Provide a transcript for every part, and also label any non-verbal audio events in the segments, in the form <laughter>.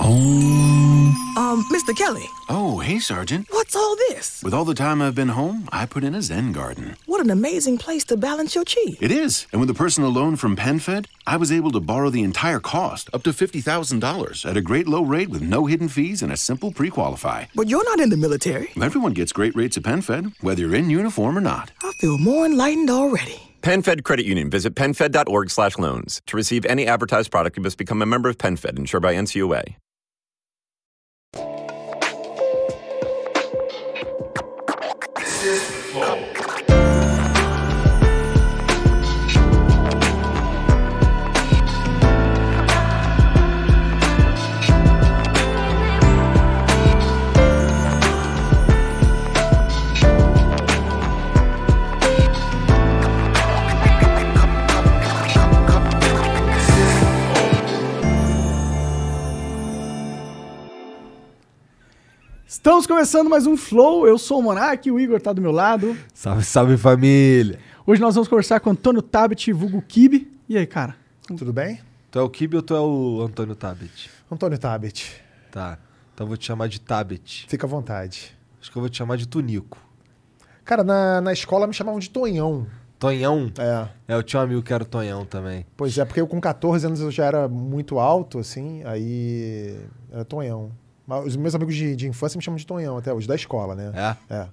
Um, Mr. Kelly, Oh, hey, Sergeant. what's all this? With all the time I've been home, I put in a Zen garden. What an amazing place to balance your chi. It is. And with a personal loan from PenFed, I was able to borrow the entire cost, up to $50,000, at a great low rate with no hidden fees and a simple pre qualify. But you're not in the military. Everyone gets great rates at PenFed, whether you're in uniform or not. I feel more enlightened already. PenFed Credit Union. Visit PenFed.org slash loans. To receive any advertised product, you must become a member of PenFed, insured by NCUA. Estamos começando mais um Flow. Eu sou o Monark, o Igor tá do meu lado. Salve, salve família! Hoje nós vamos conversar com o Antônio Tabet, vulgo Kibe. E aí, cara? Tudo bem? Tu é o Kibe ou tu é o Antônio Tabet? Antônio Tabet, Tá. Então eu vou te chamar de Tabet. fica à vontade. Acho que eu vou te chamar de Tunico. Cara, na, na escola me chamavam de Tonhão. Tonhão? É. É, eu tinha um amigo que era o Tonhão também. Pois é, porque eu com 14 anos eu já era muito alto, assim, aí era Tonhão. Mas os meus amigos de, de infância me chamam de Tonhão até hoje, da escola, né? É? É.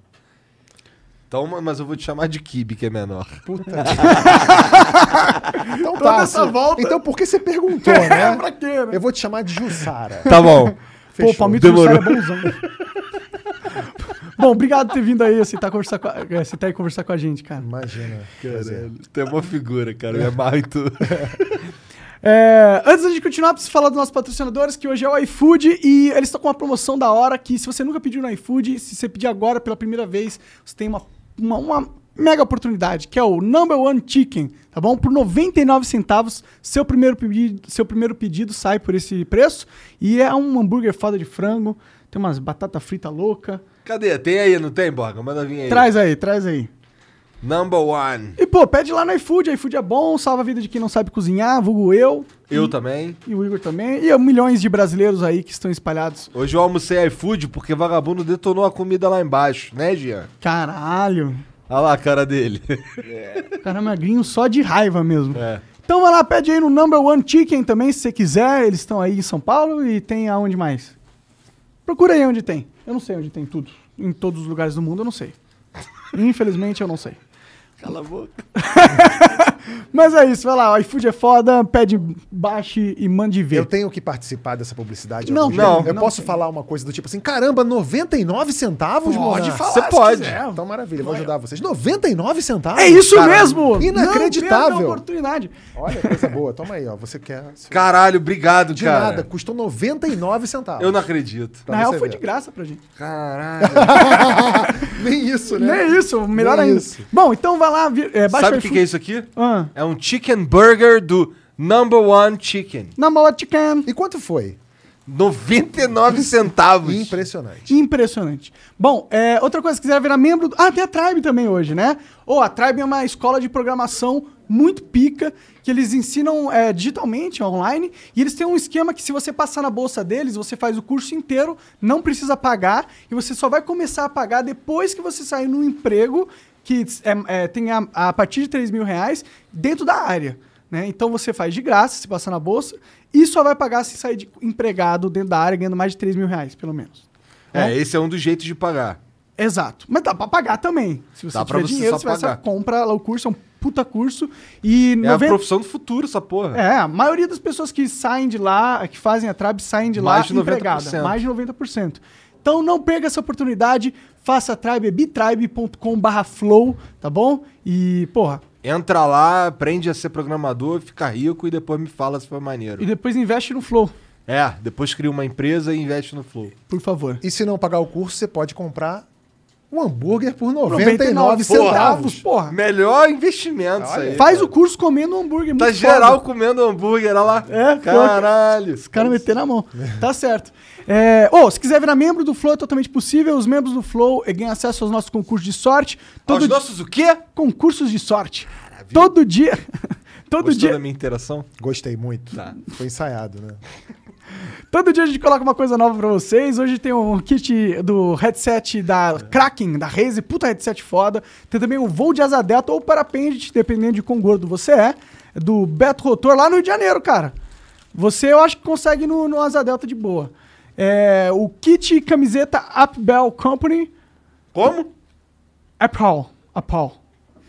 Então, mas eu vou te chamar de Kibe, que é menor. Puta. <laughs> então Toda tá. essa volta. Então por que você perguntou, <laughs> né? pra quê, né? Eu vou te chamar de Jussara. Tá bom. Pô, o Fechou. Palmito Demorou. Jussara é bonzão. Bom, obrigado por ter vindo aí, aceitar conversar com a, eh, aceitar e conversar com a gente, cara. Imagina. Prazer. Tu é uma figura, cara. Eu amarro em tu. <laughs> É, antes da gente continuar, preciso falar dos nossos patrocinadores, que hoje é o iFood, e eles estão com uma promoção da hora, que se você nunca pediu no iFood, se você pedir agora pela primeira vez, você tem uma, uma, uma mega oportunidade, que é o Number One Chicken, tá bom? Por 99 centavos, seu primeiro pedido, seu primeiro pedido sai por esse preço, e é um hambúrguer foda de frango, tem umas batata frita louca. Cadê? Tem aí, não tem, Borga? Manda vir aí. Traz aí, traz aí. Number one. E pô, pede lá no iFood, iFood é bom, salva a vida de quem não sabe cozinhar, vulgo eu. Eu e, também. E o Igor também. E milhões de brasileiros aí que estão espalhados. Hoje eu almocei iFood porque vagabundo detonou a comida lá embaixo, né, Jean? Caralho. Olha lá a cara dele. O <laughs> cara é magrinho só de raiva mesmo. É. Então vai lá, pede aí no Number One Chicken também, se você quiser. Eles estão aí em São Paulo e tem aonde mais? Procura aí onde tem. Eu não sei onde tem tudo. Em todos os lugares do mundo eu não sei. <laughs> Infelizmente eu não sei. Cala a boca. <laughs> Mas é isso, vai lá. O iFood é foda, pede, baixe e mande ver. Eu tenho que participar dessa publicidade. Não, não? Eu não posso tem. falar uma coisa do tipo assim, caramba, 99 centavos, Pode Monark? falar Você pode. quiser. Então maravilha, vou ajudar vocês. 99 centavos? É isso Cara, mesmo! Inacreditável. Não oportunidade. Olha, coisa boa. Toma aí, ó. Você quer... <laughs> Caralho, obrigado, De cara. nada, custou 99 centavos. Eu não acredito. Pra Na real foi ver. de graça pra gente. Caralho. <laughs> Nem isso, né? Nem isso, melhor Nem ainda. isso. Bom, então vai lá, vi- é, baixa Sabe o que, que é isso aqui? Ah, É um chicken burger do Number One Chicken. na mala chicken. E quanto foi? 99 centavos. Impressionante. Impressionante. Bom, é, outra coisa, se quiser virar membro... do- Ah, tem a Tribe também hoje, né? Ô, a Tribe é uma escola de programação muito pica, que eles ensinam é, digitalmente, online, e eles têm um esquema que se você passar na bolsa deles, você faz o curso inteiro, não precisa pagar, e você só vai começar a pagar depois que você sair no emprego, que é, é, tem a, a partir de 3 mil reais, dentro da área. Né? Então você faz de graça, se passar na bolsa, e só vai pagar se sair de empregado dentro da área, ganhando mais de 3 mil reais, pelo menos. É, esse é um dos jeitos de pagar. Exato. Mas dá pra pagar também. Se você Dá tiver você dinheiro, só você pagar. compra lá o curso, é um puta curso. E É 90... a profissão do futuro, essa porra. É, a maioria das pessoas que saem de lá, que fazem a Trab, saem de lá Mais de 90%. empregada. Mais de 90%. Então não perca essa oportunidade, faça a Tribe, é bitribe.com barra flow, tá bom? E, porra, Entra lá, aprende a ser programador, fica rico e depois me fala se foi maneiro. e depois investe no flow, É, depois cria uma empresa e investe no Flow. por favor. E se não pagar o curso, você pode comprar um hambúrguer por 99 99 centavos. porra. Melhor investimento isso aí. Faz o curso comendo hambúrguer, Tá geral foda. comendo hambúrguer, olha lá. É, Caralho. Os caras meteram na mão. Tá certo. É, ô, se quiser virar membro do Flow, é totalmente possível. Os membros do Flow eh, ganham acesso aos nossos concursos de sorte. Todo Aos di- nossos o quê? Concursos de sorte. Todo dia. <laughs> Todo Gostou dia. da minha interação? Gostei muito. Tá. Foi ensaiado, né? <laughs> Todo dia a gente coloca uma coisa nova pra vocês. Hoje tem um kit do headset da Kraken, da Razer, puta headset foda. Tem também o voo de asa delta ou parapente, dependendo de quão gordo você é. Do Beto Rotor, lá no Rio de Janeiro, cara. Você eu acho que consegue no, no asa delta de boa. É, o kit camiseta Upbell Company. Como? Apple. Apple.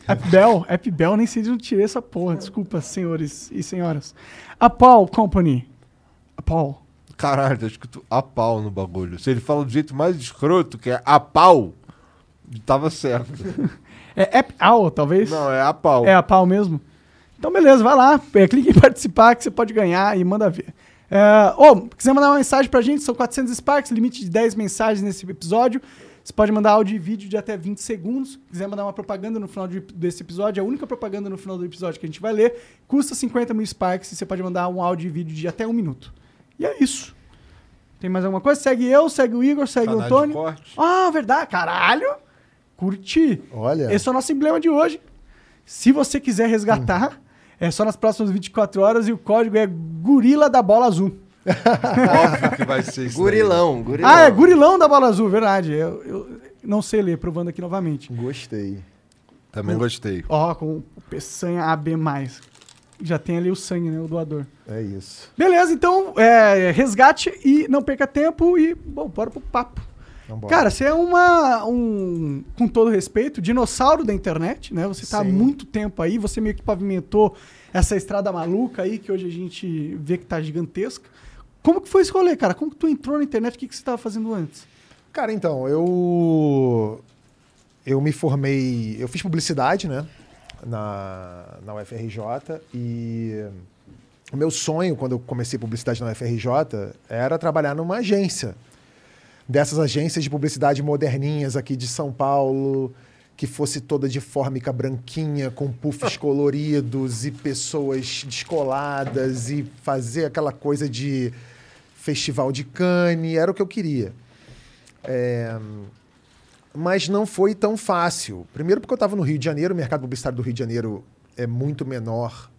Appbell, Appbell, <laughs> nem sei de onde tirei essa porra. Desculpa, senhores e senhoras. Apple Company. Apple. Caralho, tá escrito a pau no bagulho. Se ele fala do jeito mais escroto, que é a pau, tava certo. <laughs> É Apple, talvez? Não, é a pau. É a pau mesmo? Então, beleza, vai lá, é, clique em participar que você pode ganhar e manda ver. É, ô, quiser mandar uma mensagem pra gente, são 400 Sparks, limite de 10 mensagens nesse episódio. Você pode mandar áudio e vídeo de até 20 segundos. Quiser mandar uma propaganda no final de- desse episódio, é a única propaganda no final do episódio que a gente vai ler. Custa 50 mil Sparks e você pode mandar um áudio e vídeo de até um minuto. E é isso. Tem mais alguma coisa? Segue eu, segue o Igor, segue o Canal Antônio. Ah, verdade. Caralho! Curti. Olha. Esse é o nosso emblema de hoje. Se você quiser resgatar, é só nas próximas 24 horas e o código é Gorila da Bola Azul. Óbvio que vai ser isso. Gurilão, gurilão. Ah, é Gurilão da Bola Azul, verdade. Eu, eu não sei ler, provando aqui novamente. Gostei. Também gostei. Ó, com o Peçanha AB+. Já tem ali o sangue, né? O doador. É isso. Beleza, então, é, resgate e não perca tempo e, bom, bora pro papo. Vambora. Cara, você é uma, um, com todo respeito, dinossauro da internet, né? Você tá há Sim. muito tempo aí, você meio que pavimentou essa estrada maluca aí, que hoje a gente vê que tá gigantesca. Como que foi esse rolê, cara? Como que tu entrou na internet? O que, que você tava fazendo antes? Cara, então, eu. Eu me formei. Eu fiz publicidade, né? Na, na UFRJ. E o meu sonho, quando eu comecei publicidade na UFRJ, era trabalhar numa agência. Dessas agências de publicidade moderninhas aqui de São Paulo, que fosse toda de fórmica branquinha, com puffs <laughs> coloridos e pessoas descoladas, e fazer aquela coisa de festival de Cannes. Era o que eu queria. É, mas não foi tão fácil. Primeiro porque eu estava no Rio de Janeiro, o mercado publicitário do Rio de Janeiro é muito menor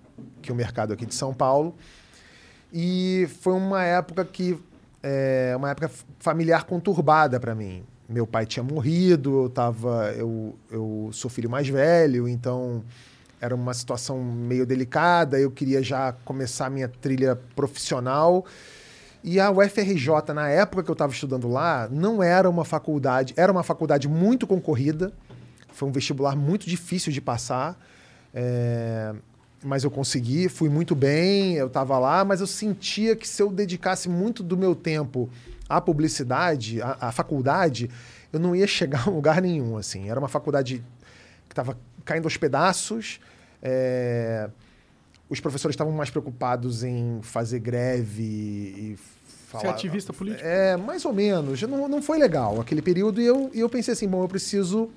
que o mercado aqui de São Paulo. E foi uma época que é, uma época familiar conturbada para mim. Meu pai tinha morrido, eu tava, eu, eu sou filho mais velho, então era uma situação meio delicada. Eu queria já começar minha trilha profissional. E a UFRJ, na época que eu estava estudando lá, não era uma faculdade, era uma faculdade muito concorrida, foi um vestibular muito difícil de passar, é, mas eu consegui, fui muito bem, eu estava lá, mas eu sentia que se eu dedicasse muito do meu tempo à publicidade, à, à faculdade, eu não ia chegar a <laughs> lugar nenhum, assim. Era uma faculdade que estava caindo aos pedaços, é, os professores estavam mais preocupados em fazer greve e falar... Você é ativista político? É, mais ou menos. Não, não foi legal aquele período e eu, e eu pensei assim, bom, eu preciso,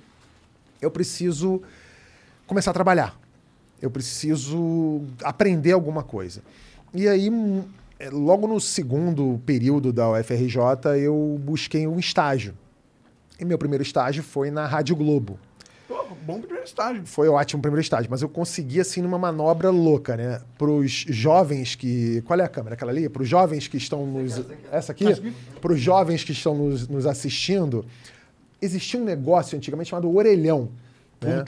eu preciso começar a trabalhar. Eu preciso aprender alguma coisa. E aí, hum, é, logo no segundo período da UFRJ, eu busquei um estágio. E meu primeiro estágio foi na Rádio Globo Pô, bom primeiro estágio. foi ótimo o primeiro estágio, mas eu consegui, assim, numa manobra louca, né? Para os jovens que. Qual é a câmera? Aquela ali? Para os jovens que estão nos. Essa aqui? Para os jovens que estão nos, nos assistindo, existia um negócio antigamente chamado orelhão. Né?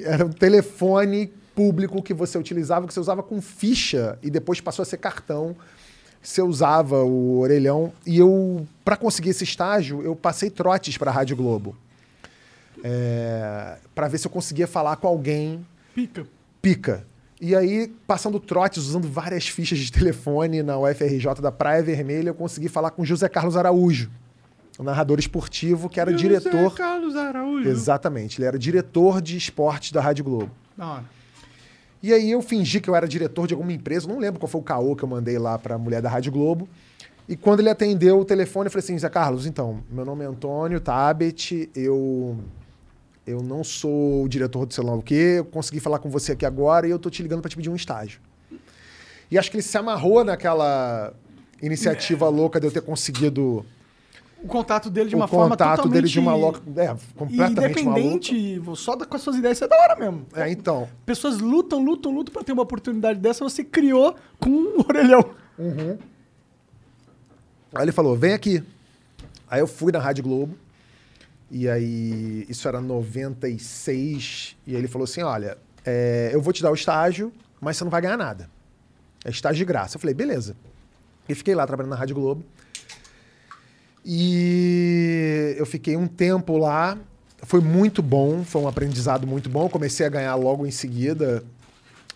Era um telefone público que você utilizava, que você usava com ficha e depois passou a ser cartão. Você usava o orelhão. E eu, para conseguir esse estágio, eu passei trotes para a Rádio Globo é, para ver se eu conseguia falar com alguém Pica. pica. E aí, passando trotes, usando várias fichas de telefone na UFRJ da Praia Vermelha, eu consegui falar com José Carlos Araújo, o narrador esportivo, que era diretor. Carlos Araújo. Exatamente, ele era diretor de esportes da Rádio Globo. Da hora. E aí eu fingi que eu era diretor de alguma empresa, não lembro qual foi o caô que eu mandei lá para a mulher da Rádio Globo. E quando ele atendeu o telefone, eu falei assim, Zé Carlos, então, meu nome é Antônio Tabet, eu eu não sou o diretor do sei lá o quê, eu consegui falar com você aqui agora e eu tô te ligando para te pedir um estágio. E acho que ele se amarrou naquela iniciativa louca de eu ter conseguido O contato dele de o uma forma contato totalmente... dele de uma louca, é, completamente maluca. independente, só da- com as suas ideias, isso é da hora mesmo. É, então, Pessoas lutam, lutam, lutam pra ter uma oportunidade dessa, você criou com um <laughs> orelhão. Aí ele falou, vem aqui. Aí eu fui na Rádio Globo. E aí, isso era 96. E ele falou assim: olha, é, eu vou te dar o estágio, mas você não vai ganhar nada. É estágio de graça. Eu falei, beleza. E fiquei lá trabalhando na Rádio Globo. E eu fiquei um tempo lá. Foi muito bom, foi um aprendizado muito bom. Comecei a ganhar logo em seguida.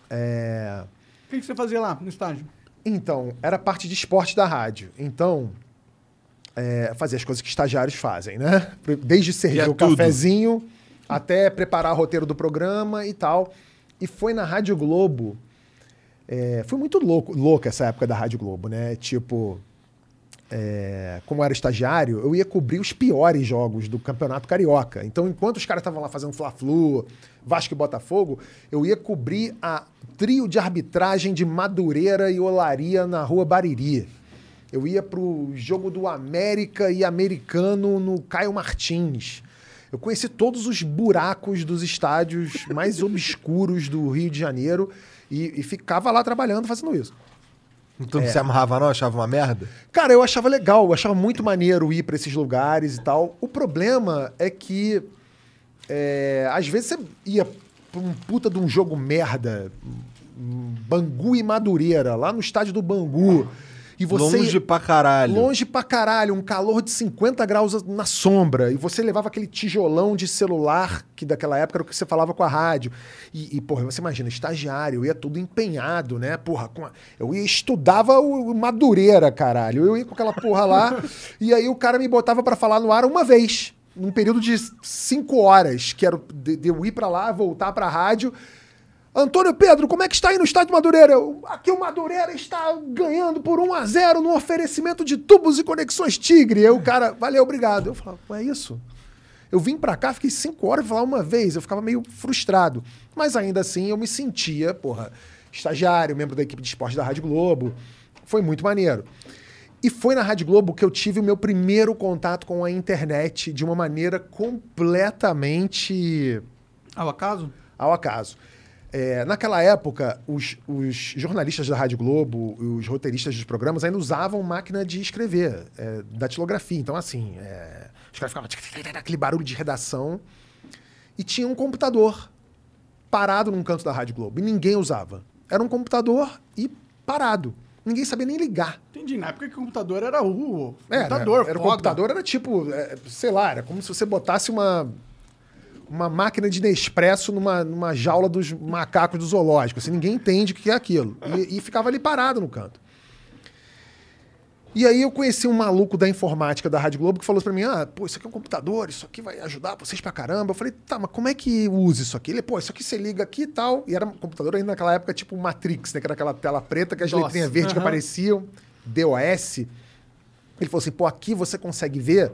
É, O que, que você fazia lá no estágio? Então, era parte de esporte da rádio. Então, é, fazia as coisas que estagiários fazem, né? Desde servir é o tudo. cafezinho até preparar o roteiro do programa e tal. E foi na Rádio Globo. é, foi muito louco, louca essa época da Rádio Globo, né? Tipo, é, como eu era estagiário, eu ia cobrir os piores jogos do Campeonato Carioca. Então, enquanto os caras estavam lá fazendo Fla-Flu, Vasco e Botafogo, eu ia cobrir a trio de arbitragem de Madureira e Olaria na Rua Bariri. Eu ia pro jogo do América e Americano no Caio Martins. Eu conheci todos os buracos dos estádios <laughs> mais obscuros do Rio de Janeiro e, e ficava lá trabalhando fazendo isso. Tu não se amarrava, não? Achava uma merda? Cara, eu achava legal, eu achava muito maneiro ir pra esses lugares e tal. O problema é que é, às vezes você ia pra um puta de um jogo merda, Bangu e Madureira, lá no estádio do Bangu. E você Longe pra caralho. Longe pra caralho, um calor de 50 graus na sombra. E você levava aquele tijolão de celular, que daquela época era o que você falava com a rádio. E, e, porra, você imagina, estagiário, eu ia tudo empenhado, né? Porra, a- eu ia, estudava o, Madureira, caralho. Eu ia com aquela porra lá, <laughs> e aí o cara me botava pra falar no ar uma vez. Num período de cinco horas, que era de, de eu ir pra lá, voltar pra rádio. Antônio Pedro, como é que está aí no estádio Madureira? Aqui o Madureira está ganhando por 1 a 0 no oferecimento de tubos e conexões Tigre. Aí o cara, valeu, obrigado. Eu falava, "Pô, é isso? Eu vim pra cá, fiquei cinco horas falar uma vez. Eu ficava meio frustrado. Mas ainda assim, eu me sentia, porra, estagiário, membro da equipe de esporte da Rádio Globo. Foi muito maneiro. E foi na Rádio Globo que eu tive o meu primeiro contato com a internet de uma maneira completamente Ao acaso? ao acaso. É, naquela época, os, os jornalistas da Rádio Globo, os roteiristas dos programas ainda usavam máquina de escrever, é, datilografia. Então, assim, é, os caras ficavam aquele barulho de redação. E tinha um computador parado num canto da Rádio Globo. E ninguém usava. Era um computador e parado. Ninguém sabia nem ligar. Entendi. Na época que o computador era o né? computador. Era o foda. computador, era tipo, é, sei lá, era como se você botasse uma, uma máquina de Nespresso numa, numa jaula dos macacos do zoológico. Assim, ninguém entende o que é aquilo. E, e ficava ali parado no canto. E aí eu conheci um maluco da informática da Rádio Globo que falou pra mim, ah, pô, isso aqui é um computador, isso aqui vai ajudar vocês pra caramba. Eu falei, tá, mas como é que usa isso aqui? Ele, pô, isso aqui você liga aqui e tal. E era um computador ainda naquela época tipo Matrix, né? Que era aquela tela preta que as DOS. letrinhas verdes que apareciam, DOS. Ele falou assim, pô, aqui você consegue ver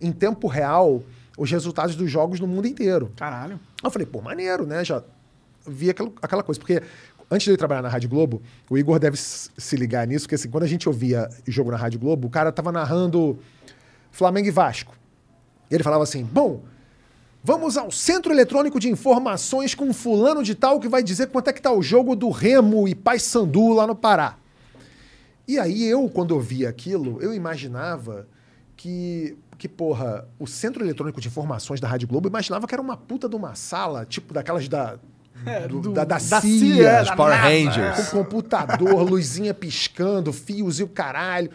em tempo real os resultados dos jogos no mundo inteiro. Caralho. Eu falei, pô, maneiro, né? Já vi aquela, aquela coisa. Porque antes de eu trabalhar na Rádio Globo, o Igor deve se ligar nisso, porque assim, quando a gente ouvia jogo na Rádio Globo, o cara tava narrando Flamengo e Vasco. E ele falava assim, bom, vamos ao Centro Eletrônico de Informações com fulano de tal que vai dizer quanto é que tá o jogo do Remo e Paysandu lá no Pará. E aí eu, quando eu via aquilo, eu imaginava que, que, porra, o Centro Eletrônico de Informações da Rádio Globo, imaginava que era uma puta de uma sala, tipo daquelas da, do- do- da, da, da CIA, CIA, da Power NASA, Rangers. com computador, <laughs> luzinha piscando, fios e o caralho.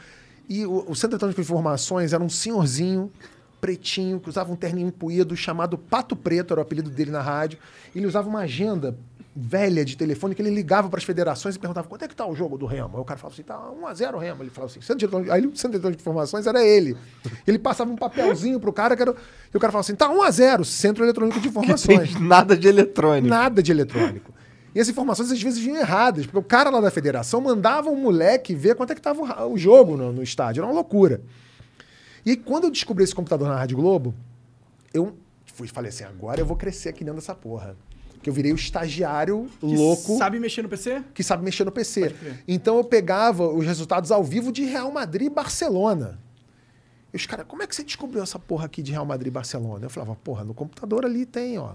E o, o Centro Eletrônico de Informações era um senhorzinho pretinho que usava um terninho empuído chamado Pato Preto, era o apelido dele na rádio. Ele usava uma agenda velha de telefone que ele ligava para as federações e perguntava quanto é que tá o jogo do Remo. Aí o cara falava assim, tá 1x0 Remo. Ele falava assim, Centro Eletrônico... aí o Centro Eletrônico de Informações era ele. Ele passava um papelzinho pro cara que era... e o cara falava assim, tá 1x0, Centro Eletrônico de <laughs> Informações. nada de eletrônico. Nada de eletrônico. E as informações às vezes vinham erradas, porque o cara lá da federação mandava um moleque ver quanto é que tava o jogo no, no estádio. Era uma loucura. E quando eu descobri esse computador na Rádio Globo, eu fui, falei assim: agora eu vou crescer aqui dentro dessa porra. Que eu virei o estagiário Que louco Sabe mexer no PC? que sabe mexer no PC. Então eu pegava os resultados ao vivo de Real Madrid e Barcelona. E os caras, como é que você descobriu essa porra aqui de Real Madrid e Barcelona? Eu falava, porra, no computador ali tem, ó.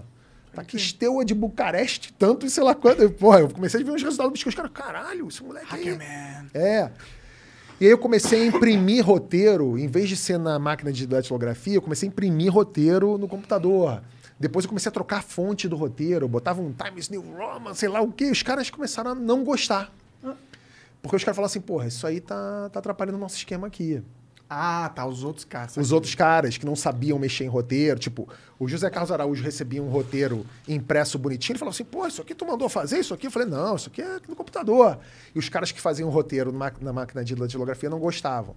Tá aqui Steaua de Bucareste, tanto e sei lá quanto. Eu, Porra, eu comecei a ver uns resultados dos caras, caralho, esse moleque aí. Hackerman. É. E aí eu comecei a imprimir roteiro, em vez de ser na máquina de datilografia, eu comecei a imprimir roteiro no computador. Depois eu comecei a trocar a fonte do roteiro, botava um Times New Roman, sei lá o quê. Os caras começaram a não gostar. Porque os caras falaram assim, porra, isso aí tá, tá atrapalhando o nosso esquema aqui. Ah, tá. Os outros caras. Os outros caras que não sabiam mexer em roteiro, tipo, o José Carlos Araújo recebia um roteiro impresso bonitinho, ele falou assim, pô, isso aqui tu mandou fazer isso aqui? Eu falei, não, isso aqui é no computador. E os caras que faziam roteiro na, na máquina de datilografia não gostavam.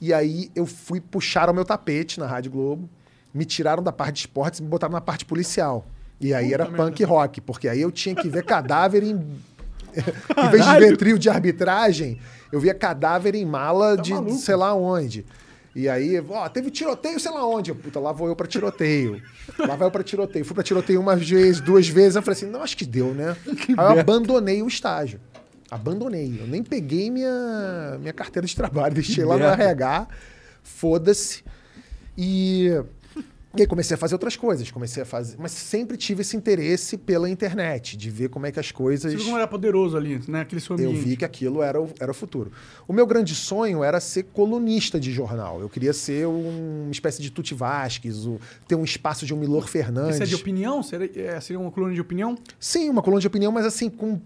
E aí eu fui puxar o meu tapete na Rádio Globo, me tiraram da parte de esportes e me botaram na parte policial. E aí era punk rock, porque aí eu tinha que ver cadáver em. <laughs> em vez de ver trio de arbitragem, eu via cadáver em mala de sei lá onde. E aí, ó, teve tiroteio, sei lá onde. Puta, lá vou eu pra tiroteio. Lá vai eu pra tiroteio. Fui pra tiroteio uma vez, duas vezes. Eu falei assim, não, acho que deu, né? <laughs> aí eu abandonei o estágio. Abandonei. Eu nem peguei minha, minha carteira de trabalho. <laughs> Deixei lá no merda. RH. Foda-se. E... E aí comecei a fazer outras coisas, comecei a fazer, mas sempre tive esse interesse pela internet, de ver como é que as coisas. Você viu como era poderoso ali, né? Aquele seu Eu ambiente. vi que aquilo era o, era o futuro. O meu grande sonho era ser colunista de jornal. Eu queria ser um- uma espécie de Tuti Vasquez, o- ter um espaço de um Milor Fernandes. Isso é de opinião? Seria, é, seria uma coluna de opinião? Sim, uma coluna de opinião, mas assim, com,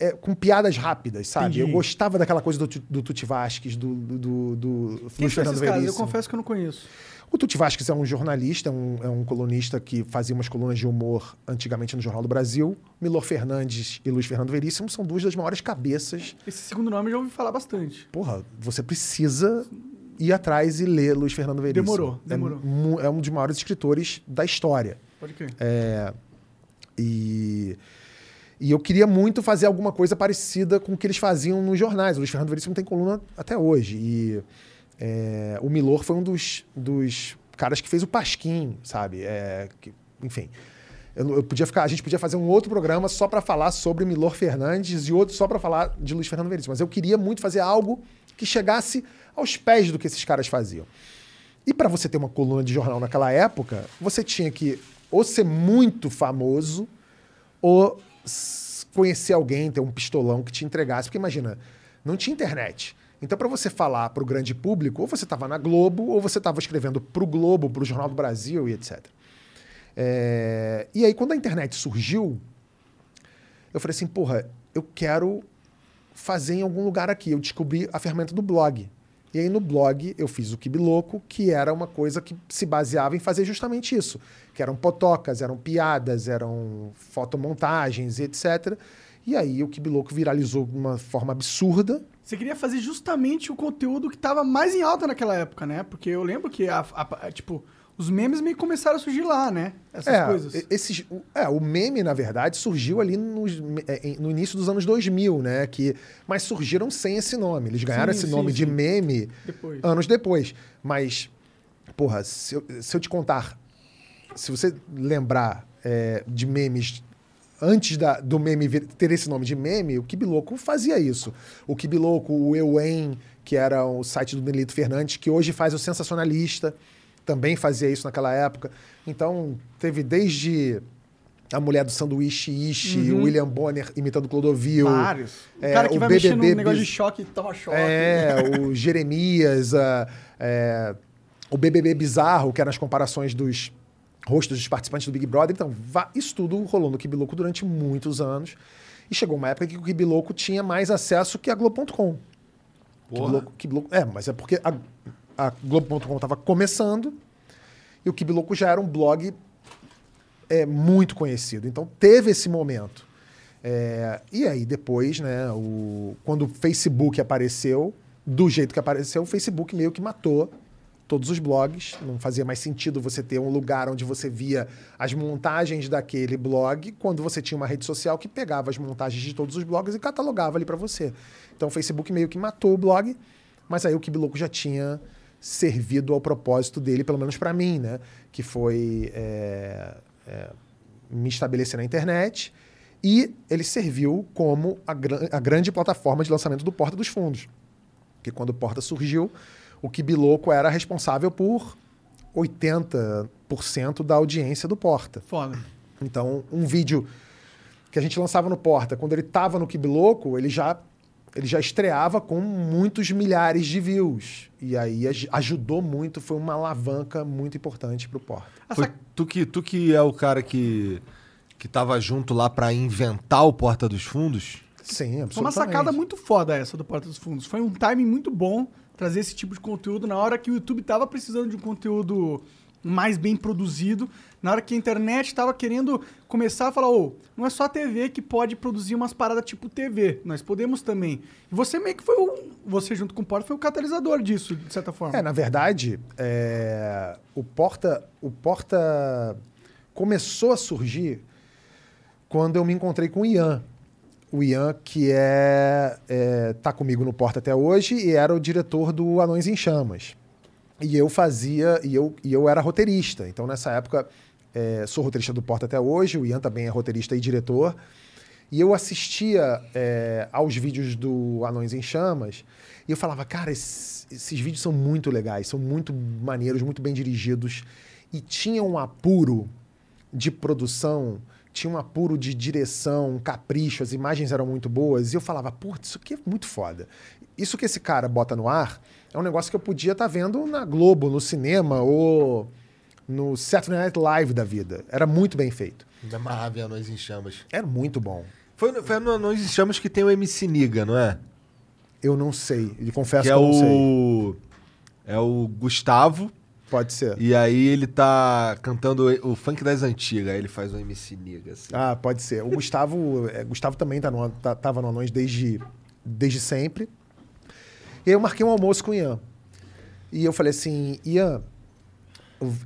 é, com piadas rápidas, sabe? Entendi. Eu gostava daquela coisa do, do Tuti Vasquez, do, do, do, do Quem Luiz Fernando caras? Eu Veríssimo. confesso que eu não conheço. O Tuti Vasquez é um jornalista, é um, é um colunista que fazia umas colunas de humor antigamente no Jornal do Brasil. Milor Fernandes e Luiz Fernando Veríssimo são duas das maiores cabeças Esse segundo nome eu já ouvi falar bastante. porra, você precisa ir atrás e ler Luiz Fernando Veríssimo. Demorou, demorou. É, é um dos maiores escritores da história. Pode crer. É, e, e eu queria muito fazer alguma coisa parecida com o que eles faziam nos jornais. O Luiz Fernando Veríssimo tem coluna até hoje. E é, o Milor foi um dos, dos caras que fez o Pasquim, sabe? É, que- enfim. Eu, eu podia ficar, a gente podia fazer um outro programa só para falar sobre Milor Fernandes e outro só para falar de Luiz Fernando Veríssimo. Mas eu queria muito fazer algo que chegasse aos pés do que esses caras faziam. E para você ter uma coluna de jornal naquela época, você tinha que ou ser muito famoso ou conhecer alguém, ter um pistolão que te entregasse. Porque imagina, não tinha internet. Então, para você falar para o grande público, ou você estava na Globo, ou você estava escrevendo para o Globo, para o Jornal do Brasil e etc. É, E aí, quando a internet surgiu, eu falei assim, porra, eu quero fazer em algum lugar aqui. Eu descobri a ferramenta do blog. E aí no blog eu fiz o Kibiloco, que era uma coisa que se baseava em fazer justamente isso. Que eram potocas, eram piadas, eram fotomontagens, etc. E aí o Kibiloco viralizou de uma forma absurda. Você queria fazer justamente o conteúdo que tava mais em alta naquela época, né? Porque eu lembro que, a, a- a- tipo, os memes meio que começaram a surgir lá, né? Essas é, coisas. Esses, o- é, o meme, na verdade, surgiu ali nos- é, no início dos anos 2000, né? Que, mas surgiram sem esse nome. Eles ganharam Sim, esse sim, nome de sim. meme Depois. anos depois. Mas, porra, se eu, se eu te contar, se você lembrar é, de memes antes da- do meme vir- ter esse nome de meme, o Kibiloco fazia isso. O Kibiloco, o Euen, que era o site do Nelito Fernandes, que hoje faz o Sensacionalista, também fazia isso naquela época. Então, teve desde a mulher do sanduíche Ishi, o William Bonner imitando Clodovil. Vários. O é, cara que o vai BBB no negócio de choque toma choque. é, o Jeremias, a- é, o BBB Bizarro, que eram as comparações dos rostos dos participantes do Big Brother. Então, isso tudo rolou no Kibiloco durante muitos anos. E chegou uma época que o Kibiloco tinha mais acesso que a Globo.com. Kibiloco, Kibiloco- é, mas é porque a, a Globo.com estava começando e o Kibiloco já era um blog é, muito conhecido. Então, teve esse momento. É, e aí, depois, né, o, quando o Facebook apareceu, do jeito que apareceu, o Facebook meio que matou todos os blogs. Não fazia mais sentido você ter um lugar onde você via as montagens daquele blog, quando você tinha uma rede social que pegava as montagens de todos os blogs e catalogava ali para você. Então, o Facebook meio que matou o blog, mas aí o Kibiloco já tinha servido ao propósito dele, pelo menos para mim, né? Que foi é, é, me estabelecer na internet e ele serviu como a, gran- a grande plataforma de lançamento do Porta dos Fundos. Porque quando o Porta surgiu, o Kibiloco era responsável por 80% da audiência do Porta. Foda. Então, um vídeo que a gente lançava no Porta, quando ele estava no Kibiloco, ele já ele já estreava com muitos milhares de views. E aí aj- ajudou muito, foi uma alavanca muito importante pro Porta. Foi tu, que, tu que é o cara que, que tava junto lá pra inventar o Porta dos Fundos? Sim, absolutamente. Foi uma sacada muito foda essa do Porta dos Fundos. Foi um timing muito bom trazer esse tipo de conteúdo na hora que o YouTube tava precisando de um conteúdo mais bem produzido, na hora que a internet tava querendo começar a falar, ô, não é só a TV que pode produzir umas paradas tipo TV, nós podemos também. E você meio que foi o, você junto com o Porta foi o catalisador disso, de certa forma. É, na verdade, é, o Porta, o Porta começou a surgir quando eu me encontrei com o Ian. O Ian, que é, é tá comigo no Porta até hoje e era o diretor do Anões em Chamas. E eu fazia, e eu, e eu era roteirista. Então, nessa época, é, sou roteirista do Porta até hoje, o Ian também é roteirista e diretor. E eu assistia é, aos vídeos do Anões em Chamas e eu falava, cara, esses, esses vídeos são muito legais, são muito maneiros, muito bem dirigidos. E tinha um apuro de produção, tinha um apuro de direção, um capricho, as imagens eram muito boas. E eu falava, putz, isso aqui é muito foda. Isso que esse cara bota no ar é um negócio que eu podia estar vendo na Globo, no cinema ou no Saturday Night Live da vida. Era muito bem feito. Me amarrava em Anões em Chamas. Era muito bom. Foi, foi no Anões em Chamas que tem o MC Niga, não é? Eu não sei, e confesso que que, é eu não sei. o. É o Gustavo. Pode ser. E aí ele tá cantando o funk das antigas. Aí ele faz o MC Niga, assim. Ah, pode ser. O Gustavo, é, Gustavo também tá no, tá, tava no Anões desde, desde sempre. E aí eu marquei um almoço com o Ian. E eu falei assim, Ian,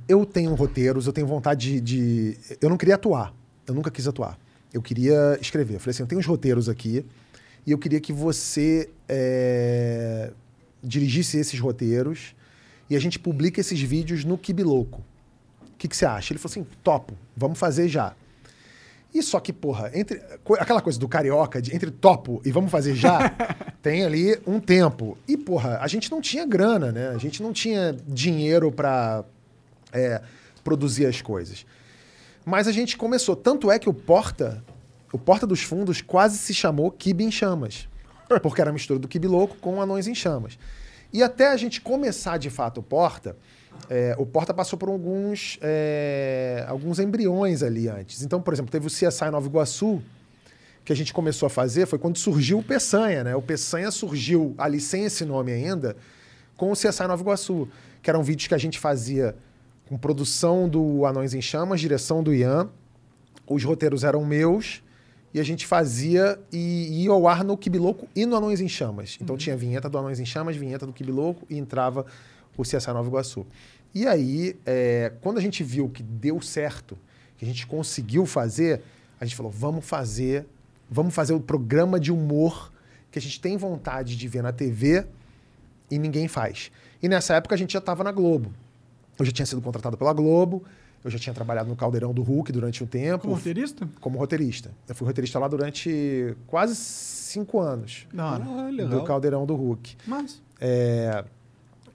eu tenho roteiros, eu tenho vontade de, de- Eu não queria atuar. Eu nunca quis atuar. Eu queria escrever. Eu falei assim, eu tenho uns roteiros aqui e eu queria que você é, dirigisse esses roteiros e a gente publica esses vídeos no Kibiloco. O que, que você acha? Ele falou assim, topo, vamos fazer já. E só que, porra, entre aquela coisa do carioca, de entre topo e vamos fazer já, <laughs> tem ali um tempo. E, porra, a gente não tinha grana, né? A gente não tinha dinheiro pra é, produzir as coisas. Mas a gente começou. Tanto é que o Porta, o Porta dos Fundos quase se chamou Kibe em Chamas. <laughs> Porque era a mistura do Kibe Louco com Anões em Chamas. E até a gente começar de fato o Porta, é, o Porta passou por alguns, é, alguns embriões ali antes. Então, por exemplo, teve o CSI Nova Iguaçu, que a gente começou a fazer, foi quando surgiu o Peçanha, né? O Peçanha surgiu ali sem esse nome ainda, com o CSI Nova Iguaçu, que eram vídeos que a gente fazia com produção do Anões em Chamas, direção do Ian, os roteiros eram meus, e a gente fazia e ia ao ar no Kibiloco e no Anões em Chamas. Então tinha vinheta do Anões em Chamas, vinheta do Kibiloco e entrava o CSI Nova Iguaçu. E aí, é, quando a gente viu que deu certo, que a gente conseguiu fazer, a gente falou, vamos fazer, vamos fazer o programa de humor que a gente tem vontade de ver na TV e ninguém faz. E nessa época a gente já estava na Globo. Eu já tinha sido contratado pela Globo, eu já tinha trabalhado no Caldeirão do Hulk durante um tempo. Como roteirista? Como roteirista. Eu fui roteirista lá durante quase cinco anos. Hora. Ah, Do legal. Caldeirão do Hulk. Mas, É,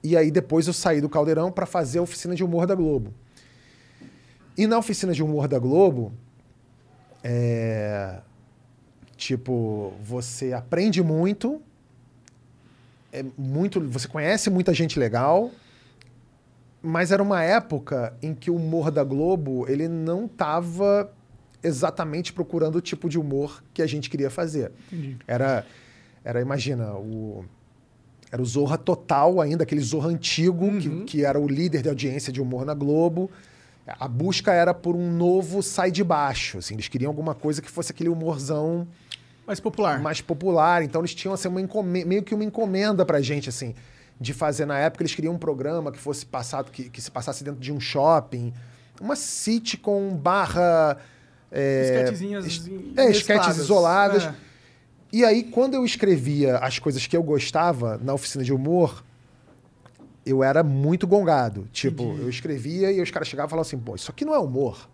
E aí depois eu saí do Caldeirão para fazer a oficina de humor da Globo. E na oficina de humor da Globo, é, tipo, você aprende muito, é muito, você conhece muita gente legal, mas era uma época em que o humor da Globo ele não estava exatamente procurando o tipo de humor que a gente queria fazer. entendi. Era, era imagina, o, era o Zorra Total ainda, aquele Zorra antigo, que, que era o líder de audiência de humor na Globo. A busca era por um novo sai de baixo, assim, eles queriam alguma coisa que fosse aquele humorzão Mais popular. mais popular, então eles tinham assim, uma meio que uma encomenda pra gente, assim, de fazer na época, eles queriam um programa que fosse passado, que, que se passasse dentro de um shopping, uma sitcom barra... É, Esquetezinhas es- é, esquetes isoladas. É. E aí, quando eu escrevia as coisas que eu gostava na oficina de humor, eu era muito gongado. Tipo, eu escrevia e os caras chegavam e falavam assim, pô, isso aqui não é humor.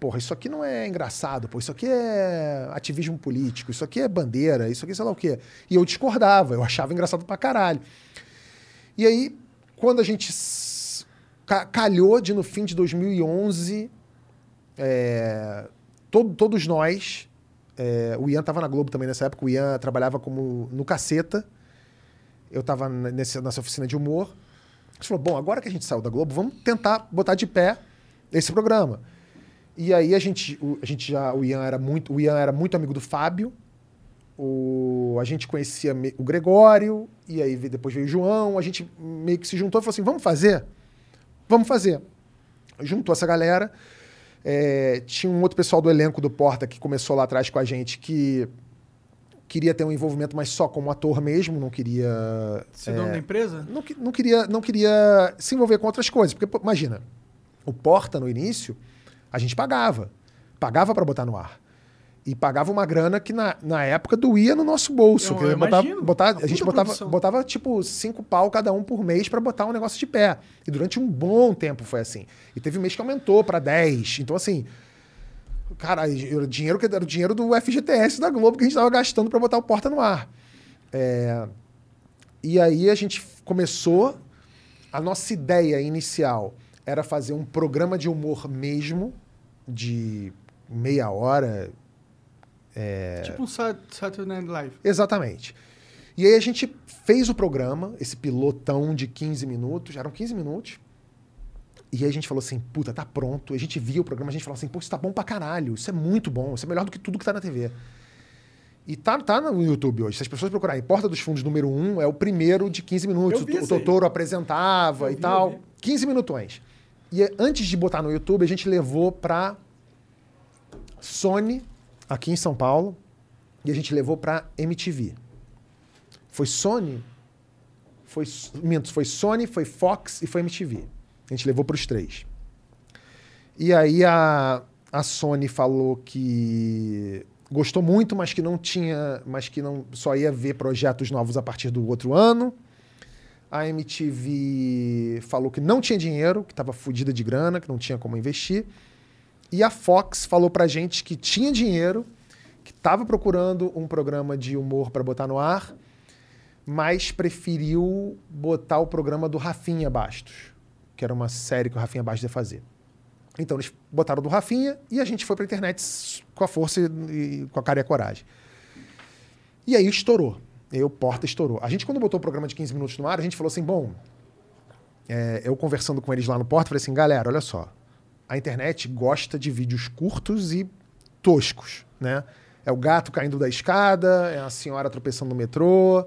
Porra, isso aqui não é engraçado, pô, isso aqui é ativismo político, isso aqui é bandeira, isso aqui sei lá o quê. E eu discordava, eu achava engraçado pra caralho. E aí, quando a gente calhou de no fim de 2011, é, to- todos nós É, o Ian tava na Globo também nessa época. O Ian trabalhava como no Caceta. Eu tava n- nesse, nessa oficina de humor. A gente falou, bom, agora que a gente saiu da Globo, vamos tentar botar de pé esse programa. E aí a gente, a gente já, o Ian era muito, o Ian era muito amigo do Fábio. O, a gente conhecia o Gregório, e aí depois veio o João. A gente meio que se juntou e falou assim: vamos fazer? Vamos fazer. Juntou essa galera. É, tinha um outro pessoal do elenco do Porta que começou lá atrás com a gente que queria ter um envolvimento, mas só como ator mesmo, não queria. Ser dono da empresa? Não, não queria, não queria se envolver com outras coisas. Porque, imagina, o Porta no início, a gente pagava. Pagava para botar no ar. E pagava uma grana que na, na época doía no nosso bolso. Eu- eu botava- botar- Uma a gente botava, produção. botava tipo cinco pau cada um por mês para botar um negócio de pé. E durante um bom tempo foi assim. E teve um mês que aumentou para 10. Então, assim, cara, era o dinheiro, que- era o dinheiro do FGTS da Globo que a gente estava gastando para botar o Porta no ar. É, e aí a gente começou. A nossa ideia inicial era fazer um programa de humor mesmo, de meia hora. É. Tipo um Sat- Saturday Night Live. Exatamente. E aí a gente fez o programa, esse pilotão de 15 minutos, eram 15 minutos. E aí a gente falou assim, puta, tá pronto. A gente via o programa, a gente falou assim, pô, isso tá bom pra caralho, isso é muito bom, isso é melhor do que tudo que tá na TV. E tá, tá no YouTube hoje. Se as pessoas procurarem Porta dos Fundos número 1, é o primeiro de 15 minutos. O, o. Totoro apresentava Eu e vi, tal. eu vi. 15 minutões. E antes de botar no YouTube, a gente levou pra Sony, aqui em São Paulo, e a gente levou pra MTV. Foi Sony, foi, minto, foi Sony, foi Fox e foi MTV. A gente levou pros três. E aí a, a Sony falou que gostou muito, mas que não tinha, mas que não só ia ver projetos novos a partir do outro ano. A MTV falou que não tinha dinheiro, que estava fodida de grana, que não tinha como investir. E a Fox falou pra gente que tinha dinheiro, que estava procurando um programa de humor para botar no ar, mas preferiu botar o programa do Rafinha Bastos, que era uma série que o Rafinha Bastos ia fazer. Então eles botaram do Rafinha e a gente foi pra internet com a força e, com a cara e a coragem. E aí estourou. E o Porta estourou. A gente, quando botou o programa de 15 minutos no ar, a gente falou assim: bom, é, eu conversando com eles lá no Porta, falei assim: galera, olha só. A internet gosta de vídeos curtos e toscos, né? É o gato caindo da escada, é a senhora tropeçando no metrô,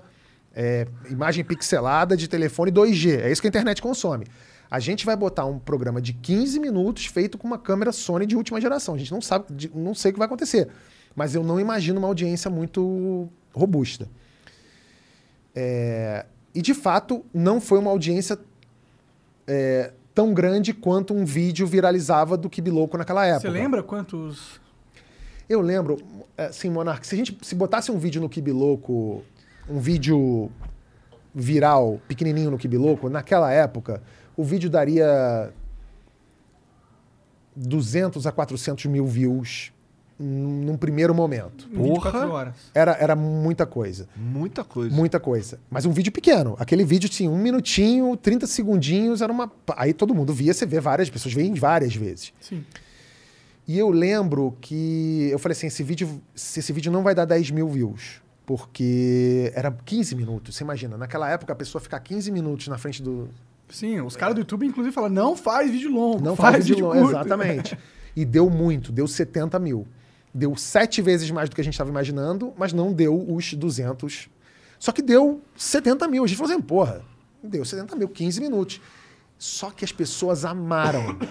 é imagem pixelada de telefone 2G. É isso que a internet consome. A gente vai botar um programa de 15 minutos feito com uma câmera Sony de última geração. A gente não sabe, não sei o que vai acontecer. Mas eu não imagino uma audiência muito robusta. É, e de fato, não foi uma audiência é, tão grande quanto um vídeo viralizava do Kibiloco naquela época. Você lembra quantos. Eu lembro, assim, Monark, se a gente se botasse um vídeo no Kibiloco, um vídeo viral, pequenininho no Kibiloco, naquela época, o vídeo daria 200 a 400 mil views num primeiro momento. 24 horas. Era, era muita coisa. Muita coisa. Muita coisa. Mas um vídeo pequeno. Aquele vídeo tinha um minutinho, 30 segundinhos, era uma. Aí todo mundo via, você vê várias pessoas, veem várias vezes. Sim. E eu lembro que eu falei assim: esse vídeo, se esse vídeo não vai dar 10 mil views. Porque era 15 minutos. Você imagina, naquela época a pessoa ficar 15 minutos na frente do. Sim, os caras do YouTube, inclusive, falam: não faz vídeo longo. Não faz, vídeo longo. curto. Exatamente. E deu muito, deu 70 mil. Deu sete vezes mais do que a gente estava imaginando, mas não deu os 200. Só que deu 70 mil. A gente falou assim, porra, deu 70 mil, 15 minutos. Só que as pessoas amaram. <coughs>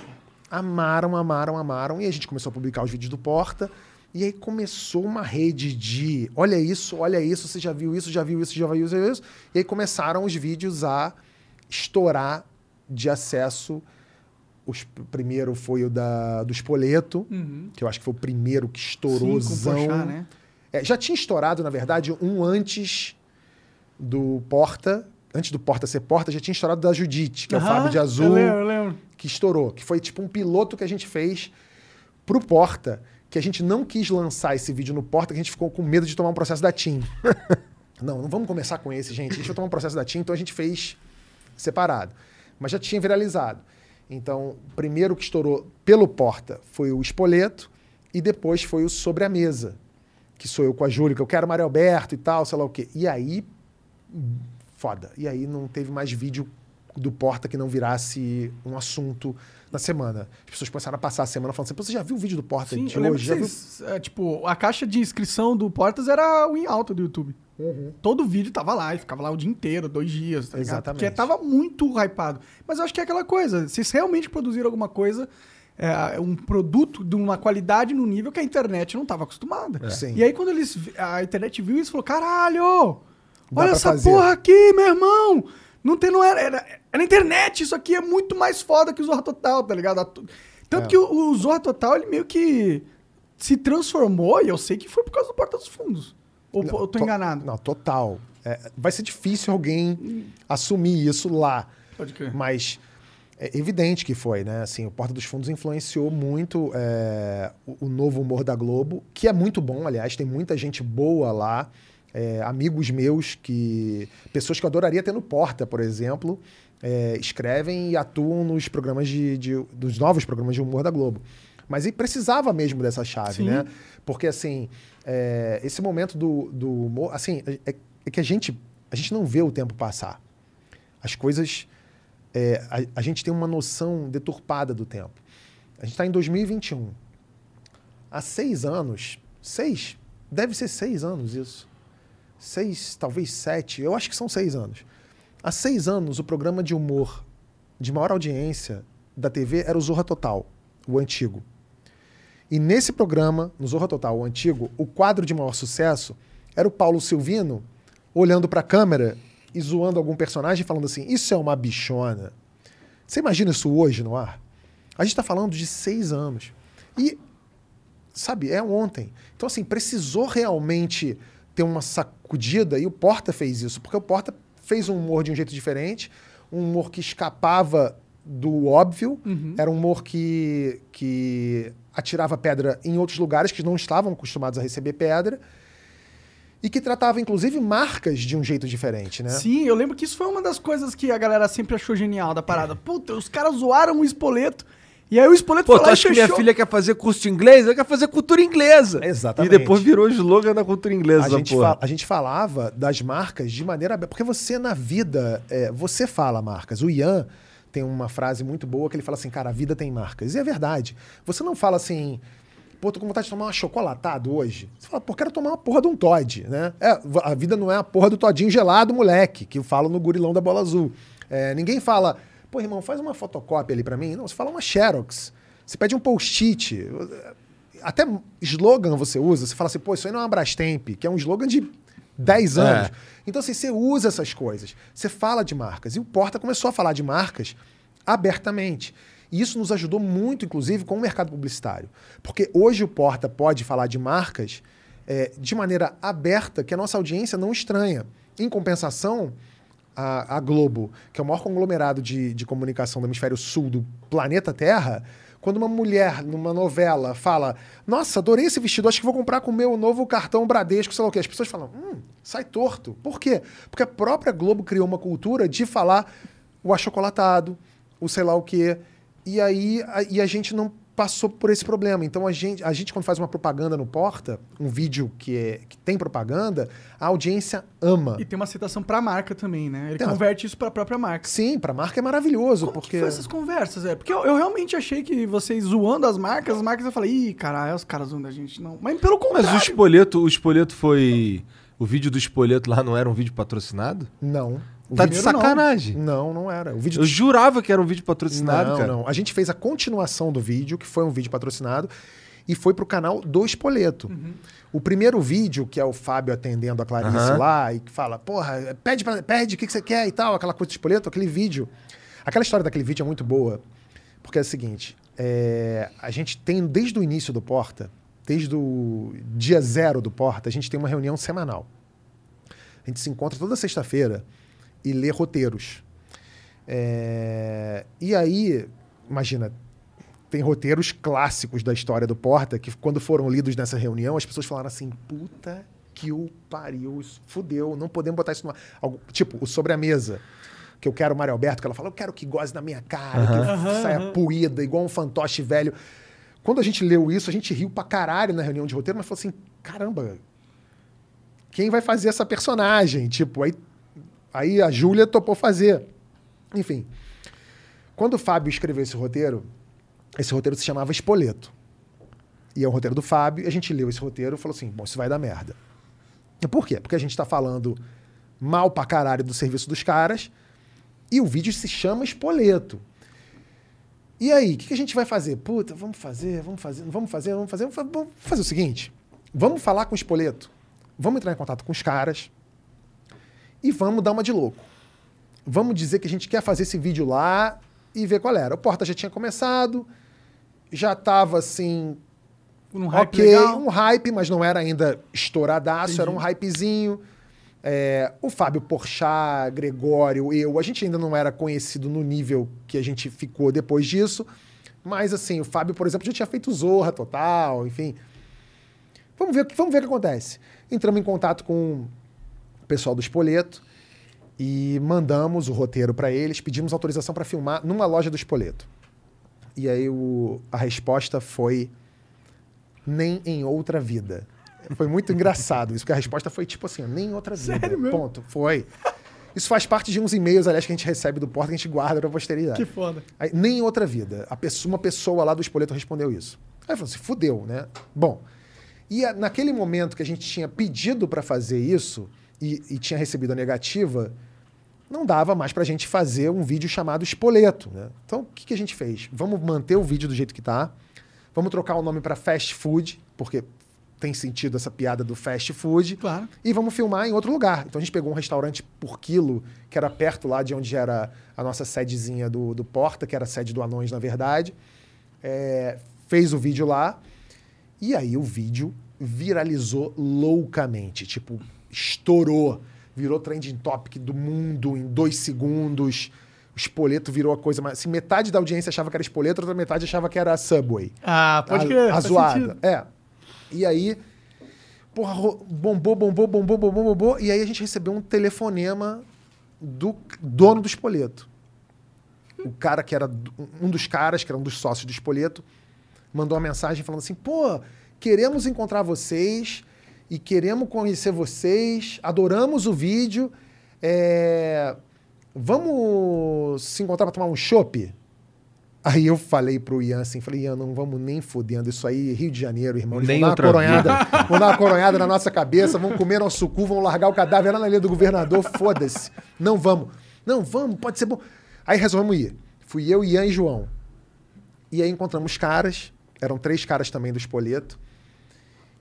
Amaram, amaram, amaram. E a gente começou a publicar os vídeos do Porta. E aí começou uma rede de olha isso, olha isso, você já viu isso, já viu isso, já viu isso, já viu isso. E aí começaram os vídeos a estourar de acesso. Os, o primeiro foi o da, do Espoleto, Uhum. que eu acho que foi o primeiro que estourou. Sim, né? É, já tinha estourado, na verdade, um antes do Porta. Antes do Porta ser Porta, já tinha estourado da Judite, que é o Fábio de Azul Eu lembro, eu lembro. que estourou, que foi tipo um piloto que a gente fez pro Porta, que a gente não quis lançar esse vídeo no Porta, que a gente ficou com medo de tomar um processo da TIM. <laughs> não, não vamos começar com esse, gente. A gente vai tomar um processo da TIM, então a gente fez separado. Mas já tinha viralizado. Então, primeiro que estourou pelo Porta foi o Espoleto e depois foi o Sobre a Mesa, que sou eu com a Júlia, que eu quero Mário Alberto e tal, sei lá o quê. E aí, foda. E aí não teve mais vídeo do Porta que não virasse um assunto na semana. As pessoas começaram a passar a semana falando assim, "Pô, você já viu o vídeo do Porta Sim, de hoje? vocês, é, tipo, a caixa de inscrição do Portas era o em alta do YouTube. Uhum. Todo vídeo tava lá e ficava lá o dia inteiro, dois dias, tá? Exatamente. Porque tava muito hypado. Mas eu acho que é aquela coisa, vocês realmente produziram alguma coisa, é, um produto de uma qualidade no nível que a internet não tava acostumada. Sim. E aí quando eles, a internet viu isso, falou, caralho, Dá olha essa fazer." porra aqui, meu irmão! Não tem, não era, era, era internet, isso aqui é muito mais foda que o Zorra Total, tá ligado? Tanto É. que o, o Zorra Total, ele meio que se transformou, e eu sei que foi por causa do Porta dos Fundos. Ou Não, eu tô enganado? Não, total. É, vai ser difícil alguém assumir isso lá. Pode crer. Mas é evidente que foi, né? Assim, o Porta dos Fundos influenciou muito é, o, o novo humor da Globo, que é muito bom, aliás, tem muita gente boa lá. É, amigos meus que. Pessoas que eu adoraria ter no Porta, por exemplo, é, escrevem e atuam nos programas de, de- dos novos programas de humor da Globo. Mas e precisava mesmo dessa chave, Sim. né? Porque assim, é, esse momento do, do humor, assim, é, é que a gente, a gente não vê o tempo passar. As coisas é, a, a gente tem uma noção deturpada do tempo. A gente está em 2021. Há seis anos, seis, deve ser seis anos isso. Seis, talvez sete, eu acho que são seis anos. Há seis anos, o programa de humor de maior audiência da TV era o Zorra Total, o antigo. E nesse programa, no Zorra Total, o antigo, o quadro de maior sucesso era o Paulo Silvino olhando para a câmera e zoando algum personagem falando assim: Isso é uma bichona. Você imagina isso hoje no ar? A gente está falando de seis anos. E, sabe, é ontem. Então, assim, precisou realmente ter uma sacudida e o Porta fez isso, porque o Porta fez um humor de um jeito diferente, um humor que escapava do óbvio, era um humor que, que atirava pedra em outros lugares que não estavam acostumados a receber pedra e que tratava, inclusive, marcas de um jeito diferente, né? Sim, eu lembro que isso foi uma das coisas que a galera sempre achou genial da parada. Puta, os caras zoaram o Espoleto. E aí o Pô, tu lá e acha que minha filha quer fazer curso de inglês? Ela quer fazer cultura inglesa. Exatamente. E depois virou slogan da cultura inglesa, a gente, a gente falava das marcas de maneira aberta. Porque você, na vida, é, você fala marcas. O Ian tem uma frase muito boa que ele fala assim, cara, a vida tem marcas. E é verdade. Você não fala assim, pô, tô com vontade de tomar uma chocolatada hoje. Você fala, pô, quero tomar uma porra de um Todd, né? É, a vida não é a porra do Todinho gelado, moleque, que eu falo no gurilão da bola azul. É, ninguém fala, pô, irmão, faz uma fotocópia ali pra mim. Não, você fala uma Xerox. Você pede um post-it. Até slogan você usa. Você fala assim, pô, isso aí não é uma Brastemp, que é um slogan de 10 É. anos. Então, assim, você usa essas coisas. Você fala de marcas. E o Porta começou a falar de marcas abertamente. E isso nos ajudou muito, inclusive, com o mercado publicitário. Porque hoje o Porta pode falar de marcas é, de maneira aberta que a nossa audiência não estranha. Em compensação, a, a Globo, que é o maior conglomerado de, de comunicação do hemisfério sul do planeta Terra, quando uma mulher numa novela fala: Nossa, adorei esse vestido, acho que vou comprar com o meu novo cartão Bradesco, sei lá o quê. As pessoas falam: Hum, sai torto. Por quê? Porque a própria Globo criou uma cultura de falar o achocolatado, o sei lá o quê. E aí a, e a gente não passou por esse problema. Então a gente, a gente quando faz uma propaganda no Porta, um vídeo que, é, que tem propaganda, a audiência ama. E tem uma citação pra marca também, né? Ele Tem uma- converte isso pra própria marca. Sim, pra marca é maravilhoso, Como porque que foi essas conversas, é? Porque eu, eu realmente achei que vocês zoando as marcas, as marcas eu falei, ih, caralho, os caras zoando a gente. Não. Mas pelo Mas contrário. o espoleto, o espoleto foi. O vídeo do espoleto lá não era um vídeo patrocinado? não. O Tá de sacanagem. Não, não era. O vídeo Eu jurava que era um vídeo patrocinado, não, cara. não. A gente fez a continuação do vídeo, que foi um vídeo patrocinado, e foi pro canal do Espoleto. O primeiro vídeo, que é o Fábio atendendo a Clarice Aham. lá, e que fala, porra, pede, pra, pede o que, que você quer e tal, aquela coisa do Espoleto, aquele vídeo. Aquela história daquele vídeo é muito boa, porque é o seguinte, é, a gente tem, desde o início do Porta, desde o dia zero do Porta, a gente tem uma reunião semanal. A gente se encontra toda sexta-feira e lê roteiros. É, e aí, imagina, tem roteiros clássicos da história do Porta que, quando foram lidos nessa reunião, as pessoas falaram assim: puta que o pariu, isso fudeu, não podemos botar isso no. Algo, tipo, o sobre a mesa. Que eu quero o Mário Alberto, que ela fala, eu quero que goze na minha cara, que saia puída, igual um fantoche velho. quando a gente leu isso, a gente riu pra caralho na reunião de roteiro, mas falou assim: caramba, quem vai fazer essa personagem? Tipo, aí, aí a Júlia topou fazer. Enfim. Quando o Fábio escreveu esse roteiro, esse roteiro se chamava Espoleto. E é o roteiro do Fábio, a gente leu esse roteiro e falou assim: bom, isso vai dar merda. Por quê? Porque a gente tá falando mal pra caralho do serviço dos caras, e o vídeo se chama Espoleto. E aí, o que, que a gente vai fazer? Puta, vamos fazer, vamos fazer, vamos fazer, vamos fazer. Vamos fa- vamos fazer o seguinte: vamos falar com o Espoleto, vamos entrar em contato com os caras e vamos dar uma de louco. Vamos dizer que a gente quer fazer esse vídeo lá e ver qual era. O Porta já tinha começado, já tava assim, Um hype ok, legal. um hype, mas não era ainda estouradaço, Entendi. era um hypezinho. É, o Fábio Porchat, Gregório, eu, a gente ainda não era conhecido no nível que a gente ficou depois disso. Mas assim, o Fábio, por exemplo, já tinha feito Zorra total, enfim. Vamos ver, o que- vamos ver o que acontece. Entramos em contato com pessoal do Espoleto e mandamos o roteiro para eles, pedimos autorização para filmar numa loja do Espoleto. E aí o- a resposta foi nem em outra vida. Foi muito engraçado isso, porque a resposta foi tipo assim, nem em outra vida. Sério mesmo? Ponto. Foi. Isso faz parte de uns e-mails, aliás, que a gente recebe do Porta, que a gente guarda pra posteridade. Que foda. Aí, nem em outra vida. A pessoa, uma pessoa lá do Espoleto respondeu isso. Aí falou assim, fudeu, né? Bom, e a- naquele momento que a gente tinha pedido para fazer isso e, e tinha recebido a negativa, não dava mais pra gente fazer um vídeo chamado Espoleto, né? Então, o que, que a gente fez? Vamos manter o vídeo do jeito que tá. Vamos trocar o nome para Fast Food, porque tem sentido essa piada do fast food. Claro. E vamos filmar em outro lugar. Então a gente pegou um restaurante por quilo, que era perto lá de onde era a nossa sedezinha do, do Porta, que era a sede do Anões, na verdade. É, fez o vídeo lá. E aí o vídeo viralizou loucamente. Tipo, estourou. Virou trending topic do mundo em dois segundos. O espoleto virou a coisa mais. Assim, metade da audiência achava que era espoleto, outra metade achava que era Subway. Ah, pode a, crer. a faz zoada. É. E aí, porra, bombou, bombou, bombou, bombou, bombou. E aí a gente recebeu um telefonema do dono do espoleto. O cara que era um dos caras, que era um dos sócios do espoleto, mandou uma mensagem falando assim: pô, queremos encontrar vocês e queremos conhecer vocês, adoramos o vídeo. é, Vamos se encontrar para tomar um chopp? Aí eu falei pro Ian assim, falei, Ian, não vamos nem fudendo isso aí, Rio de Janeiro, irmão. Eles Nem vão dar uma coronhada, <laughs> vão dar uma coronhada na nossa cabeça, vão comer nosso cu, vão largar o cadáver lá na linha do governador, foda-se. Não vamos. Não, vamos, pode ser bom. Aí resolvemos ir. Fui eu, Ian e João. E aí encontramos caras, eram três caras também do Espoleto,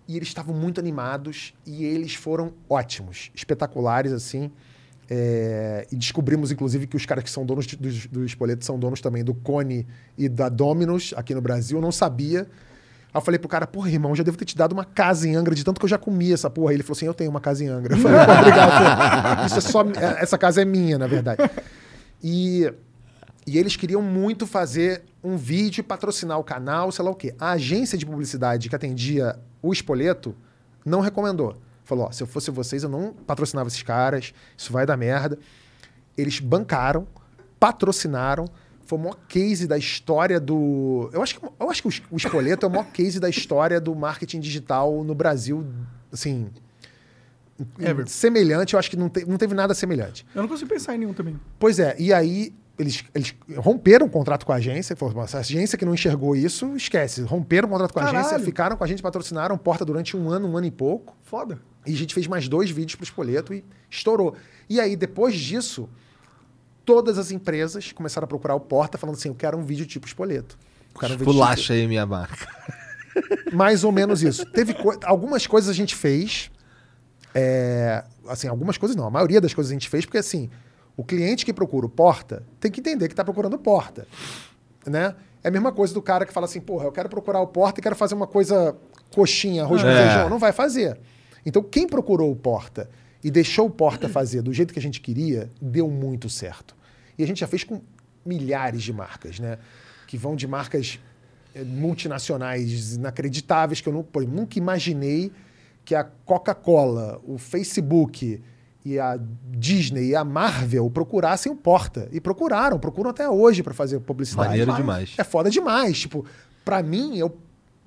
e eles estavam muito animados e eles foram ótimos, espetaculares, assim. É, e descobrimos, inclusive, que os caras que são donos do, do Espoleto são donos também do Cone e da Dominos aqui no Brasil. Eu não sabia. Aí eu falei pro cara, porra, irmão, já devo ter te dado uma casa em Angra de tanto que eu já comi essa porra. Ele falou assim: eu tenho uma casa em Angra. Eu falei, obrigado. Isso é só. é- Essa casa é minha, na verdade. E, e eles queriam muito fazer um vídeo, patrocinar o canal, sei lá o quê. A agência de publicidade que atendia o Espoleto não recomendou. Falou: ó, se eu fosse vocês, eu não patrocinava esses caras, isso vai dar merda. Eles bancaram, patrocinaram. Foi o maior case da história do. Eu acho que, eu acho que o Es- o Espoleto é o maior case da história do marketing digital no Brasil. Assim. Ever. Semelhante, eu acho que não, te- não teve nada semelhante. Eu não consigo pensar em nenhum também. Pois é, e aí eles, eles romperam o contrato com a agência, falaram, essa agência que não enxergou isso, esquece. Romperam o contrato com a agência, Caralho. ficaram com a gente, patrocinaram porta durante um ano, um ano e pouco. Foda. E a gente fez mais dois vídeos pro Espoleto e estourou. E aí, depois disso, todas as empresas começaram a procurar o Porta, falando assim: eu quero um vídeo tipo Espoleto. Um Pulacha aí minha marca. tipo- <laughs> Mais ou menos isso. Teve co- algumas coisas a gente fez. é, assim, algumas coisas não. A maioria das coisas a gente fez, porque assim, o cliente que procura o Porta tem que entender que está procurando o Porta. Né? É a mesma coisa do cara que fala assim, porra, eu quero procurar o Porta e quero fazer uma coisa coxinha, arroz com É. feijão. Não vai fazer. Então, quem procurou o Porta e deixou o Porta fazer do jeito que a gente queria, deu muito certo. E a gente já fez com milhares de marcas, né? Que vão de marcas eh, multinacionais inacreditáveis que eu não, eu nunca imaginei que a Coca-Cola, o Facebook e a Disney e a Marvel procurassem o Porta. E procuraram, procuram até hoje para fazer publicidade. Maneiro demais. É foda demais. Tipo, pra mim, eu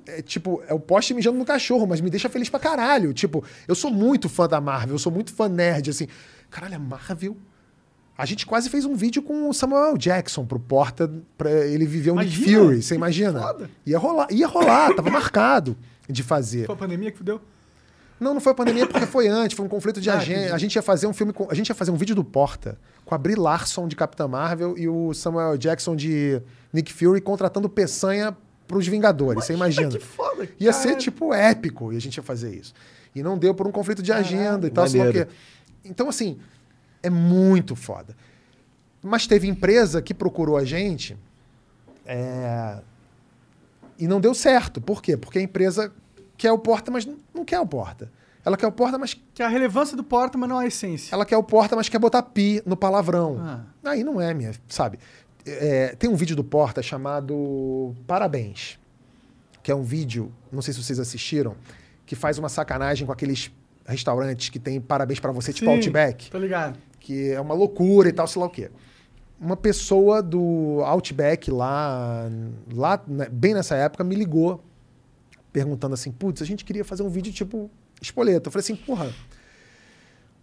é tipo, é o poste mijando no cachorro, mas me deixa feliz pra caralho. Tipo, eu sou muito fã da Marvel, eu sou muito fã nerd, assim. Caralho, a Marvel. A gente quase fez um vídeo com o Samuel Jackson pro Porta pra ele viver um Nick! Fury, você imagina? foda. Ia rolar, ia rolar, tava marcado de fazer. Foi a pandemia que fudeu? Não, não foi a pandemia porque foi antes, foi um conflito de Ah, agenda. A gente ia fazer um filme com, a gente ia fazer um vídeo do Porta com a Brie Larson de Capitã Marvel e o Samuel Jackson de Nick Fury contratando Peçanha pros Vingadores, você imagina. que foda, Ia cara. ser tipo épico e a gente ia fazer isso. E não deu por um conflito de agenda e tal, sei lá o maneiro. quê. Então assim, é muito foda. Mas teve empresa que procurou a gente é, e não deu certo. Por quê? Porque a empresa quer o porta, mas não quer o porta. Ela quer o porta, mas Que é a relevância do porta, mas não a essência. ela quer o porta, mas quer botar pi no palavrão. Ah. Aí não é, minha, sabe? É, tem um vídeo do Porta chamado Parabéns, que é um vídeo, não sei se vocês assistiram, que faz uma sacanagem com aqueles restaurantes que tem parabéns pra você, tipo Sim, Outback, Tô ligado. que é uma loucura e tal, sei lá o quê. Uma pessoa do Outback lá, lá né, bem nessa época, me ligou perguntando assim: putz, a gente queria fazer um vídeo tipo espoleta. Eu falei assim: porra,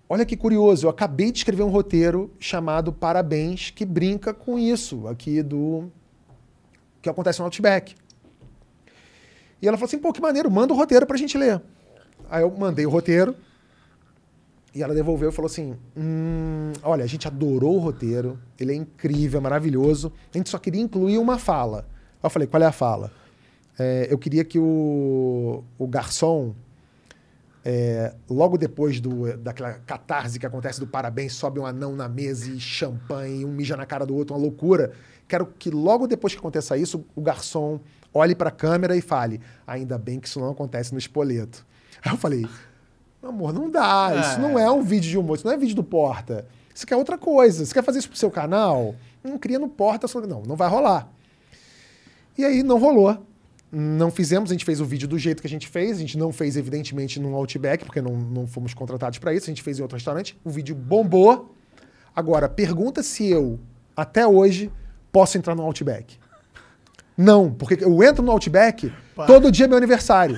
olha que curioso, eu acabei de escrever um roteiro chamado Parabéns, que brinca com isso aqui do. que acontece no Outback. E ela falou assim: pô, que maneiro, manda o roteiro pra gente ler. Aí eu mandei o roteiro. E ela devolveu e falou assim: hum, olha, a gente adorou o roteiro, ele é incrível, é maravilhoso. A gente só queria incluir uma fala. Aí eu falei: qual é a fala? É, eu queria que o, o garçom, é, logo depois do, daquela catarse que acontece do parabéns, sobe um anão na mesa e champanhe, um mija na cara do outro, uma loucura. Quero que logo depois que aconteça isso, o garçom olhe pra câmera e fale: ainda bem que isso não acontece no espoleto. Aí eu falei: amor, não dá, isso não é um vídeo de humor, isso não é vídeo do Porta. Isso quer outra coisa. Você quer fazer isso pro seu canal? Não cria no Porta, não, não vai rolar. E aí não rolou. Não fizemos, a gente fez o vídeo do jeito que a gente fez. A gente não fez, evidentemente, num Outback, porque não, não fomos contratados para isso. A gente fez em outro restaurante. O vídeo bombou. Agora, pergunta se eu, até hoje, posso entrar no Outback. Não, porque eu entro no Outback, todo dia é meu aniversário.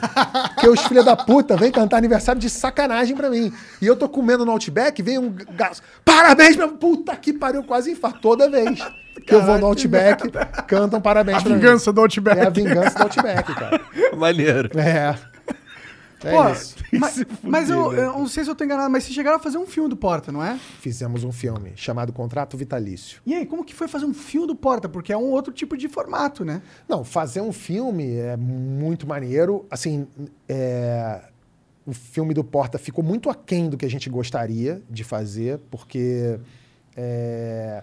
Porque os filha da puta vêm cantar aniversário de sacanagem pra mim. E eu tô comendo no Outback, vem um gato. Parabéns, meu puta que pariu, quase infarto toda vez. Que eu vou no Outback, cantam parabéns A pra mim. vingança do Outback. É a vingança do Outback, cara. <laughs> Maneiro. É. É Pô, isso. <laughs> mas, mas eu, eu não sei se eu tô enganado, mas vocês chegaram a fazer um filme do Porta, não é? Fizemos um filme chamado Contrato Vitalício. E aí, como que foi fazer um filme do Porta? Porque é um outro tipo de formato, né? Não, fazer um filme é muito maneiro. Assim, é, o filme do Porta ficou muito aquém do que a gente gostaria de fazer, porque é,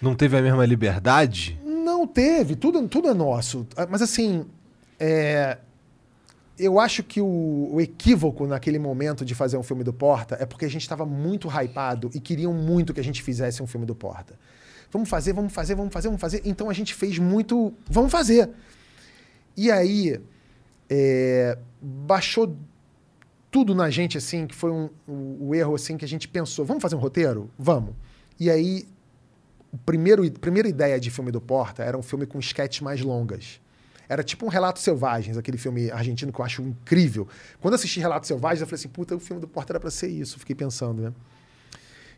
Não teve a mesma liberdade? não teve, tudo, tudo é nosso. Ah, Mas assim, é, eu acho que o, o equívoco naquele momento de fazer um filme do Porta é porque a gente estava muito hypado e queriam muito que a gente fizesse um filme do Porta. Vamos fazer, vamos fazer, vamos fazer, vamos fazer. Então a gente fez muito. Vamos fazer. E aí é, baixou tudo na gente, assim, que foi um, o, o erro assim que a gente pensou, vamos fazer um roteiro? Vamos. E aí, o primeiro, a primeira ideia de filme do Porta era um filme com sketches mais longas. Era tipo um Relatos Selvagens, aquele filme argentino que eu acho incrível. Quando assisti Relatos Selvagens, eu falei assim, puta, o filme do Porta era pra ser isso. Fiquei pensando, né?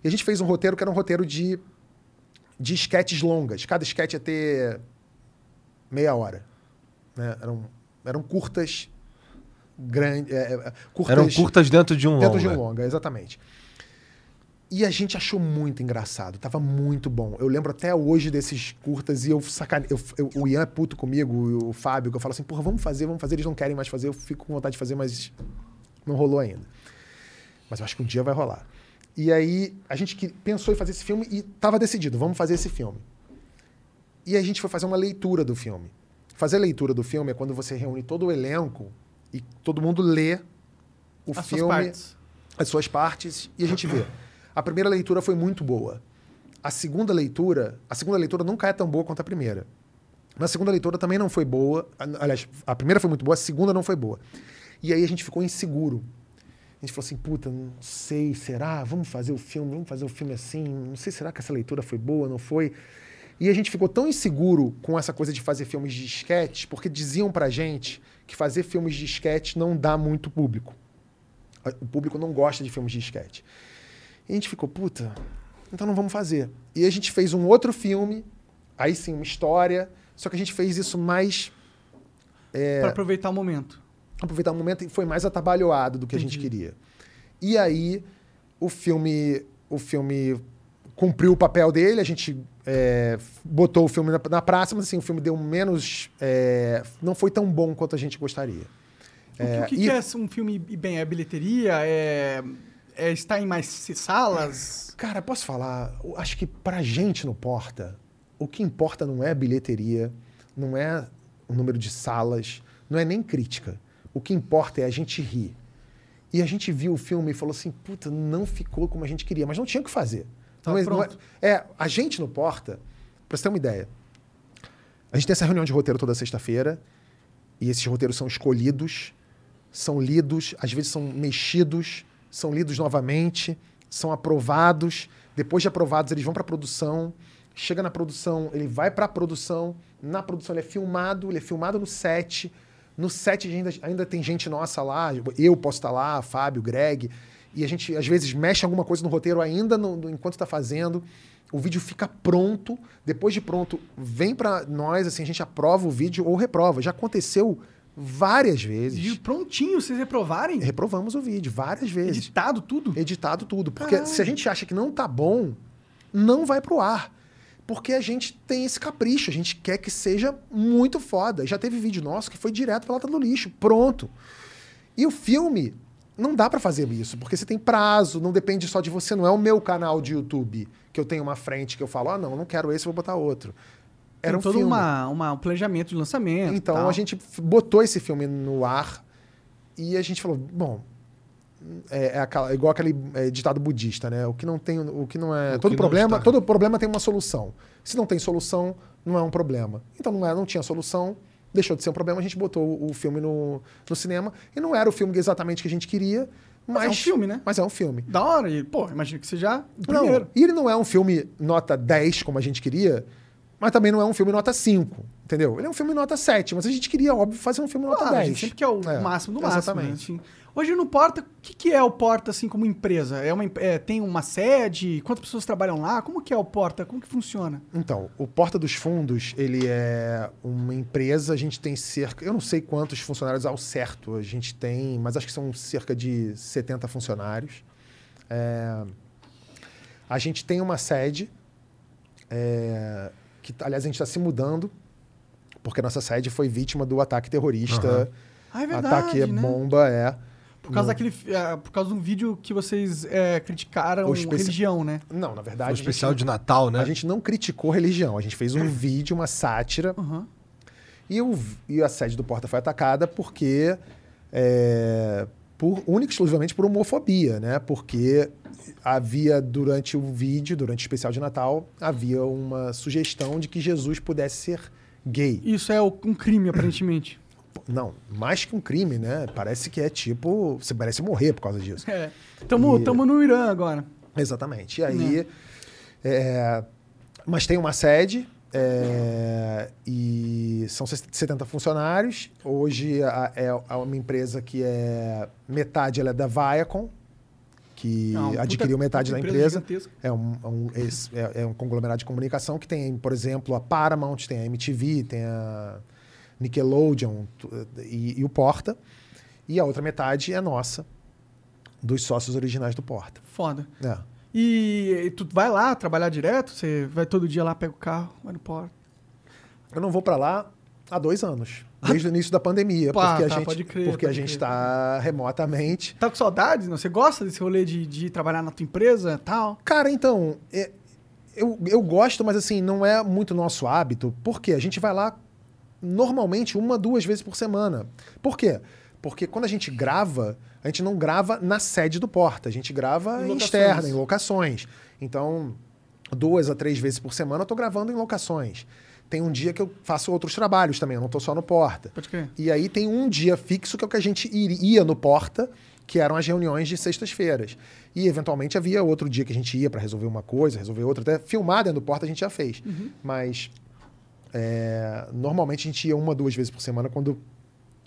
E a gente fez um roteiro que era um roteiro de, de sketches longas. Cada sketch ia ter meia hora. Né? Eram, eram curtas, grandes... curtas, Eram curtas dentro de um Dentro longa. de um longa, exatamente. E a gente achou muito engraçado, tava muito bom. Eu lembro até hoje desses curtas e eu sacane... eu, eu- o Ian é puto comigo, o Fábio, que eu falo assim, porra, vamos fazer, vamos fazer, eles não querem mais fazer, eu fico com vontade de fazer, mas não rolou ainda. Mas eu acho que um dia vai rolar. E aí a gente que- pensou em fazer esse filme e tava decidido, vamos fazer esse filme. E a gente foi fazer uma leitura do filme. Fazer leitura do filme é quando você reúne todo o elenco e todo mundo lê o As suas filme partes. as suas partes e a gente vê. A primeira leitura foi muito boa. A segunda leitura, a segunda leitura nunca é tão boa quanto a primeira. Mas a segunda leitura também não foi boa. Aliás, a primeira foi muito boa, a segunda não foi boa. E aí a gente ficou inseguro. A gente falou assim, puta, não sei, será? Vamos fazer o filme, vamos fazer o filme assim. Não sei, será que essa leitura foi boa, não foi? E a gente ficou tão inseguro com essa coisa de fazer filmes de sketch, porque diziam pra gente que fazer filmes de sketch não dá muito público. O público não gosta de filmes de sketch. E a gente ficou, puta, então não vamos fazer. E a gente fez um outro filme, aí sim, uma história, só que a gente fez isso mais. É, Pra aproveitar o momento. aproveitar o momento e foi mais atabalhoado do que a gente Entendi. queria. E aí o filme, o filme cumpriu o papel dele, a gente é, botou o filme na, na praça, mas assim, o filme deu menos. é, não foi tão bom quanto a gente gostaria. o que, e- que é um filme bem? É bilheteria? É, é estar em mais salas? Cara, posso falar? Eu acho que pra gente no Porta, o que importa não é bilheteria, não é o número de salas, não é nem crítica. O que importa é a gente rir. E a gente viu o filme e falou assim: puta, não ficou como a gente queria, mas não tinha o que fazer. Tá Não é- não é, pronto. é, a gente no Porta, pra você ter uma ideia, a gente tem essa reunião de roteiro toda sexta-feira, e esses roteiros são escolhidos, são lidos, às vezes são mexidos, são lidos novamente, são aprovados. Depois de aprovados, eles vão para produção. Chega na produção, ele vai para a produção. Na produção, ele é filmado, ele é filmado no set. No set ainda, ainda tem gente nossa lá, eu posso estar lá, Fábio, Greg. E a gente, às vezes, mexe alguma coisa no roteiro ainda no- no- enquanto está fazendo. O vídeo fica pronto. Depois de pronto, vem para nós, assim, a gente aprova o vídeo ou reprova. Já aconteceu várias vezes. E prontinho, vocês reprovarem? Reprovamos o vídeo várias vezes. Editado tudo? Editado tudo. Porque Caralho. se a gente acha que não tá bom, não vai pro ar. Porque a gente tem esse capricho, a gente quer que seja muito foda. Já teve vídeo nosso que foi direto pra lata do lixo, pronto. E o filme, não dá pra fazer isso, porque você tem prazo, não depende só de você, não é o meu canal de YouTube que eu tenho uma frente que eu falo, ah, não, não quero esse, vou botar outro. Era Tem um todo filme. uma, uma- um planejamento de lançamento. Então tal. a gente botou esse filme no ar e a gente falou, bom, é, é aquela- é igual aquele é, ditado budista, né? O que não tem, o que não é, O todo que não problema, todo problema tem uma solução. Se não tem solução, não é um problema. Então não é, não tinha solução, deixou de ser um problema, a gente botou o, o filme no, no cinema e não era o filme exatamente que a gente queria, mas, é um filme, né? Mas é um filme. Da hora. E, pô, imagino que seja o Não, primeiro. e ele não é um filme nota 10, como a gente queria, mas também não é um filme nota 5, entendeu? Ele é um filme nota 7, mas a gente queria, óbvio, fazer um filme nota Claro, a 10. gente sempre quer o É, máximo do máximo. Exatamente. né? Assim, hoje no Porta, o que, que é o Porta, assim, como empresa? É uma, é, tem uma sede? Quantas pessoas trabalham lá? Como que é o Porta? Como que funciona? Então, o Porta dos Fundos, ele é uma empresa, a gente tem cerca, eu não sei quantos funcionários ao certo a gente tem, mas acho que são cerca de 70 funcionários. É, a gente tem uma sede, é, que aliás a gente está se mudando, porque a nossa sede foi vítima do ataque terrorista. Ah, é verdade, ataque né? bomba, é. Por causa No- daquele. ah, por causa de um vídeo que vocês é, criticaram O especi- religião, né? Não, na verdade. gente especial não- de Natal, né? A gente não criticou religião, a gente fez um vídeo, uma sátira. Aham. E, o, e a sede do Porta foi atacada porque. É, por, única e exclusivamente por homofobia, né? Porque havia, durante o vídeo, durante o especial de Natal, havia uma sugestão de que Jesus pudesse ser gay. Isso é um crime, aparentemente. <clears throat> Não, mais que um crime, né? Parece que é tipo. Você merece morrer por causa disso. É. Tamo, E- tamo no Irã agora. Exatamente. E aí. é, mas tem uma sede. é, e são 70 funcionários. Hoje a- é é uma empresa que é. Metade ela é da Viacom, que É uma puta- adquiriu metade puta da empresa empresa. É um, é um- é- é um conglomerado de comunicação que tem, por exemplo, a Paramount, tem a MTV, tem a Nickelodeon e, e o Porta. E a outra metade é nossa, dos sócios originais do Porta. Foda. É. E, e tu vai lá trabalhar direto? Você vai todo dia lá, pega o carro, vai no Porta. Eu não vou para lá há dois anos, desde o início da pandemia, Pá, porque a tá, gente, pode crer, porque a pode gente crer. está remotamente. Tá com saudades? Não? Você gosta desse rolê de, de trabalhar na tua empresa tal? Cara, então, é- eu, eu gosto, mas assim, não é muito nosso hábito, porque a gente vai lá normalmente uma, duas vezes por semana. Por quê? Porque quando a gente grava, a gente não grava na sede do Porta, a gente grava Em em externa, em locações. Então, duas a três vezes por semana eu tô gravando em locações. Tem um dia que eu faço outros trabalhos também, eu não tô só no Porta. Pode crer. E aí tem um dia fixo que é o que a gente ia no Porta que eram as reuniões de sextas-feiras. E, eventualmente, havia outro dia que a gente ia para resolver uma coisa, resolver outra. Até filmar dentro do porta a gente já fez. Mas, é, normalmente, a gente ia uma, duas vezes por semana quando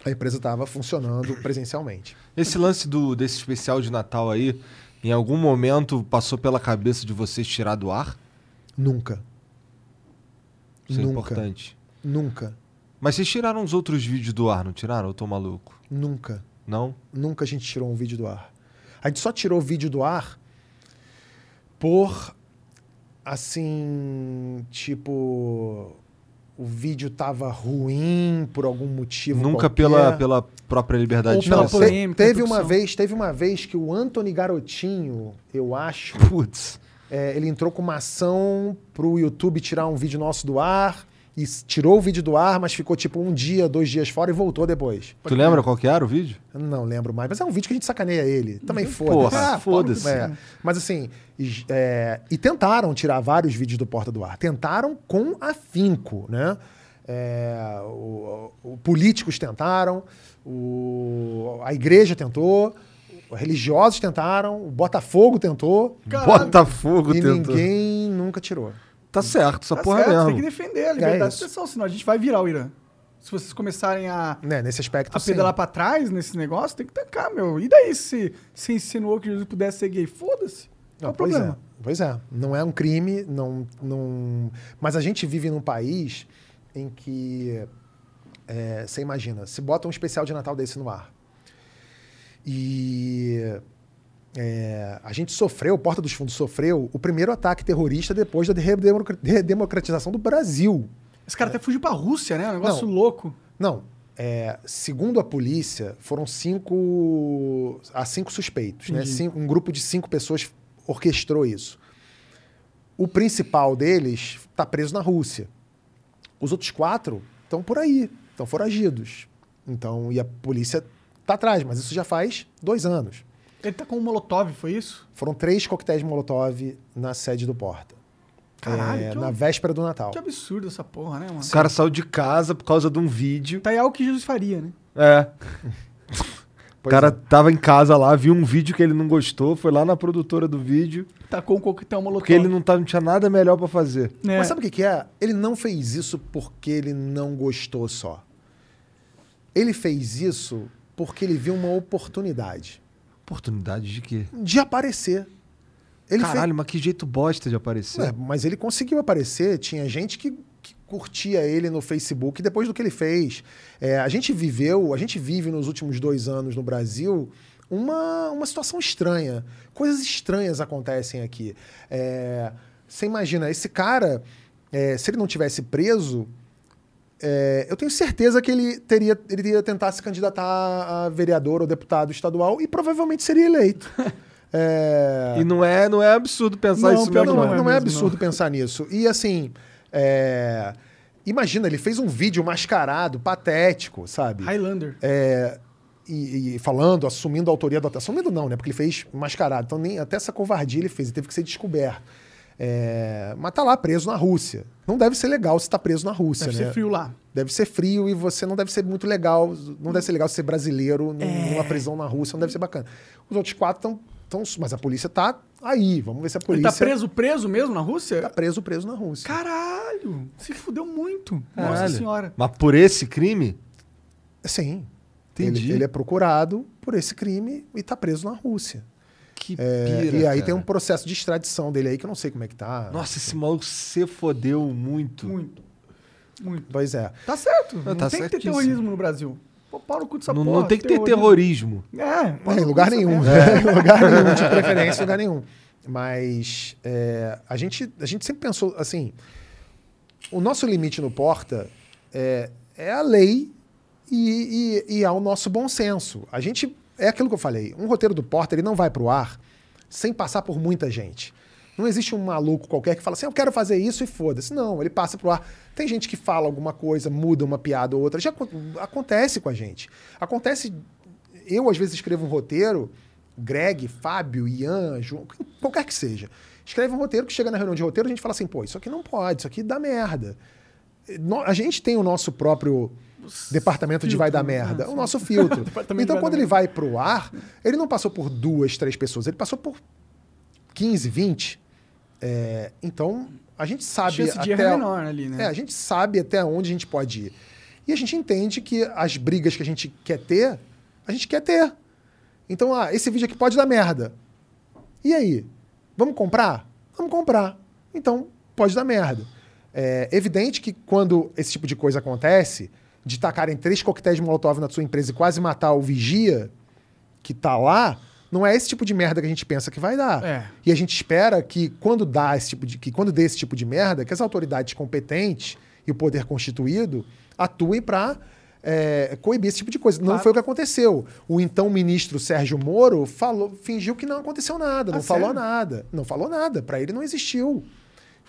a empresa estava funcionando <coughs> presencialmente. Esse lance do, desse especial de Natal aí, em algum momento passou pela cabeça de vocês tirar do ar? Nunca. Isso é Nunca. importante. Nunca. Mas vocês tiraram os outros vídeos do ar, não tiraram? Eu tô maluco. Nunca. Não? Nunca a gente tirou um vídeo do ar. A gente só tirou o vídeo do ar por assim, tipo, o vídeo tava ruim por algum motivo Nunca qualquer. pela, pela própria liberdade Ou de expressão. polêmica, teve uma vez, teve uma vez que o Anthony Garotinho, eu acho, Putz. É, ele entrou com uma ação pro YouTube tirar um vídeo nosso do ar e tirou o vídeo do ar, mas ficou tipo um dia, dois dias fora e voltou depois. Tu lembra qual que era o vídeo? Não lembro mais, mas é um vídeo que a gente sacaneia ele. Também Porra, foda-se. Ah, foda-se. É, mas assim, e, é, e tentaram tirar vários vídeos do Porta do Ar. Tentaram com afinco, né? É, o- o- políticos tentaram, o- a igreja tentou, religiosos tentaram, o Botafogo tentou Caralho. Botafogo e tentou. ninguém nunca tirou. Tá certo, essa Tá porra certo, é tem que mesmo. defender a liberdade de isso. expressão, senão a gente vai virar o Irã. Se vocês começarem a, Né, nesse aspecto, a sim. pedalar pra trás nesse negócio, tem que tancar, meu. E daí se se insinuou que Jesus pudesse ser gay? Foda-se. Qual Não, é problema? é, pois é. Não é um crime, não, não... mas a gente vive num país em que é, você imagina, se bota um especial de Natal desse no ar e é, a gente sofreu, Porta dos Fundos sofreu o primeiro ataque terrorista depois da redemocratização do Brasil. Esse cara até fugiu pra Rússia, né? Um negócio Não. louco. Não, é, segundo a polícia, foram cinco. Há cinco suspeitos, né? Entendi. Cinco- um grupo de cinco pessoas orquestrou isso. O principal deles está preso na Rússia. Os outros quatro estão por aí, estão foragidos. Então, e a polícia tá atrás, mas isso já faz dois anos. Ele tá com um molotov, foi isso? Foram três coquetéis Molotov na sede do Porta. Caralho, É, que, na véspera do Natal. que absurdo essa porra, né, mano? O cara saiu de casa por causa de um vídeo. Tá aí algo que Jesus faria, né? É. <laughs> O cara é. tava em casa lá, viu um vídeo que ele não gostou, foi lá na produtora do vídeo, Tacou um coquetel molotov. porque ele não, tá, não tinha nada melhor pra fazer. É. Mas sabe o que, que é? Ele não fez isso porque ele não gostou só. Ele fez isso porque ele viu uma oportunidade Oportunidade de quê? de aparecer. Ele Caralho, mas que jeito bosta de aparecer. fez... Mas ele conseguiu aparecer. Tinha gente que, que curtia ele no Facebook depois do que ele fez. É, a gente viveu, a gente vive nos últimos dois anos no Brasil uma, uma situação estranha. Coisas estranhas acontecem aqui. É, você imagina, esse cara, é, se ele não tivesse preso, é, eu tenho certeza que ele teria, ele iria tentar se candidatar a vereador ou deputado estadual e provavelmente seria eleito. <laughs> É, E não é, não é absurdo pensar Não, isso mesmo, não, não. não, é absurdo pensar nisso. E assim, é, imagina, ele fez um vídeo mascarado, patético, sabe? Highlander. É, e, e falando, assumindo a autoria do Assumindo não, né? Porque ele fez mascarado. Então nem até essa covardia ele fez, ele teve que ser descoberto. É, mas tá lá preso na Rússia. Não deve ser legal se tá preso na Rússia, Deve né? ser frio lá. Deve ser frio e você não deve ser muito legal. Não deve ser legal ser brasileiro num- É. numa prisão na Rússia, não deve ser bacana. Os outros quatro estão. Tão, mas a polícia tá aí. Vamos ver se a Ele polícia. tá preso, preso mesmo na Rússia? Tá preso, preso na Rússia. Caralho! Se fudeu muito. Nossa Caralho. senhora. Mas por esse crime? Sim. Entendi. Ele, ele é procurado por esse crime e tá preso na Rússia. Que É, pira, e aí cara. tem um processo de extradição dele aí que eu não sei como é que tá. Nossa, esse maluco se fodeu muito. Muito. Muito. Pois é. Tá certo. Não tá tem que ter certíssimo. terrorismo no Brasil. Pô, pau no cu dessa Não, porra. não tem que ter terrorismo. É, É, em lugar nenhum. Em <laughs> lugar nenhum, de preferência, em lugar nenhum. Mas é, a, gente, a gente sempre pensou assim: o nosso limite no Porta é, é a lei e, e, e ao nosso bom senso. A gente. É aquilo que eu falei: um roteiro do Porta ele não vai pro ar sem passar por muita gente. Não existe um maluco qualquer que fala assim, eu quero fazer isso e foda-se. Não, ele passa pro ar. Tem gente que fala alguma coisa, muda uma piada ou outra. Já acon- acontece com a gente. Acontece. Eu, às vezes, escrevo um roteiro, Greg, Fábio, Ian, João, qualquer que seja. Escreve um roteiro que chega na reunião de roteiro, a gente fala assim, pô, isso aqui não pode, isso aqui dá merda. A gente tem o nosso próprio Departamento de vai dar Filtro, merda. ah, o nosso filtro. <laughs> Então, quando ele vai pro ar, ele não passou por duas, três pessoas, ele passou por 15, 20. É, então, a gente A sabe de até... é menor ali, né? É, a gente sabe até onde a gente pode ir. E a gente entende que as brigas que a gente quer ter, a gente quer ter. Então, ah, esse vídeo aqui pode dar merda. E aí? Vamos comprar? Vamos comprar. Então, pode dar merda. É evidente que quando esse tipo de coisa acontece, de tacarem três coquetéis de molotov na sua empresa e quase matar o vigia que tá lá, não é esse tipo de merda que a gente pensa que vai dar. É. E a gente espera que quando dá esse tipo de que quando dê esse tipo de merda, que as autoridades competentes e o poder constituído atuem para coibir esse tipo de coisa. Não Claro. foi o que aconteceu. O então ministro Sérgio Moro falou, fingiu que não aconteceu nada, não Ah, falou sério? nada, não falou nada. Para ele não existiu.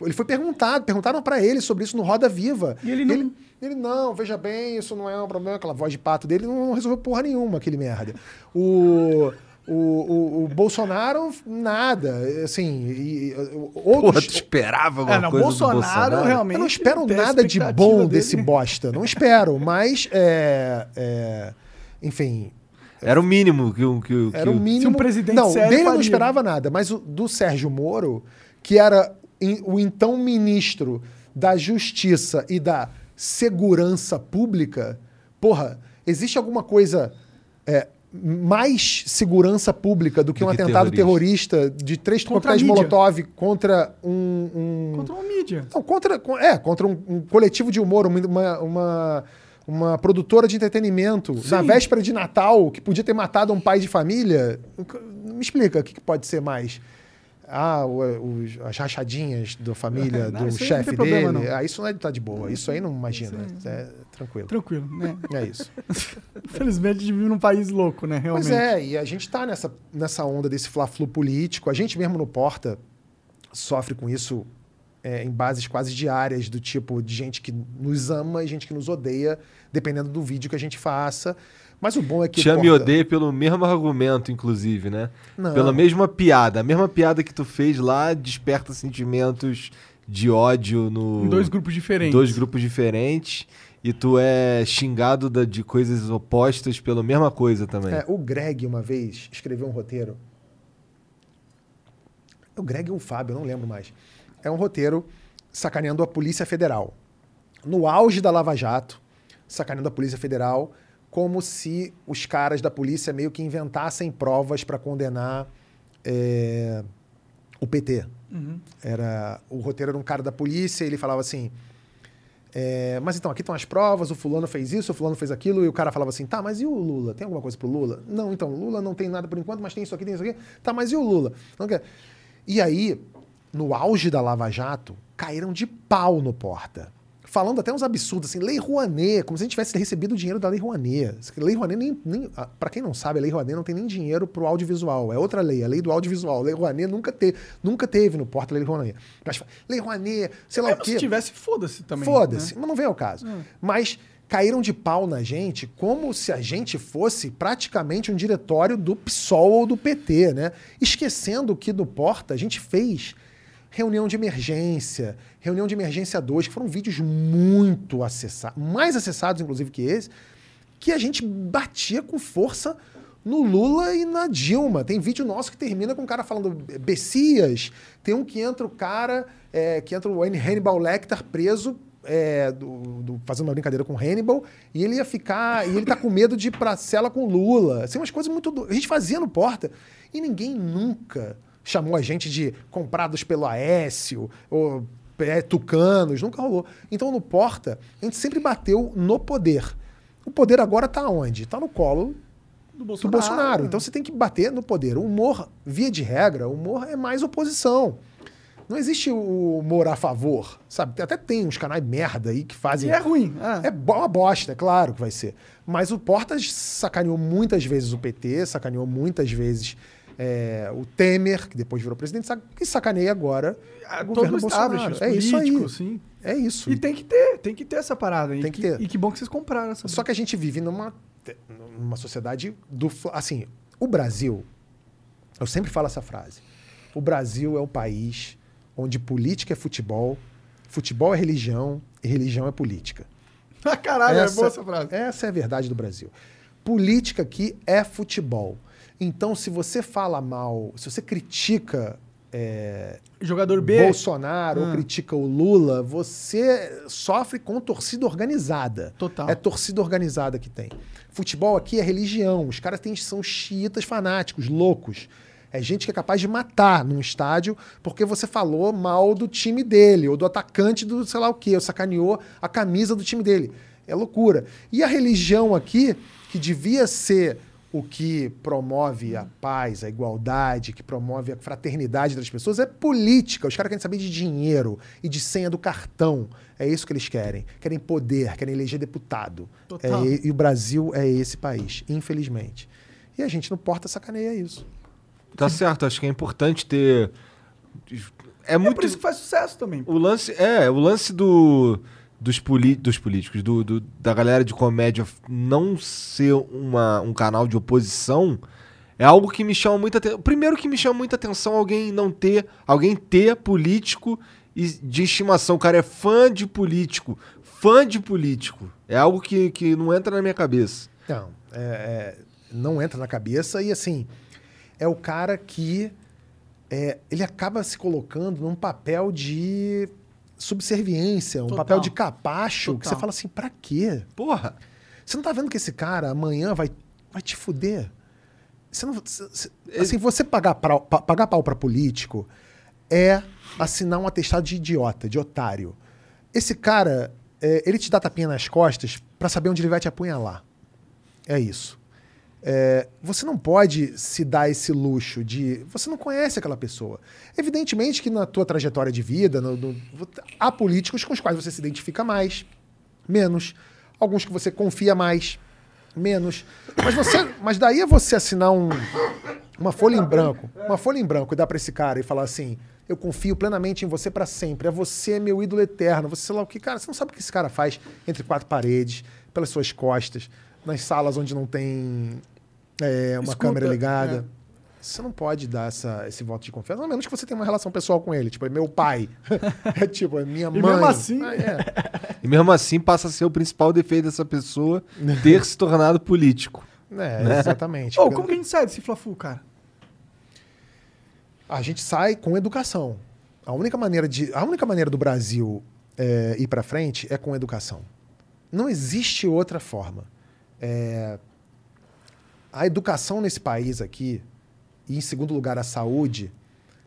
Ele foi perguntado, perguntaram para ele sobre isso no Roda Viva. E ele não- Ele, ele, não, veja bem, isso não é um problema. Aquela voz de pato dele não resolveu porra nenhuma, aquele merda. O, o, o, o Bolsonaro, nada. Assim, e, e, Porra, outros. tu esperava alguma É, não, coisa Bolsonaro, do Bolsonaro? realmente. Eu não espero nada de bom dele. desse bosta. Não espero, mas. É, é, enfim, Era o mínimo que o... Que, que era o mínimo. Se um presidente não, sério dele eu não faria. esperava nada, mas o, do Sérgio Moro, que era o então ministro da Justiça e da Segurança Pública, porra, existe alguma coisa é, mais segurança pública do que Do um que atentado terrorista. terrorista de três coquetéis. Molotov contra um- um, Contra uma mídia. não, contra, con- é, contra um, um coletivo de humor, uma, uma, uma, produtora de entretenimento, na véspera de Natal, que podia ter matado um pai de família. Me explica, o que pode ser mais? Ah, os- as rachadinhas da família, <laughs> Não, do isso aí chefe problema, dele. não. Ah, isso não é de tá de boa. Isso aí não imagina. É tranquilo. Tranquilo, né? É isso. <laughs> Infelizmente, a gente vive num país louco, né? Realmente. Pois é, e a gente tá nessa, nessa onda desse fla-flu político. A gente mesmo no Porta sofre com isso é, em bases quase diárias, do tipo de gente que nos ama e gente que nos odeia, dependendo do vídeo que a gente faça. Mas o bom é que. o Te ama e Porta- odeia pelo mesmo argumento, inclusive, né? Não. Pela mesma piada. A mesma piada que tu fez lá desperta sentimentos de ódio no... Em dois grupos diferentes. dois grupos diferentes. E tu é xingado da- de coisas opostas pela mesma coisa também. É, o Greg, uma vez, escreveu um roteiro. O Greg ou o Fábio, eu não lembro mais. É um roteiro sacaneando a Polícia Federal. No auge da Lava Jato, sacaneando a Polícia Federal, como se os caras da polícia meio que inventassem provas para condenar é, o PT. Era, o roteiro era um cara da polícia, ele falava assim. É, mas então, aqui estão as provas, o fulano fez isso, o fulano fez aquilo, e o cara falava assim, tá, mas e o Lula? Tem alguma coisa pro Lula? Não, então, Lula não tem nada por enquanto, mas tem isso aqui, tem isso aqui. Tá, mas e o Lula? Não quer. E aí, no auge da Lava Jato, caíram de pau no Porta. Falando até uns absurdos, assim, Lei Rouanet, como se a gente tivesse recebido o dinheiro da Lei Rouanet. Lei Rouanet, nem, nem, ah, pra quem não sabe, a Lei Rouanet não tem nem dinheiro pro audiovisual. É outra lei, a lei do audiovisual. Lei Rouanet nunca, te, nunca teve no Porta Lei Rouanet. Mas, Lei Rouanet, sei lá o Mesmo quê. se tivesse, foda-se também. Foda-se, né? mas não vem ao caso. Mas caíram de pau na gente como se a gente fosse praticamente um diretório do PSOL ou do PT, né? Esquecendo que do Porta a gente fez reunião de emergência, reunião de emergência 2, que foram vídeos muito acessados, mais acessados inclusive que esse, que a gente batia com força no Lula e na Dilma. Tem vídeo nosso que termina com o cara falando Bessias, tem um que entra o cara, é, que entra o Hannibal Lecter preso, é, do- do- fazendo uma brincadeira com o Hannibal, e ele ia ficar, e ele tá com medo de ir pra cela com o Lula. Assim, umas coisas muito... do- A gente fazia no Porta, e ninguém nunca chamou a gente de comprados pelo Aécio, ou é, tucanos, nunca rolou. Então, no Porta, a gente sempre bateu no poder. O poder agora tá onde? Tá no colo Do do Bolsonaro. Bolsonaro. Então você tem que bater no poder. O humor, via de regra, o humor é mais oposição. Não existe o humor a favor, sabe? Até tem uns canais merda aí que fazem. E é ruim. ah. É uma bosta, é claro que vai ser. Mas o Portas sacaneou muitas vezes o PT, sacaneou muitas vezes é, o Temer, que depois virou presidente, sac- e sacaneia agora Ah, o todo governo Bolsonaro. É isso aí. sim. É isso. E tem que ter, tem que ter essa parada. Tem e que ter. E que bom que vocês compraram essa Só que a gente vive numa, numa sociedade do. Assim, o Brasil. Eu sempre falo essa frase. O Brasil é o país onde política é futebol, futebol é religião e religião é política. <laughs> Caralho, é boa essa frase. essa é a verdade do Brasil. Política aqui é futebol. Então, se você fala mal, se você critica é, Jogador B. Bolsonaro ou Ah. critica o Lula, você sofre com torcida organizada. Total. É torcida organizada que tem. Futebol aqui é religião. Os caras têm, são xiitas fanáticos, loucos. É gente que é capaz de matar num estádio porque você falou mal do time dele, ou do atacante do sei lá o quê, ou sacaneou a camisa do time dele. É loucura. E a religião aqui, que devia ser o que promove a paz, a igualdade, que promove a fraternidade das pessoas, é política. Os caras querem saber de dinheiro e de senha do cartão. É isso que eles querem. Querem poder, querem eleger deputado. Total. É, e, o Brasil é esse país, infelizmente. E a gente não porta sacaneia isso. Tá certo, acho que é importante ter. É É muito. por isso que faz sucesso também. O lance. É, o lance do. Dos, dos políticos, do, do- da galera de comédia não ser uma, um canal de oposição é algo que me chama muita atenção. Primeiro que me chama muita atenção alguém não ter. Alguém ter político de estimação. O cara é fã de político. Fã de político. É algo que, que não entra na minha cabeça. Não, é- é, não entra na cabeça e assim, é o cara que é, ele acaba se colocando num papel de subserviência, um Total. papel de capacho, que Total. você fala assim, pra quê? Porra! Você não tá vendo que esse cara amanhã vai, vai te fuder? Você não, cê- cê- assim, você pagar, pa- pagar pau pra político é assinar um atestado de idiota, de otário. Esse cara, é, ele te dá tapinha nas costas pra saber onde ele vai te apunhalar. É isso. É, você não pode se dar esse luxo de. Você não conhece aquela pessoa. Evidentemente que na tua trajetória de vida, no- no- há políticos com os quais você se identifica mais, menos. Alguns que você confia mais, menos. Mas, você, mas daí é você assinar um, uma folha em branco, uma folha em branco e dar pra esse cara e falar assim: eu confio plenamente em você pra sempre. É você meu ídolo eterno. Você sei lá o que, cara. Você não sabe o que esse cara faz entre quatro paredes, pelas suas costas, nas salas onde não tem é, uma Escuta, câmera ligada. é. Você não pode dar essa, esse voto de confiança, a menos que você tenha uma relação pessoal com ele. Tipo, é meu pai. <laughs> <laughs> é tipo, é minha E mãe. mesmo assim- Ah, é. <laughs> E mesmo assim passa a ser o principal defeito dessa pessoa ter se tornado político. É, exatamente. Ô, Porque como que a gente sai desse Fla-Fu, cara? A gente sai com educação. A única maneira, de, a única maneira do Brasil é, ir para frente é com educação. Não existe outra forma. É, a educação nesse país aqui, e em segundo lugar a saúde,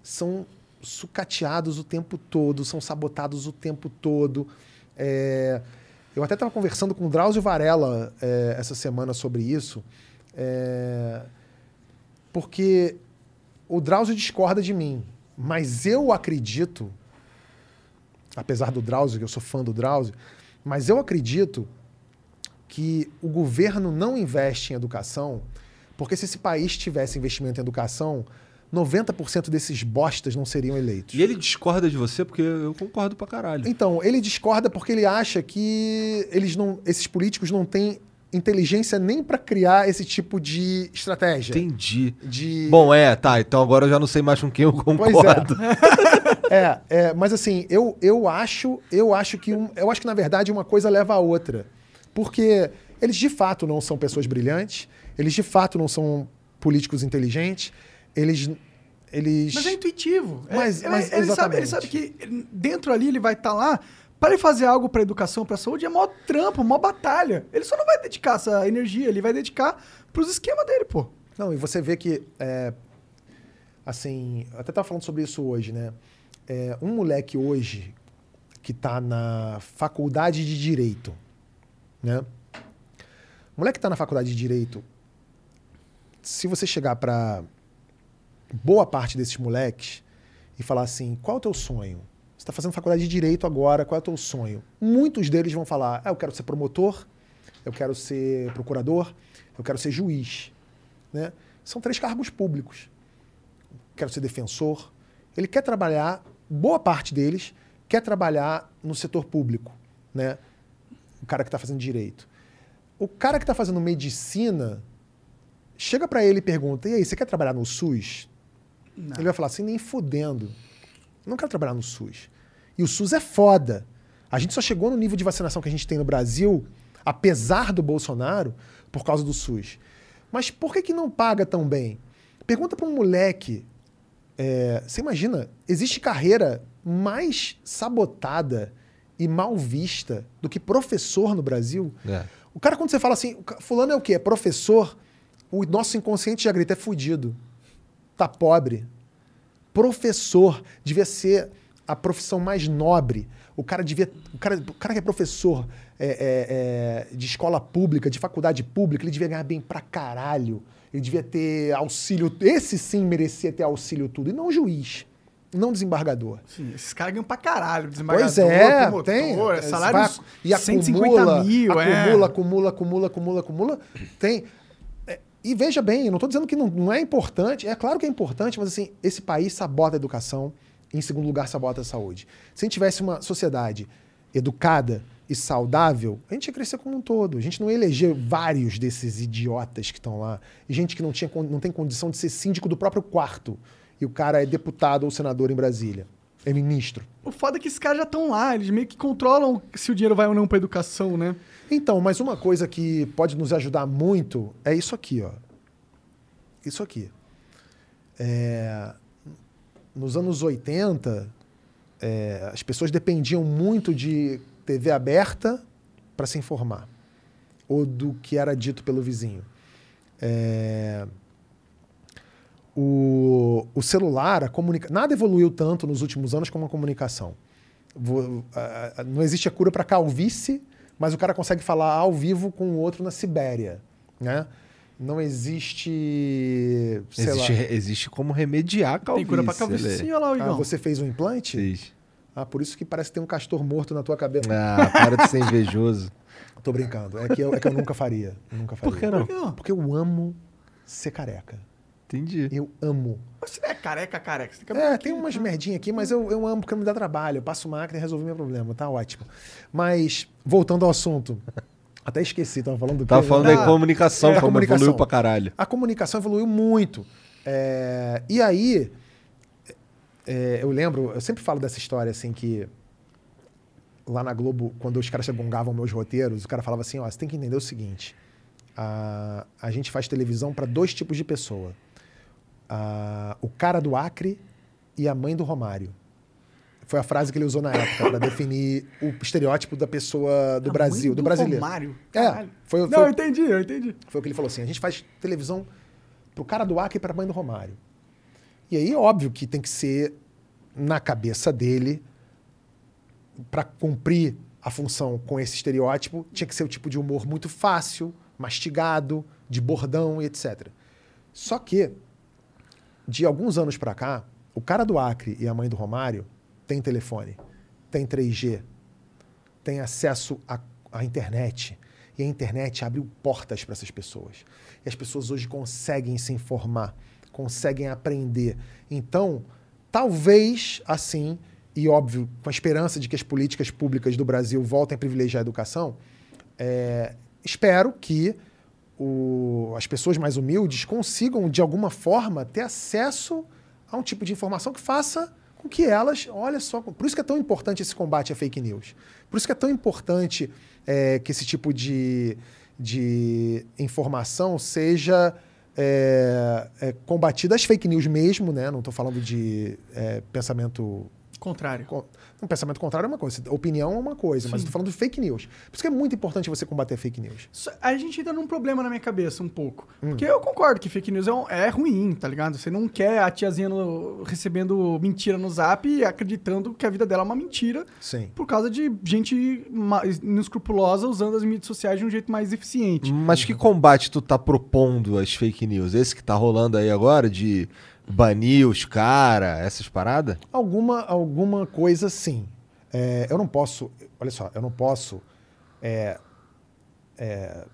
são sucateados o tempo todo, são sabotados o tempo todo. É, eu até estava conversando com o Drauzio Varela é, essa semana sobre isso, é, porque o Drauzio discorda de mim, mas eu acredito, apesar do Drauzio, que eu sou fã do Drauzio, mas eu acredito que o governo não investe em educação, porque se esse país tivesse investimento em educação, 90% desses bostas não seriam eleitos. E ele discorda de você porque eu concordo pra caralho. Então, ele discorda porque ele acha que eles não, esses políticos não têm inteligência nem para criar esse tipo de estratégia. Entendi. De... Bom, é, tá. Então agora eu já não sei mais com quem eu Pois concordo. é. <laughs> é, é, mas assim, eu, eu acho, eu acho que um, eu acho que na verdade uma coisa leva a outra. Porque eles de fato não são pessoas brilhantes, eles de fato não são políticos inteligentes, eles eles Mas é intuitivo. É- Mas- é- mas ele, sabe, ele sabe que dentro ali ele vai estar lá. Para ele fazer algo para educação, para saúde, é mó trampo, mó batalha. Ele só não vai dedicar essa energia, ele vai dedicar pros esquemas dele, pô. Não, e você vê que, é, assim, eu até estava falando sobre isso hoje, né? É, um moleque hoje que está na faculdade de Direito, né? O moleque que está na faculdade de Direito, se você chegar para boa parte desses moleques e falar assim, qual é o teu sonho? Você está fazendo faculdade de Direito agora, qual é o teu sonho? Muitos deles vão falar, ah, eu quero ser promotor, eu quero ser procurador, eu quero ser juiz né? São três cargos públicos. Quero ser defensor. Ele quer trabalhar, boa parte deles quer trabalhar no setor público, né? Cara que está fazendo direito. O cara que está fazendo medicina chega para ele e pergunta: "E aí, você quer trabalhar no SUS?" Ele vai falar assim: "Nem fudendo. Eu não quero trabalhar no SUS." E o SUS é foda. A gente só chegou no nível de vacinação que a gente tem no Brasil, apesar do Bolsonaro, por causa do SUS. Mas por que, que não paga tão bem? Pergunta para um moleque. é, você imagina, existe carreira mais sabotada e mal vista do que professor no Brasil? É. O cara, quando você fala assim, fulano é o quê? É professor, o nosso inconsciente já grita, é fudido. Tá pobre. Professor devia ser a profissão mais nobre. O cara devia. O cara, o cara que é professor é, é, é, de escola pública, de faculdade pública, ele devia ganhar bem pra caralho. Ele devia ter auxílio. Esse sim merecia ter auxílio tudo. E não juiz. Não desembargador. Sim, esses caras ganham pra caralho. Desembargador, Pois é, promotor, tem. é salário Vai- e 150 acumula, mil, é. acumula, acumula, acumula, acumula, acumula. Tem. É, E veja bem, eu não estou dizendo que não, não é importante, é claro que é importante, mas assim, esse país sabota a educação, em segundo lugar, sabota a saúde. Se a gente tivesse uma sociedade educada e saudável, a gente ia crescer como um todo. A gente não ia eleger vários desses idiotas que estão lá, e gente que não, tinha, não tem condição de ser síndico do próprio quarto, e o cara é deputado ou senador em Brasília. É ministro. O foda é que esses caras já estão lá, eles meio que controlam se o dinheiro vai ou não pra educação, né? Então, mas uma coisa que pode nos ajudar muito é isso aqui, ó. Isso aqui. É, nos anos 80, é, as pessoas dependiam muito de TV aberta para se informar, ou do que era dito pelo vizinho. É, o, o celular, a comunica... nada evoluiu tanto nos últimos anos como a comunicação. Vo- a- a- Não existe a cura para calvície, mas o cara consegue falar ao vivo com o outro na Sibéria. Né? Não existe. sei lá. Existe, existe como remediar a calvície. Tem cura pra calvície sim, olha lá o Ah, Igão. você fez um implante? Fiz. Ah, por isso que parece que tem um castor morto na tua cabeça. Ah, para de ser invejoso. Tô brincando. É que eu, é que eu nunca faria. Nunca faria. Por que não? Porque eu amo ser careca. Entendi. Eu amo. Mas Você não é careca, careca. Você tem É, tem umas tá? merdinhas aqui, mas eu, eu amo porque não me dá trabalho. Eu passo máquina e resolvi meu problema. Tá ótimo. Mas, voltando ao assunto. <laughs> Até esqueci, tava falando do Tava falando Ah, da comunicação, é, a como comunicação. evoluiu pra caralho. A comunicação evoluiu muito. É, e aí, é, eu lembro, eu sempre falo dessa história assim que lá na Globo, quando os caras gongavam meus roteiros, o cara falava assim: ó, você tem que entender o seguinte. A, a gente faz televisão para dois tipos de pessoa: A- o cara do Acre e a mãe do Romário. Foi a frase que ele usou na época para definir o estereótipo da pessoa do A Brasil, mãe do brasileiro. Romário. É, Caralho. foi- Não, foi- eu entendi, eu entendi. Foi o que ele falou assim: a gente faz televisão pro cara do Acre e pra mãe do Romário. E aí, óbvio que tem que ser na cabeça dele, para cumprir a função com esse estereótipo, tinha que ser o tipo de humor muito fácil, mastigado, de bordão e etc. Só que, de alguns anos pra cá, o cara do Acre e a mãe do Romário tem telefone, tem 3G, tem acesso à, à internet. E a internet abriu portas para essas pessoas. E as pessoas hoje conseguem se informar, conseguem aprender. Então, talvez assim, e óbvio, com a esperança de que as políticas públicas do Brasil voltem a privilegiar a educação, é, espero que o- as pessoas mais humildes consigam, de alguma forma, ter acesso a um tipo de informação que faça com que elas, olha só, por isso que é tão importante esse combate à fake news. Por isso que é tão importante é, que esse tipo de, de informação seja é, é, combatida, as fake news mesmo, né? Não estou falando de é, pensamento Contrário. Con- Um pensamento contrário é uma coisa, opinião é uma coisa, mas eu tô falando de fake news. Por isso que é muito importante você combater fake news. A gente entra num problema na minha cabeça um pouco. Hum. Porque eu concordo que fake news é, um- é ruim, tá ligado? Você não quer a tiazinha no- recebendo mentira no zap e acreditando que a vida dela é uma mentira Sim. por causa de gente inescrupulosa usando as mídias sociais de um jeito mais eficiente. Mas que combate tu tá propondo às fake news? Esse que tá rolando aí agora de banir os cara, essas paradas? Alguma, alguma coisa sim. É, eu não posso, olha só, eu não posso é, é,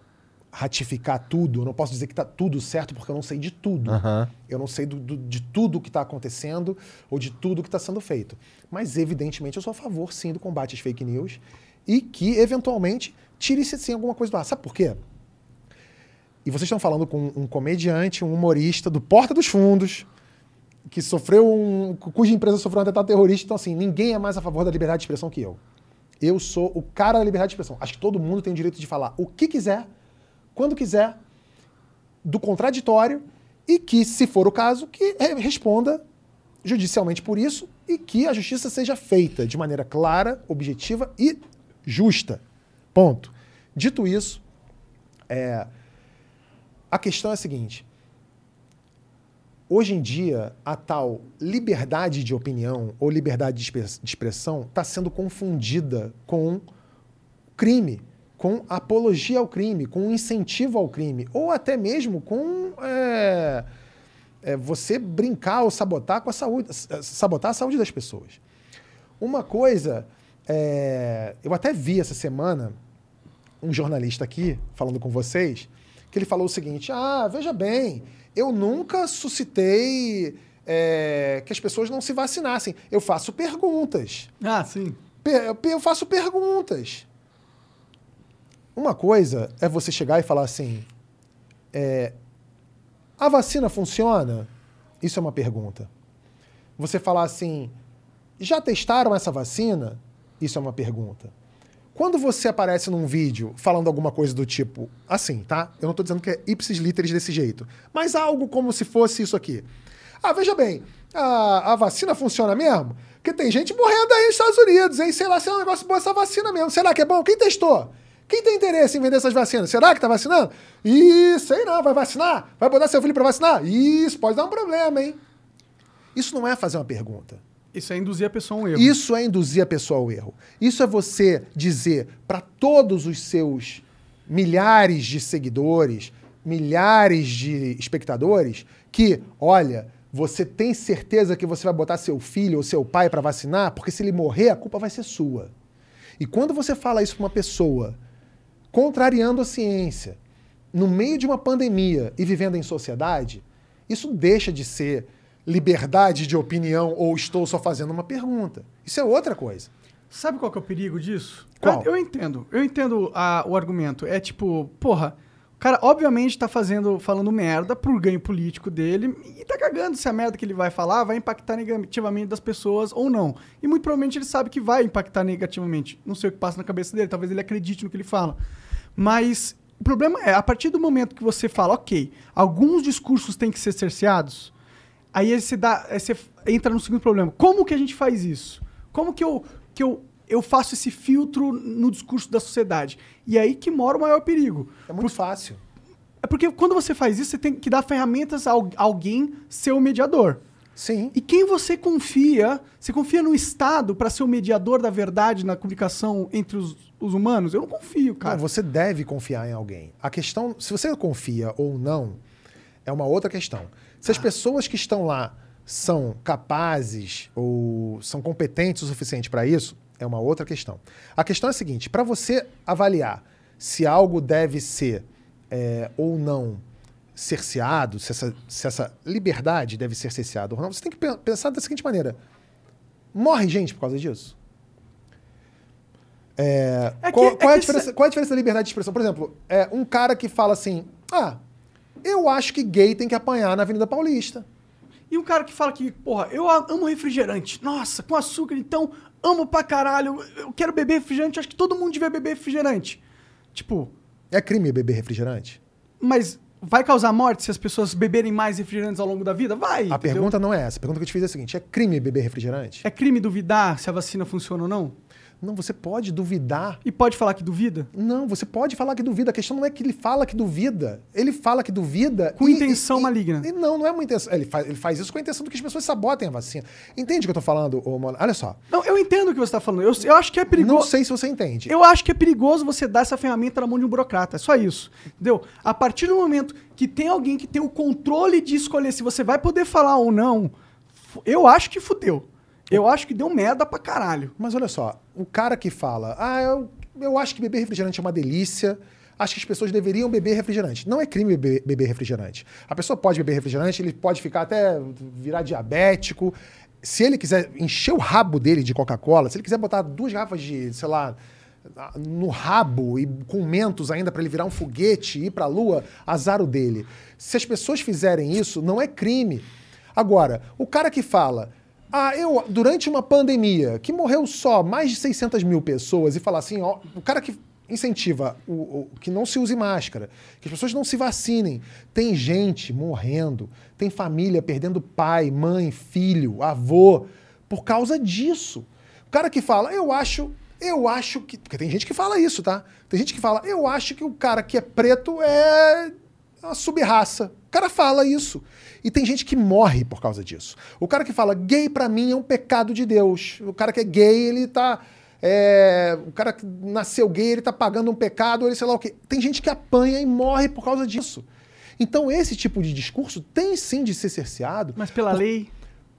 ratificar tudo, eu não posso dizer que está tudo certo porque eu não sei de tudo. Aham. Eu não sei do- do- de tudo que está acontecendo ou de tudo que está sendo feito. Mas, evidentemente, eu sou a favor, sim, do combate às fake news e que, eventualmente, tire-se, sim, alguma coisa do ar. Sabe por quê? E vocês estão falando com um comediante, um humorista do Porta dos Fundos, que sofreu um. cuja empresa sofreu um atentado terrorista. Então, assim, ninguém é mais a favor da liberdade de expressão que eu. Eu sou o cara da liberdade de expressão. Acho que todo mundo tem o direito de falar o que quiser, quando quiser, do contraditório e que, se for o caso, que re- responda judicialmente por isso e que a justiça seja feita de maneira clara, objetiva e justa. Ponto. Dito isso, é, a questão é a seguinte. Hoje em dia, a tal liberdade de opinião ou liberdade de expre- de expressão está sendo confundida com crime, com apologia ao crime, com incentivo ao crime, ou até mesmo com é, é, você brincar ou sabotar com a saúde, sabotar a saúde das pessoas. Uma coisa, é, eu até vi essa semana um jornalista aqui falando com vocês, que ele falou o seguinte: ah, veja bem, eu nunca suscitei é, que as pessoas não se vacinassem. Eu faço perguntas. Ah, sim. Eu faço perguntas. Uma coisa é você chegar e falar assim: é, a vacina funciona? Isso é uma pergunta. Você falar assim: já testaram essa vacina? Isso é uma pergunta. Quando você aparece num vídeo falando alguma coisa do tipo, assim, tá? Eu não tô dizendo que é ipsis literis desse jeito, mas algo como se fosse isso aqui. Ah, veja bem, a, a vacina funciona mesmo? Porque tem gente morrendo aí nos Estados Unidos, hein? Sei lá se é um negócio bom essa vacina mesmo. Será que é bom? Quem testou? Quem tem interesse em vender essas vacinas? Será que tá vacinando? Ih, sei não, vai vacinar? Vai botar seu filho pra vacinar? Isso pode dar um problema, hein? Isso não é fazer uma pergunta. Isso é induzir a pessoa a um erro. Isso é induzir a pessoa ao erro. Isso é você dizer para todos os seus milhares de seguidores, milhares de espectadores, que, olha, você tem certeza que você vai botar seu filho ou seu pai para vacinar? Porque se ele morrer, a culpa vai ser sua. E quando você fala isso para uma pessoa, contrariando a ciência, no meio de uma pandemia e vivendo em sociedade, isso deixa de ser liberdade de opinião ou estou só fazendo uma pergunta. Isso é outra coisa. Sabe qual que é o perigo disso? Qual? Eu, eu entendo. Eu entendo a- o argumento. É tipo, porra, o cara obviamente tá fazendo, falando merda pro ganho político dele e tá cagando se a merda que ele vai falar vai impactar negativamente das pessoas ou não. E muito provavelmente ele sabe que vai impactar negativamente. Não sei o que passa na cabeça dele, talvez ele acredite no que ele fala. Mas o problema é, a partir do momento que você fala, ok, alguns discursos têm que ser cerceados, Aí você, dá, aí você entra no segundo problema. Como que a gente faz isso? Como que eu, que eu, eu faço esse filtro no discurso da sociedade? E aí que mora o maior perigo. É muito fácil. É porque quando você faz isso, você tem que dar ferramentas a al- alguém ser o mediador. Sim. E quem você confia? Você confia no Estado para ser o mediador da verdade na comunicação entre os, os humanos? Eu não confio, cara. Não, você deve confiar em alguém. A questão, se você confia ou não, é uma outra questão. Se as pessoas que estão lá são capazes ou são competentes o suficiente para isso, é uma outra questão. A questão é a seguinte: para você avaliar se algo deve ser é, ou não cerceado, se essa, se essa liberdade deve ser cerceada ou não, você tem que pe- pensar da seguinte maneira: morre gente por causa disso? É, É que- qual, é qual é a diferença, cê- qual é a diferença da liberdade de expressão? Por exemplo, é um cara que fala assim: ah, eu acho que gay tem que apanhar na Avenida Paulista. E um cara que fala que, porra, eu amo refrigerante. Nossa, com açúcar, então, amo pra caralho. Eu quero beber refrigerante, acho que todo mundo devia beber refrigerante. Tipo, É crime beber refrigerante? mas vai causar morte se as pessoas beberem mais refrigerantes ao longo da vida? Vai. A entendeu? pergunta não é essa. A pergunta que eu te fiz é a seguinte: é crime beber refrigerante? É crime duvidar se a vacina funciona ou não? Não, você pode duvidar. E pode falar que duvida? Não, você pode falar que duvida. A questão não é que ele fala que duvida. Ele fala que duvida. Com intenção maligna. e não, não é uma intenção. Ele faz, ele faz isso com a intenção de que as pessoas sabotem a vacina. Entende o que eu tô falando, ô, Mona? Olha só. Não, eu entendo o que você tá falando. Eu, eu acho que é perigoso. Não sei se você entende. Eu acho que é perigoso você dar essa ferramenta na mão de um burocrata. É só isso. Entendeu? A partir do momento que tem alguém que tem o controle de escolher se você vai poder falar ou não, eu acho que fudeu. Eu acho que deu merda pra caralho. Mas olha só, o cara que fala, ah, eu, eu acho que beber refrigerante é uma delícia, acho que as pessoas deveriam beber refrigerante. Não é crime beber, beber refrigerante. A pessoa pode beber refrigerante, ele pode ficar até virar diabético. Se ele quiser encher o rabo dele de Coca-Cola, se ele quiser botar duas garrafas de, sei lá, no rabo e com mentos ainda para ele virar um foguete e ir para a lua, azar o dele. Se as pessoas fizerem isso, não é crime. Agora, o cara que fala, Ah, eu, durante uma pandemia que morreu só mais de 600 mil pessoas e falar assim, ó, o cara que incentiva o, o- que não se use máscara, que as pessoas não se vacinem. Tem gente morrendo, tem família perdendo pai, mãe, filho, avô, por causa disso. O cara que fala, eu acho, eu acho que. Porque tem gente que fala isso, tá? Tem gente que fala, eu acho que o cara que é preto é uma subraça. O cara fala isso. E tem gente que morre por causa disso. O cara que fala gay pra mim é um pecado de Deus. O cara que é gay, ele tá. é, o cara que nasceu gay, ele tá pagando um pecado, ele sei lá o quê. Tem gente que apanha e morre por causa disso. Então, esse tipo de discurso tem sim de ser cerceado Mas pela lei.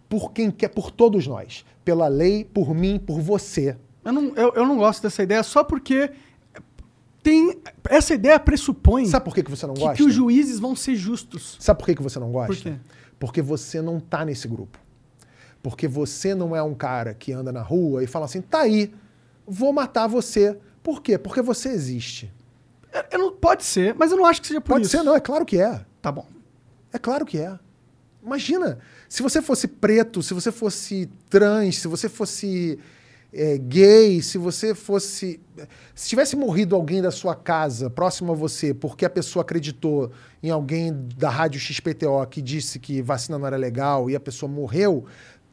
por quem quer, por todos nós. Pela lei, por mim, por você. Eu não, eu, eu não gosto dessa ideia só porque tem. Essa ideia pressupõe Sabe por que, que você não gosta? que os juízes vão ser justos. Sabe por que, que você não gosta? Por quê? Porque você não tá nesse grupo. Porque você não é um cara que anda na rua e fala assim, tá aí, vou matar você. Por quê? Porque você existe. Eu- eu não- pode ser, mas eu não acho que seja por Pode isso. ser, não, é claro que é. Tá bom. É claro que é. Imagina, se você fosse preto, se você fosse trans, se você fosse é, gay, se você fosse. Se tivesse morrido alguém da sua casa, próximo a você, porque a pessoa acreditou em alguém da rádio XPTO que disse que vacina não era legal e a pessoa morreu,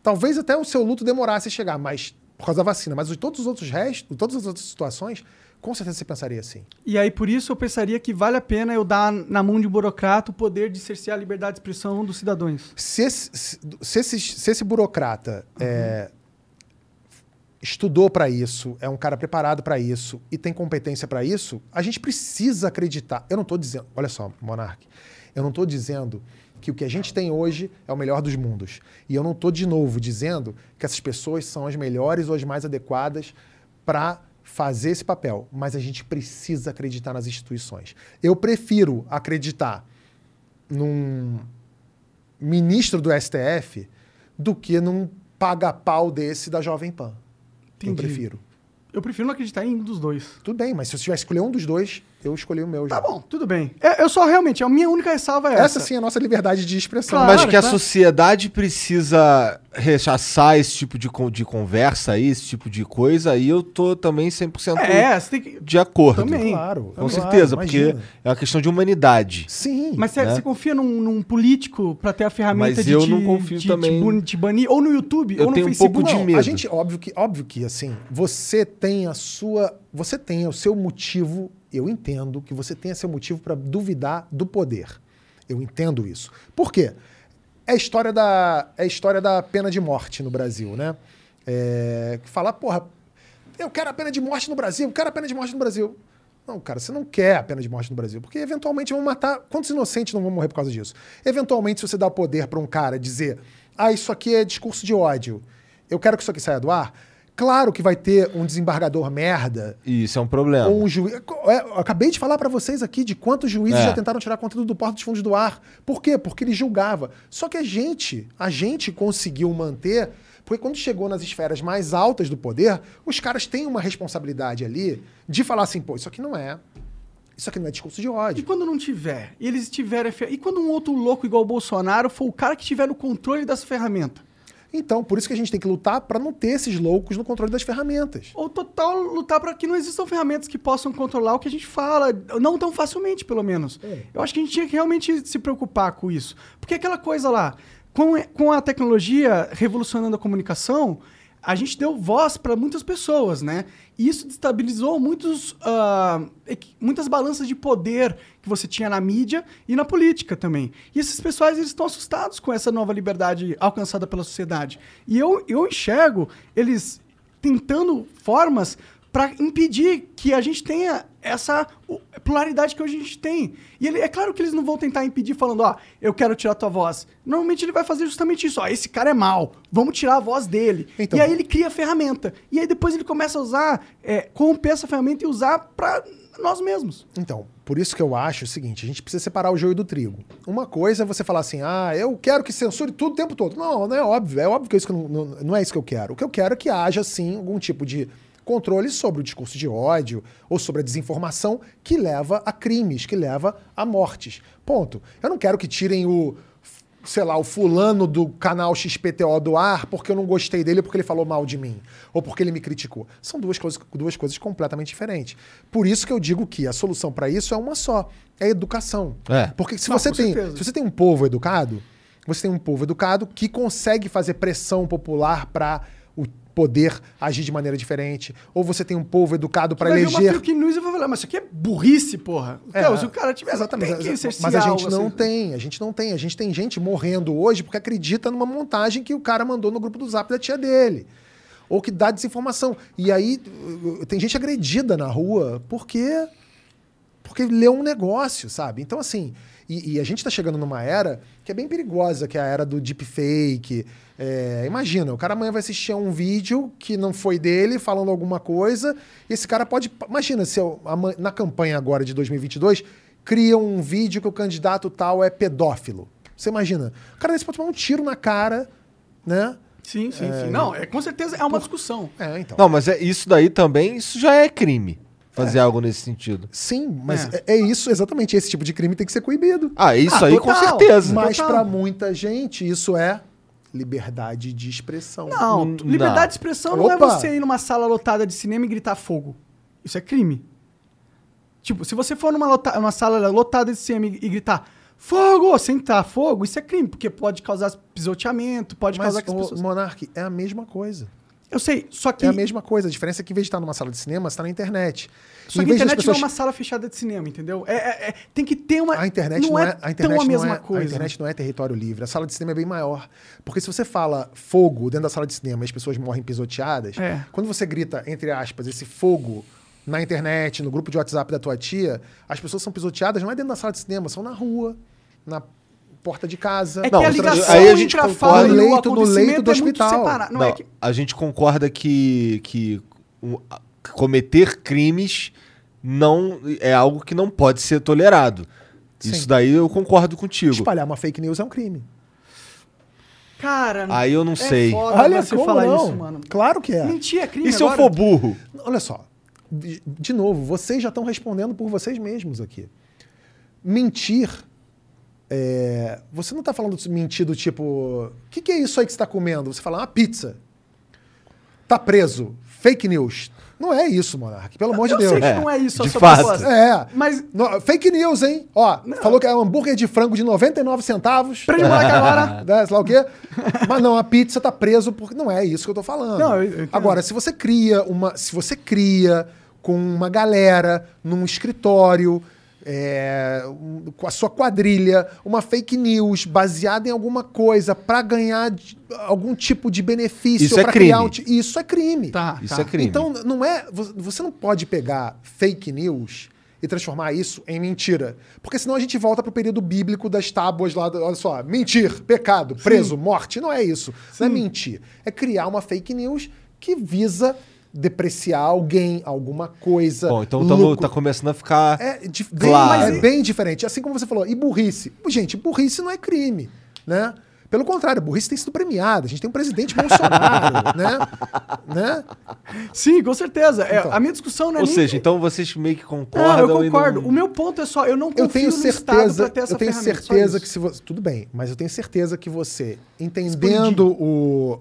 talvez até o seu luto demorasse a chegar, mas por causa da vacina. Mas de todos os outros restos, todas as outras situações, com certeza você pensaria assim. E aí, por isso, eu pensaria que vale a pena eu dar na mão de um burocrata o poder de cercear a liberdade de expressão dos cidadãos. Se esse, se- se esse, se esse burocrata é, estudou para isso, é um cara preparado para isso e tem competência para isso, a gente precisa acreditar. Eu não estou dizendo, olha só, Monark, eu não estou dizendo que o que a gente tem hoje é o melhor dos mundos. E eu não estou de novo dizendo que essas pessoas são as melhores ou as mais adequadas para fazer esse papel, mas a gente precisa acreditar nas instituições. Eu prefiro acreditar num ministro do STF do que num paga-pau desse da Jovem Pan. Eu Entendi. prefiro. Eu prefiro não acreditar em um dos dois. Tudo bem, mas se eu tivesse que escolher um dos dois, eu escolhi o meu já. Tá bom, tudo bem. É, Eu só realmente, a minha única ressalva é essa. Essa sim é a nossa liberdade de expressão. Claro. Mas que a claro. sociedade precisa rechaçar esse tipo de, de conversa aí, esse tipo de coisa, aí eu tô também 100% É, você tem que. de acordo. Também. Claro. Com claro, certeza, imagina. porque é uma questão de humanidade. Sim. Mas você, né? você confia num, num político pra ter a ferramenta Mas de, eu te, não confio de, também. te, banir? Ou no YouTube, Eu ou no tenho um Facebook. pouco de Não, medo. a gente, óbvio que, óbvio que, assim, você tem a sua, você tem o seu motivo, eu entendo que você tem seu motivo para duvidar do poder. Eu entendo isso. Por quê? É a história da, é a história da pena de morte no Brasil, né? É, falar, porra, eu quero a pena de morte no Brasil, eu quero a pena de morte no Brasil. Não, cara, você não quer a pena de morte no Brasil, porque eventualmente vão matar. Quantos inocentes não vão morrer por causa disso? Eventualmente, se você dá poder para um cara dizer, ah, isso aqui é discurso de ódio, eu quero que isso aqui saia do ar, claro que vai ter um desembargador merda E isso é um problema. ou um juiz. É, acabei de falar para vocês aqui de quantos juízes É. já tentaram tirar conteúdo do Porta dos Fundos do Ar. Por quê? Porque ele julgava. Só que a gente, a gente conseguiu manter, porque quando chegou nas esferas mais altas do poder, os caras têm uma responsabilidade ali de falar assim, pô, isso aqui não é. Isso aqui não é discurso de E ódio. quando não tiver? E eles tiverem. E quando um outro louco igual o Bolsonaro for o cara que tiver no controle dessa ferramenta? Então, por isso que a gente tem que lutar para não ter esses loucos no controle das ferramentas. Ou total lutar para que não existam ferramentas que possam controlar o que a gente fala, não tão facilmente, pelo menos. Eu acho que a gente tinha que realmente se preocupar com isso. Porque aquela coisa lá, com, com a tecnologia revolucionando a comunicação, a gente deu voz para muitas pessoas, né? E isso destabilizou muitos, equi- muitas balanças de poder que você tinha na mídia e na política também. E esses pessoais eles estão assustados com essa nova liberdade alcançada pela sociedade. E eu, eu enxergo eles tentando formas para impedir que a gente tenha essa pluralidade que hoje a gente tem. E ele, é claro que eles não vão tentar impedir falando, ó, eu quero tirar tua voz. Normalmente ele vai fazer justamente isso, ó, esse cara é mau, vamos tirar a voz dele. Então- e aí ele cria a ferramenta. E aí depois ele começa a usar, é, corromper essa ferramenta e usar para nós mesmos. Então, por isso que eu acho o seguinte: a gente precisa separar o joio do trigo. Uma coisa é você falar assim, ah, eu quero que censure tudo o tempo todo. Não, não é óbvio. É óbvio que, isso que não, não, não é isso que eu quero. O que eu quero é que haja, sim, algum tipo de controle sobre o discurso de ódio ou sobre a desinformação que leva a crimes, que leva a mortes. Ponto. Eu não quero que tirem o sei lá, o fulano do canal XPTO do ar porque eu não gostei dele porque ele falou mal de mim ou porque ele me criticou. São duas coisas, duas coisas completamente diferentes. Por isso que eu digo que a solução para isso é uma só, é a educação. É. Porque se Não, você tem, certeza. se você tem um povo educado, você tem um povo educado que consegue fazer pressão popular para poder agir de maneira diferente, ou você tem um povo educado para Vai ver uma eleger fake news e vai falar, mas isso aqui é burrice, porra. Então, se o cara tiver... Exatamente. tem que Mas a gente não assim. tem, a gente não tem. A gente tem gente morrendo hoje porque acredita numa montagem que o cara mandou no grupo do zap da tia dele. Ou que dá desinformação. E aí uh, tem gente agredida na rua porque porque leu um negócio, sabe? Então, assim, e, e a gente tá chegando numa era que é bem perigosa, que é a era do deepfake. É, imagina, o cara amanhã vai assistir a um vídeo que não foi dele, falando alguma coisa, e esse cara pode. Imagina se eu, na campanha agora de 2022 cria um vídeo que o candidato tal é pedófilo. Você imagina? O cara desse pode tomar um tiro na cara, né? Sim, sim, sim. Não, é, com certeza é uma discussão. É, então. Não, mas é isso daí também, isso já é crime. Fazer algo nesse sentido. Sim, mas É. é. é isso, exatamente. Esse tipo de crime tem que ser coibido. Ah, isso Ah, aí total. com certeza. Mas para muita gente isso é liberdade de expressão. Não, Hum, liberdade não. de expressão não é Opa! você ir numa sala lotada de cinema e gritar fogo. Isso é crime. Tipo, se você for numa, lota- uma sala lotada de cinema e, e gritar fogo, sentar fogo, isso é crime, porque pode causar pisoteamento, pode Mas causar que as pessoas... Monark é a mesma coisa. Eu sei, só que... É a mesma coisa. A diferença é que em vez de estar numa sala de cinema, você está na internet. Só que a internet pessoas- não é uma sala fechada de cinema, entendeu? É, é- é- tem que ter uma... A internet não, é, a internet tão a não mesma é, coisa. A internet não é território livre. A sala de cinema é bem maior. Porque se você fala fogo dentro da sala de cinema e as pessoas morrem pisoteadas, É. quando você grita, entre aspas, esse fogo na internet, no grupo de WhatsApp da tua tia, as pessoas são pisoteadas não é dentro da sala de cinema, são na rua, na porta de casa. É Não, que a ligação aí a gente entre a fala No o leito- no acontecimento leito do é muito hospital. separado. Não, Não, é que... a gente concorda que, que o- a- cometer crimes não é algo que não pode ser tolerado. Isso Sim. daí eu concordo contigo. Espalhar uma fake news é um crime. Cara... Aí eu não é sei. foda você falar isso, mano. Claro que é. Mentir é crime E se eu agora? for burro? Olha só, de, de novo, vocês já estão respondendo por vocês mesmos aqui. Mentir. É, você não está falando de mentir do tipo. O que, que é isso aí que você está comendo? Você fala, uma pizza. Tá preso. Fake news. Não é isso, Monark. Pelo amor de Eu Deus. sei que É, não é isso a de sua fato. proposta. É. Mas No- fake news, hein? Ó, falou que é um hambúrguer de frango de 99 centavos. Prende o moleque agora. <laughs> né, sei lá o quê. Mas não, a pizza tá preso porque não é isso que eu tô falando. Não, eu- eu. Agora, se você cria uma, se você cria com uma galera num escritório é, um- com a sua quadrilha uma fake news baseada em alguma coisa pra ganhar de- algum tipo de benefício, Isso é pra criar crime. um isso é crime. Tá, Isso tá. é crime. Então, não é. vo- Você não pode pegar fake news e transformar isso em mentira. Porque senão a gente volta pro período bíblico das tábuas lá. do- Olha só, mentir, pecado, preso, morte. Não é isso. Não é mentir. É criar uma fake news que visa depreciar alguém, alguma coisa. Bom, então tamo, tá começando a ficar. É, dif- bem, Claro. é bem diferente. Assim como você falou, e burrice? Gente, burrice não é crime, né? Pelo contrário, burrice tem sido premiada. A gente tem um presidente Bolsonaro, <laughs> né? né? Sim, com certeza. É, Então. a minha discussão não é Ou nem- seja, então vocês meio que concordam. Não, eu concordo. não- O meu ponto é só, eu não confio Eu tenho no Estado certeza, pra ter essa eu tenho certeza que se você, tudo bem, mas eu tenho certeza que você entendendo o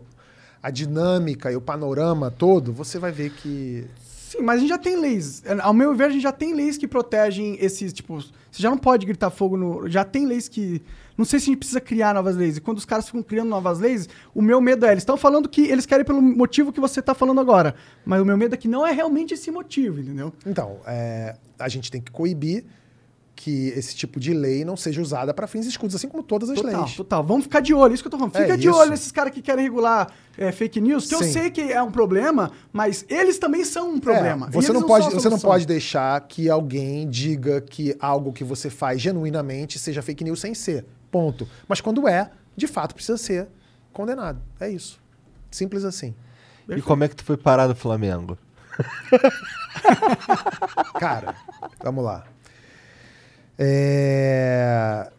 a dinâmica e o panorama todo, você vai ver que Sim, mas a gente já tem leis. Ao meu ver, a gente já tem leis que protegem esses, tipo, você já não pode gritar fogo no. Já tem leis que. Não sei se a gente precisa criar novas leis. E quando os caras ficam criando novas leis, o meu medo é, eles estão falando que eles querem pelo motivo que você está falando agora. Mas o meu medo é que não é realmente esse motivo, entendeu? Então, é, a gente tem que coibir que esse tipo de lei não seja usada para fins escudos, assim como todas as Total, leis. total. Vamos ficar de olho, isso que eu tô falando. É Fica de isso. olho nesses caras que querem regular é, fake news, que eu Sim. sei que é um problema, mas eles também são um problema. É, você não, pode, você não pode deixar que alguém diga que algo que você faz genuinamente seja fake news sem ser. Ponto. Mas quando é, de fato precisa ser condenado. É isso. Simples assim. E como é que tu foi parar no Flamengo? Cara, vamos lá. É,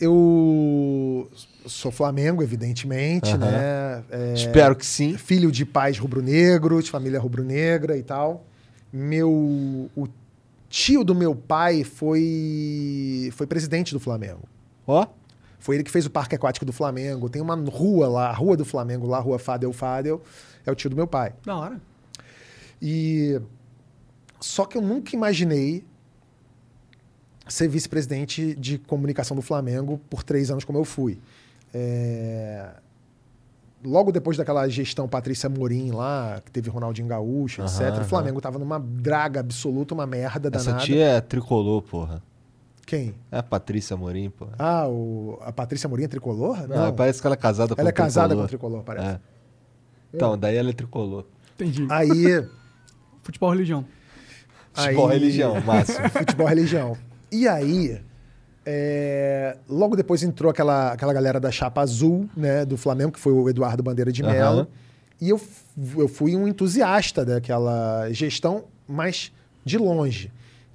Eu sou Flamengo, evidentemente, Aham. né? É, Espero que sim. Filho de pais rubro-negros, família rubro-negra e tal. Meu, o tio do meu pai foi foi presidente do Flamengo. Ó, Foi ele que fez o Parque Aquático do Flamengo. Tem uma rua lá, a Rua do Flamengo, lá, Rua Fadel Fadel. É o tio do meu pai. Da hora. E só que eu nunca imaginei ser vice-presidente de comunicação do Flamengo por três anos como eu fui. É, Logo depois daquela gestão Patrícia Morim lá, que teve Ronaldinho Gaúcho, Aham, etc. O Flamengo tava numa draga absoluta, uma merda Essa danada. tia é tricolor, porra. Quem? É a Patrícia Morim, porra. Ah, o... a Patrícia Morim é tricolor? Não, parece que ela é casada com Ela um é casada com tricolor. o tricolor, parece. É. Então, daí ela é tricolor. Entendi. Aí. Futebol religião. Futebol, aí- religião, máximo. <laughs> Futebol religião. E aí, é, logo depois entrou aquela, aquela galera da chapa azul, né, do Flamengo, que foi o Eduardo Bandeira de. Mello. E eu, eu fui um entusiasta daquela gestão, mas de longe.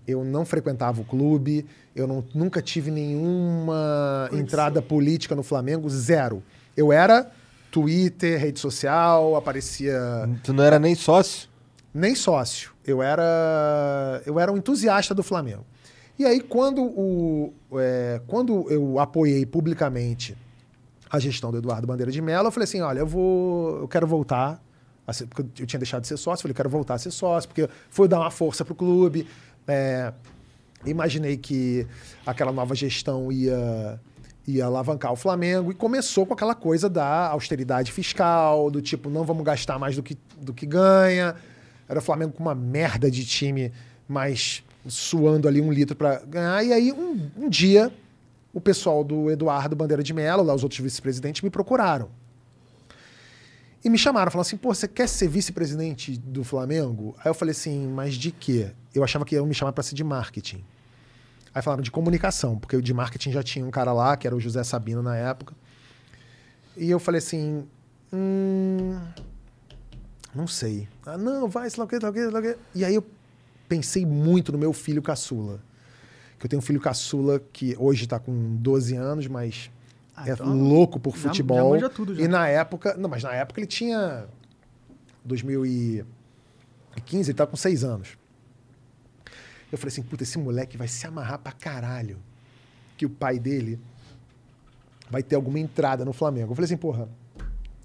Eu não frequentava o clube, eu não- nunca tive nenhuma entrada política no Flamengo, zero. Eu era Twitter, rede social, aparecia tu não era nem sócio? nem sócio. Eu era eu era um entusiasta do Flamengo. E aí quando o é, quando eu apoiei publicamente a gestão do Eduardo Bandeira de Mello, eu falei assim, olha, eu vou eu quero voltar ser, eu tinha deixado de ser sócio, falei, quero voltar a ser sócio, porque foi dar uma força pro clube. É, imaginei que aquela nova gestão ia ia alavancar o Flamengo e começou com aquela coisa da austeridade fiscal, do tipo, não vamos gastar mais do que, do que ganha. Era o Flamengo com uma merda de time, mas suando ali um litro para ganhar. E aí, um, um dia, o pessoal do Eduardo Bandeira de Mello, lá os outros vice-presidentes, me procuraram. E me chamaram, falaram assim, pô, você quer ser vice-presidente do Flamengo? Aí eu falei assim, mas de quê? Eu achava que iam me chamar para ser de marketing. Aí falaram de comunicação, porque de marketing já tinha um cara lá, que era o José Sabino na época. E eu falei assim, hum, não sei. Ah, não, vai, sei lá o quê, sei lá o quê, sei lá o quê. E aí eu pensei muito no meu filho caçula. Que eu tenho um filho caçula que hoje está com 12 anos, mas Ah, é então louco por já- futebol. já manja tudo já. E na época, não, mas na época ele tinha 2015, ele tá com 6 anos. Eu falei assim, puta, esse moleque vai se amarrar pra caralho. Que o pai dele vai ter alguma entrada no Flamengo. Eu falei assim, porra.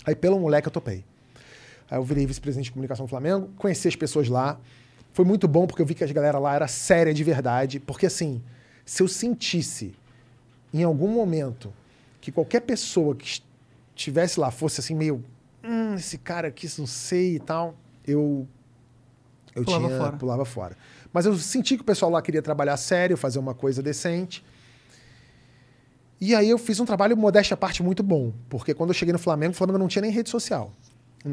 Aí pelo moleque eu topei. Aí eu virei vice-presidente de comunicação do Flamengo, conheci as pessoas lá. Foi muito bom porque eu vi que as galera lá era séria de verdade. Porque assim, se eu sentisse em algum momento que qualquer pessoa que estivesse lá fosse assim meio, hum, esse cara aqui, não sei e tal, eu eu Pulava tinha fora. pulava fora. Mas eu senti que o pessoal lá queria trabalhar sério, fazer uma coisa decente. E aí eu fiz um trabalho, modéstia à parte, muito bom. Porque quando eu cheguei no Flamengo, o Flamengo não tinha nem rede social.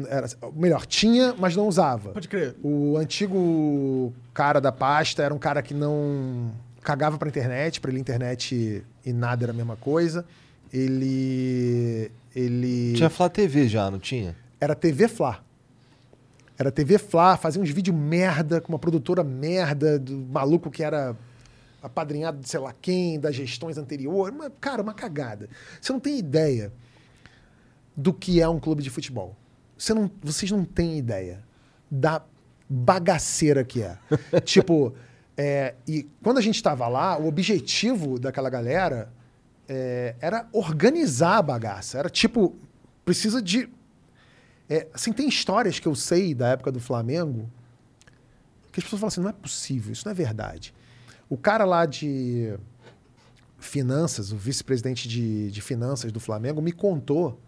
Era, melhor, tinha, mas não usava. Pode crer. O antigo cara da pasta era um cara que não cagava pra internet, pra ele internet e nada era a mesma coisa. Ele ele Tinha Flá TV já, não tinha? era TV Fla. Era TV Fla, fazia uns vídeos merda com uma produtora merda do maluco que era apadrinhado de sei lá quem, das gestões anteriores. Uma, cara, uma cagada. Você não tem ideia do que é um clube de futebol. Você não, vocês não têm ideia da bagaceira que é. <laughs> tipo, é, e quando a gente estava lá, o objetivo daquela galera é, era organizar a bagaça. Era tipo, precisa de. É, assim, tem histórias que eu sei da época do Flamengo que as pessoas falam assim: não é possível, isso não é verdade. O cara lá de finanças, o vice-presidente de, de finanças do Flamengo, me contou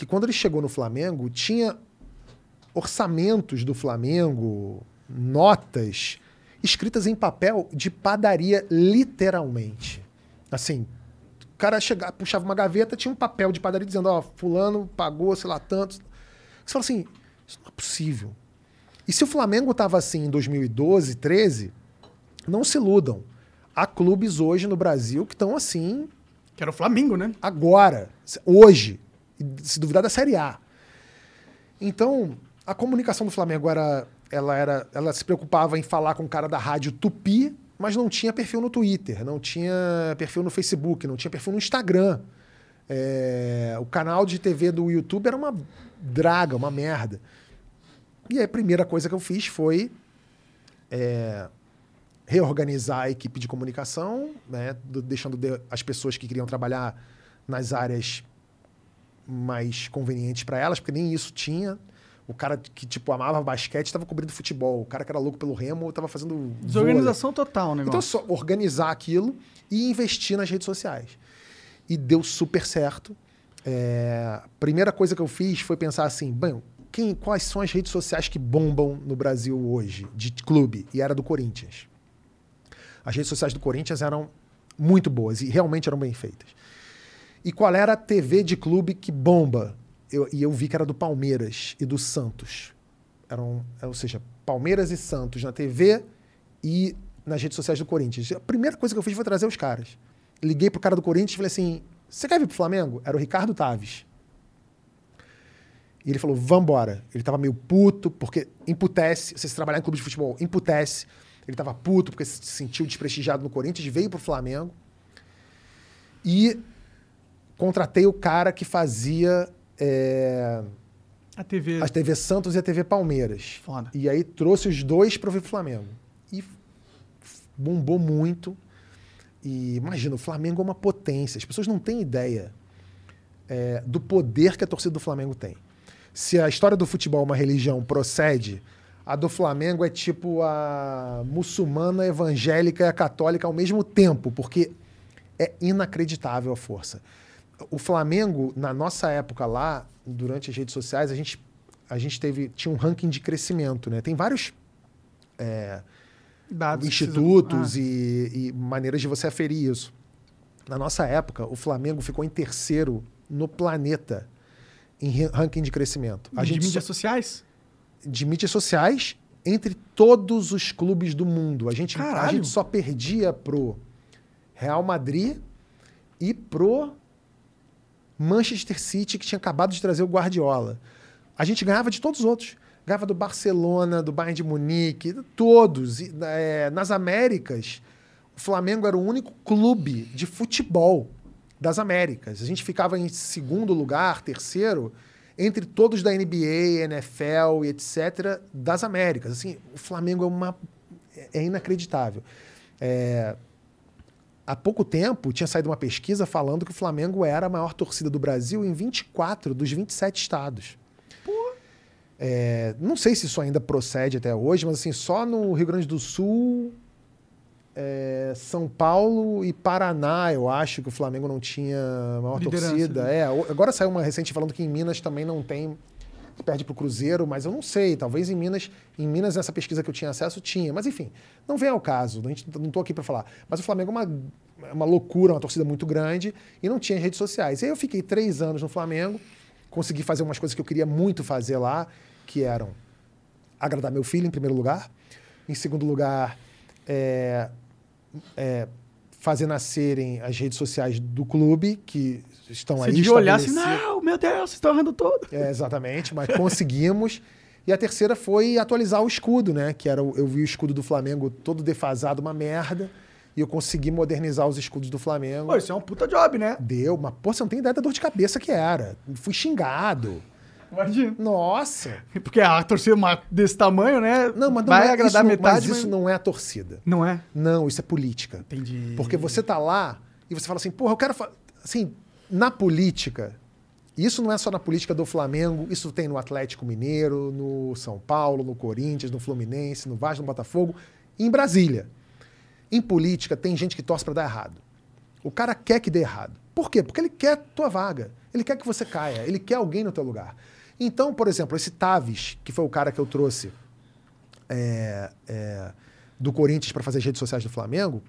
que quando ele chegou no Flamengo, tinha orçamentos do Flamengo, notas escritas em papel de padaria, literalmente. Assim, o cara chegava, puxava uma gaveta, tinha um papel de padaria dizendo, ó, fulano pagou, sei lá, tanto. Você fala assim, isso não é possível. E se o Flamengo estava assim em 2012, 13, não se iludam. Há clubes hoje no Brasil que estão assim Que era o Flamengo, né? agora, hoje, se duvidar da Série A. Então, a comunicação do Flamengo era, ela era, ela se preocupava em falar com o cara da rádio Tupi, mas não tinha perfil no Twitter, não tinha perfil no Facebook, não tinha perfil no Instagram. É, o canal de TV do YouTube era uma draga, uma merda. E aí a primeira coisa que eu fiz foi é, reorganizar a equipe de comunicação, né, do- deixando de- as pessoas que queriam trabalhar nas áreas mais convenientes para elas, porque nem isso tinha. O cara que, tipo, amava basquete estava cobrindo futebol. O cara que era louco pelo remo estava fazendo. vôlei. Desorganização total, né? Então, só organizar aquilo e investir nas redes sociais. E deu super certo. É, primeira coisa que eu fiz foi pensar assim: bem, quem, quais são as redes sociais que bombam no Brasil hoje, de clube? E era do Corinthians. As redes sociais do Corinthians eram muito boas e realmente eram bem feitas. E qual era a TV de clube que bomba? Eu- e eu vi que era do Palmeiras e do Santos. Eram, ou seja, Palmeiras e Santos na TV e nas redes sociais do Corinthians. A primeira coisa que eu fiz foi trazer os caras. Liguei pro cara do Corinthians e falei assim: você quer vir pro Flamengo? Era o Ricardo Taves. E ele falou: vambora. Ele tava meio puto, porque imputece, você trabalhar em clube de futebol, imputece. Ele tava puto porque se sentiu desprestigiado no Corinthians, veio pro Flamengo. E contratei o cara que fazia é, A TV. a TV Santos e a TV Palmeiras. Foda. E aí trouxe os dois para o Flamengo. E bombou muito. E imagina, o Flamengo é uma potência. As pessoas não têm ideia é, do poder que a torcida do Flamengo tem. Se a história do futebol é uma religião procede, a do Flamengo é tipo a muçulmana, a evangélica e a católica ao mesmo tempo, porque é inacreditável a força. O Flamengo, na nossa época lá, durante as redes sociais, a gente, a gente teve, tinha um ranking de crescimento, né? Tem vários é, institutos precisam- e, e maneiras de você aferir isso. Na nossa época, o Flamengo ficou em terceiro no planeta em ranking de crescimento. Ah, A de gente mídias só- sociais? de mídias sociais entre todos os clubes do mundo. A gente, a gente só perdia pro Real Madrid e pro Manchester City, que tinha acabado de trazer o Guardiola. A gente ganhava de todos os outros. Ganhava do Barcelona, do Bayern de Munique, todos. E, é, nas Américas, o Flamengo era o único clube de futebol das Américas. A gente ficava em segundo lugar, terceiro, entre todos da NBA, NFL e etc. das Américas. Assim, o Flamengo é uma é inacreditável. É, há pouco tempo tinha saído uma pesquisa falando que o Flamengo era a maior torcida do Brasil em 24 dos 27 estados. É, não sei se isso ainda procede até hoje, mas assim, só no Rio Grande do Sul, é, São Paulo e Paraná, eu acho que o Flamengo não tinha maior Liderança, torcida. né? É, agora saiu uma recente falando que em Minas também não tem, perde pro Cruzeiro, mas eu não sei, talvez em Minas, em Minas nessa pesquisa que eu tinha acesso tinha, mas enfim, não vem ao caso, a gente não estou aqui para falar. Mas o Flamengo é uma, é uma loucura, uma torcida muito grande e não tinha redes sociais. E aí eu fiquei três anos no Flamengo, consegui fazer umas coisas que eu queria muito fazer lá, que eram agradar meu filho em primeiro lugar, em segundo lugar, é, é, fazer nascerem as redes sociais do clube, que estão Você aí. devia olhar assim, não, meu Deus, vocês estão errando todo. É, exatamente, mas conseguimos. E a terceira foi atualizar o escudo, né? Que era eu vi o escudo do Flamengo todo defasado, uma merda, e eu consegui modernizar os escudos do Flamengo. Pô, isso é um puta job, né? Deu, mas pô, você não tem ideia da dor de cabeça que era. Fui xingado. Imagina. Nossa. <laughs> Porque a torcida ma- desse tamanho, né? Não, mas não vai é, agradar isso, metade, mas isso não é a torcida. não é. Não, isso é política. Entendi. Porque você tá lá e você fala assim, porra, eu quero. fa-" Assim, na política, isso não é só na política do Flamengo, isso tem no Atlético Mineiro, no São Paulo, no Corinthians, no Fluminense, no Vasco, no Botafogo, em Brasília. Em política, tem gente que torce para dar errado. O cara quer que dê errado. Por quê? Porque ele quer tua vaga. Ele quer que você caia. Ele quer alguém no teu lugar. Então, por exemplo, esse Taves, que foi o cara que eu trouxe é, é, do Corinthians para fazer as redes sociais do Flamengo,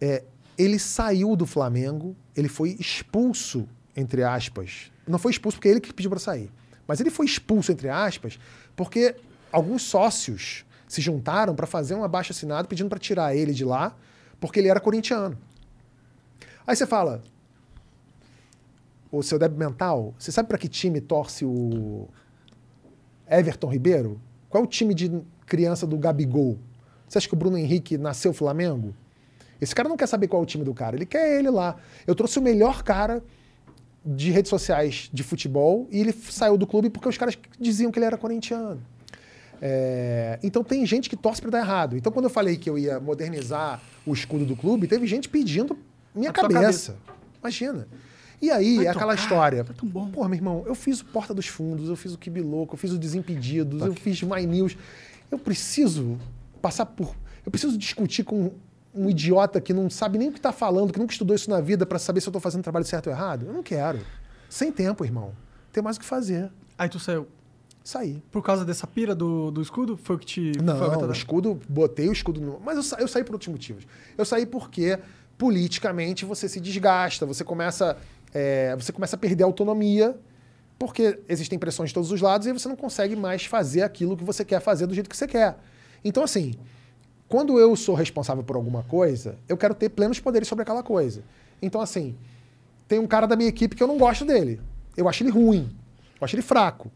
é, ele saiu do Flamengo, ele foi expulso, entre aspas. Não foi expulso porque ele que pediu para sair. Mas ele foi expulso, entre aspas, porque alguns sócios se juntaram para fazer um abaixo assinado pedindo para tirar ele de lá, porque ele era corintiano. Aí você fala, o seu débil mental, você sabe para que time torce o Everton Ribeiro? Qual é o time de criança do Gabigol? Você acha que o Bruno Henrique nasceu Flamengo? Esse cara não quer saber qual é o time do cara, ele quer ele lá. Eu trouxe o melhor cara de redes sociais de futebol e ele saiu do clube porque os caras diziam que ele era corintiano. É, então tem gente que torce para dar errado. Então quando eu falei que eu ia modernizar o escudo do clube, teve gente pedindo minha A tua cabeça. Imagina. E aí Vai é aquela tocar, história. tá. Pô, meu irmão, eu fiz o Porta dos Fundos, eu fiz o Kibiloco, eu fiz o Desimpedidos, eu fiz My News. Eu preciso passar por. Eu preciso discutir com um idiota que não sabe nem o que tá falando, que nunca estudou isso na vida pra saber se eu tô fazendo o trabalho certo ou errado? Eu não quero. Sem tempo, irmão. Tem mais o que fazer. Aí tu saiu. Saí. Por causa dessa pira do, do escudo? Foi o que te. foi a Não, metade? o escudo, botei o escudo no. Mas eu, sa- eu saí por outros motivos. Eu saí porque, politicamente, você se desgasta, você começa, é, você começa a perder autonomia, porque existem pressões de todos os lados e você não consegue mais fazer aquilo que você quer fazer do jeito que você quer. Então, assim, quando eu sou responsável por alguma coisa, eu quero ter plenos poderes sobre aquela coisa. Então, assim, tem um cara da minha equipe que eu não gosto dele. Eu acho ele ruim. Eu acho ele fraco.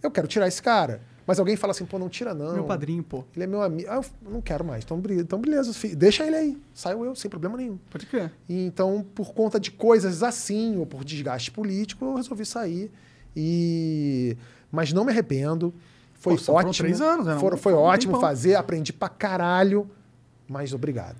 Eu quero tirar esse cara. Mas alguém fala assim, pô, não tira não. Meu padrinho, pô. Ele é meu amigo. Ah, eu não quero mais. Então, então beleza, fi- deixa ele aí. Saio eu, sem problema nenhum. Pode crer. E, então, por conta de coisas assim, ou por desgaste político, eu resolvi sair. E... Mas não me arrependo. Foi Pô, ótimo. três anos, né? Foram- foi foi ótimo fazer, aprendi pra caralho. Mas obrigado.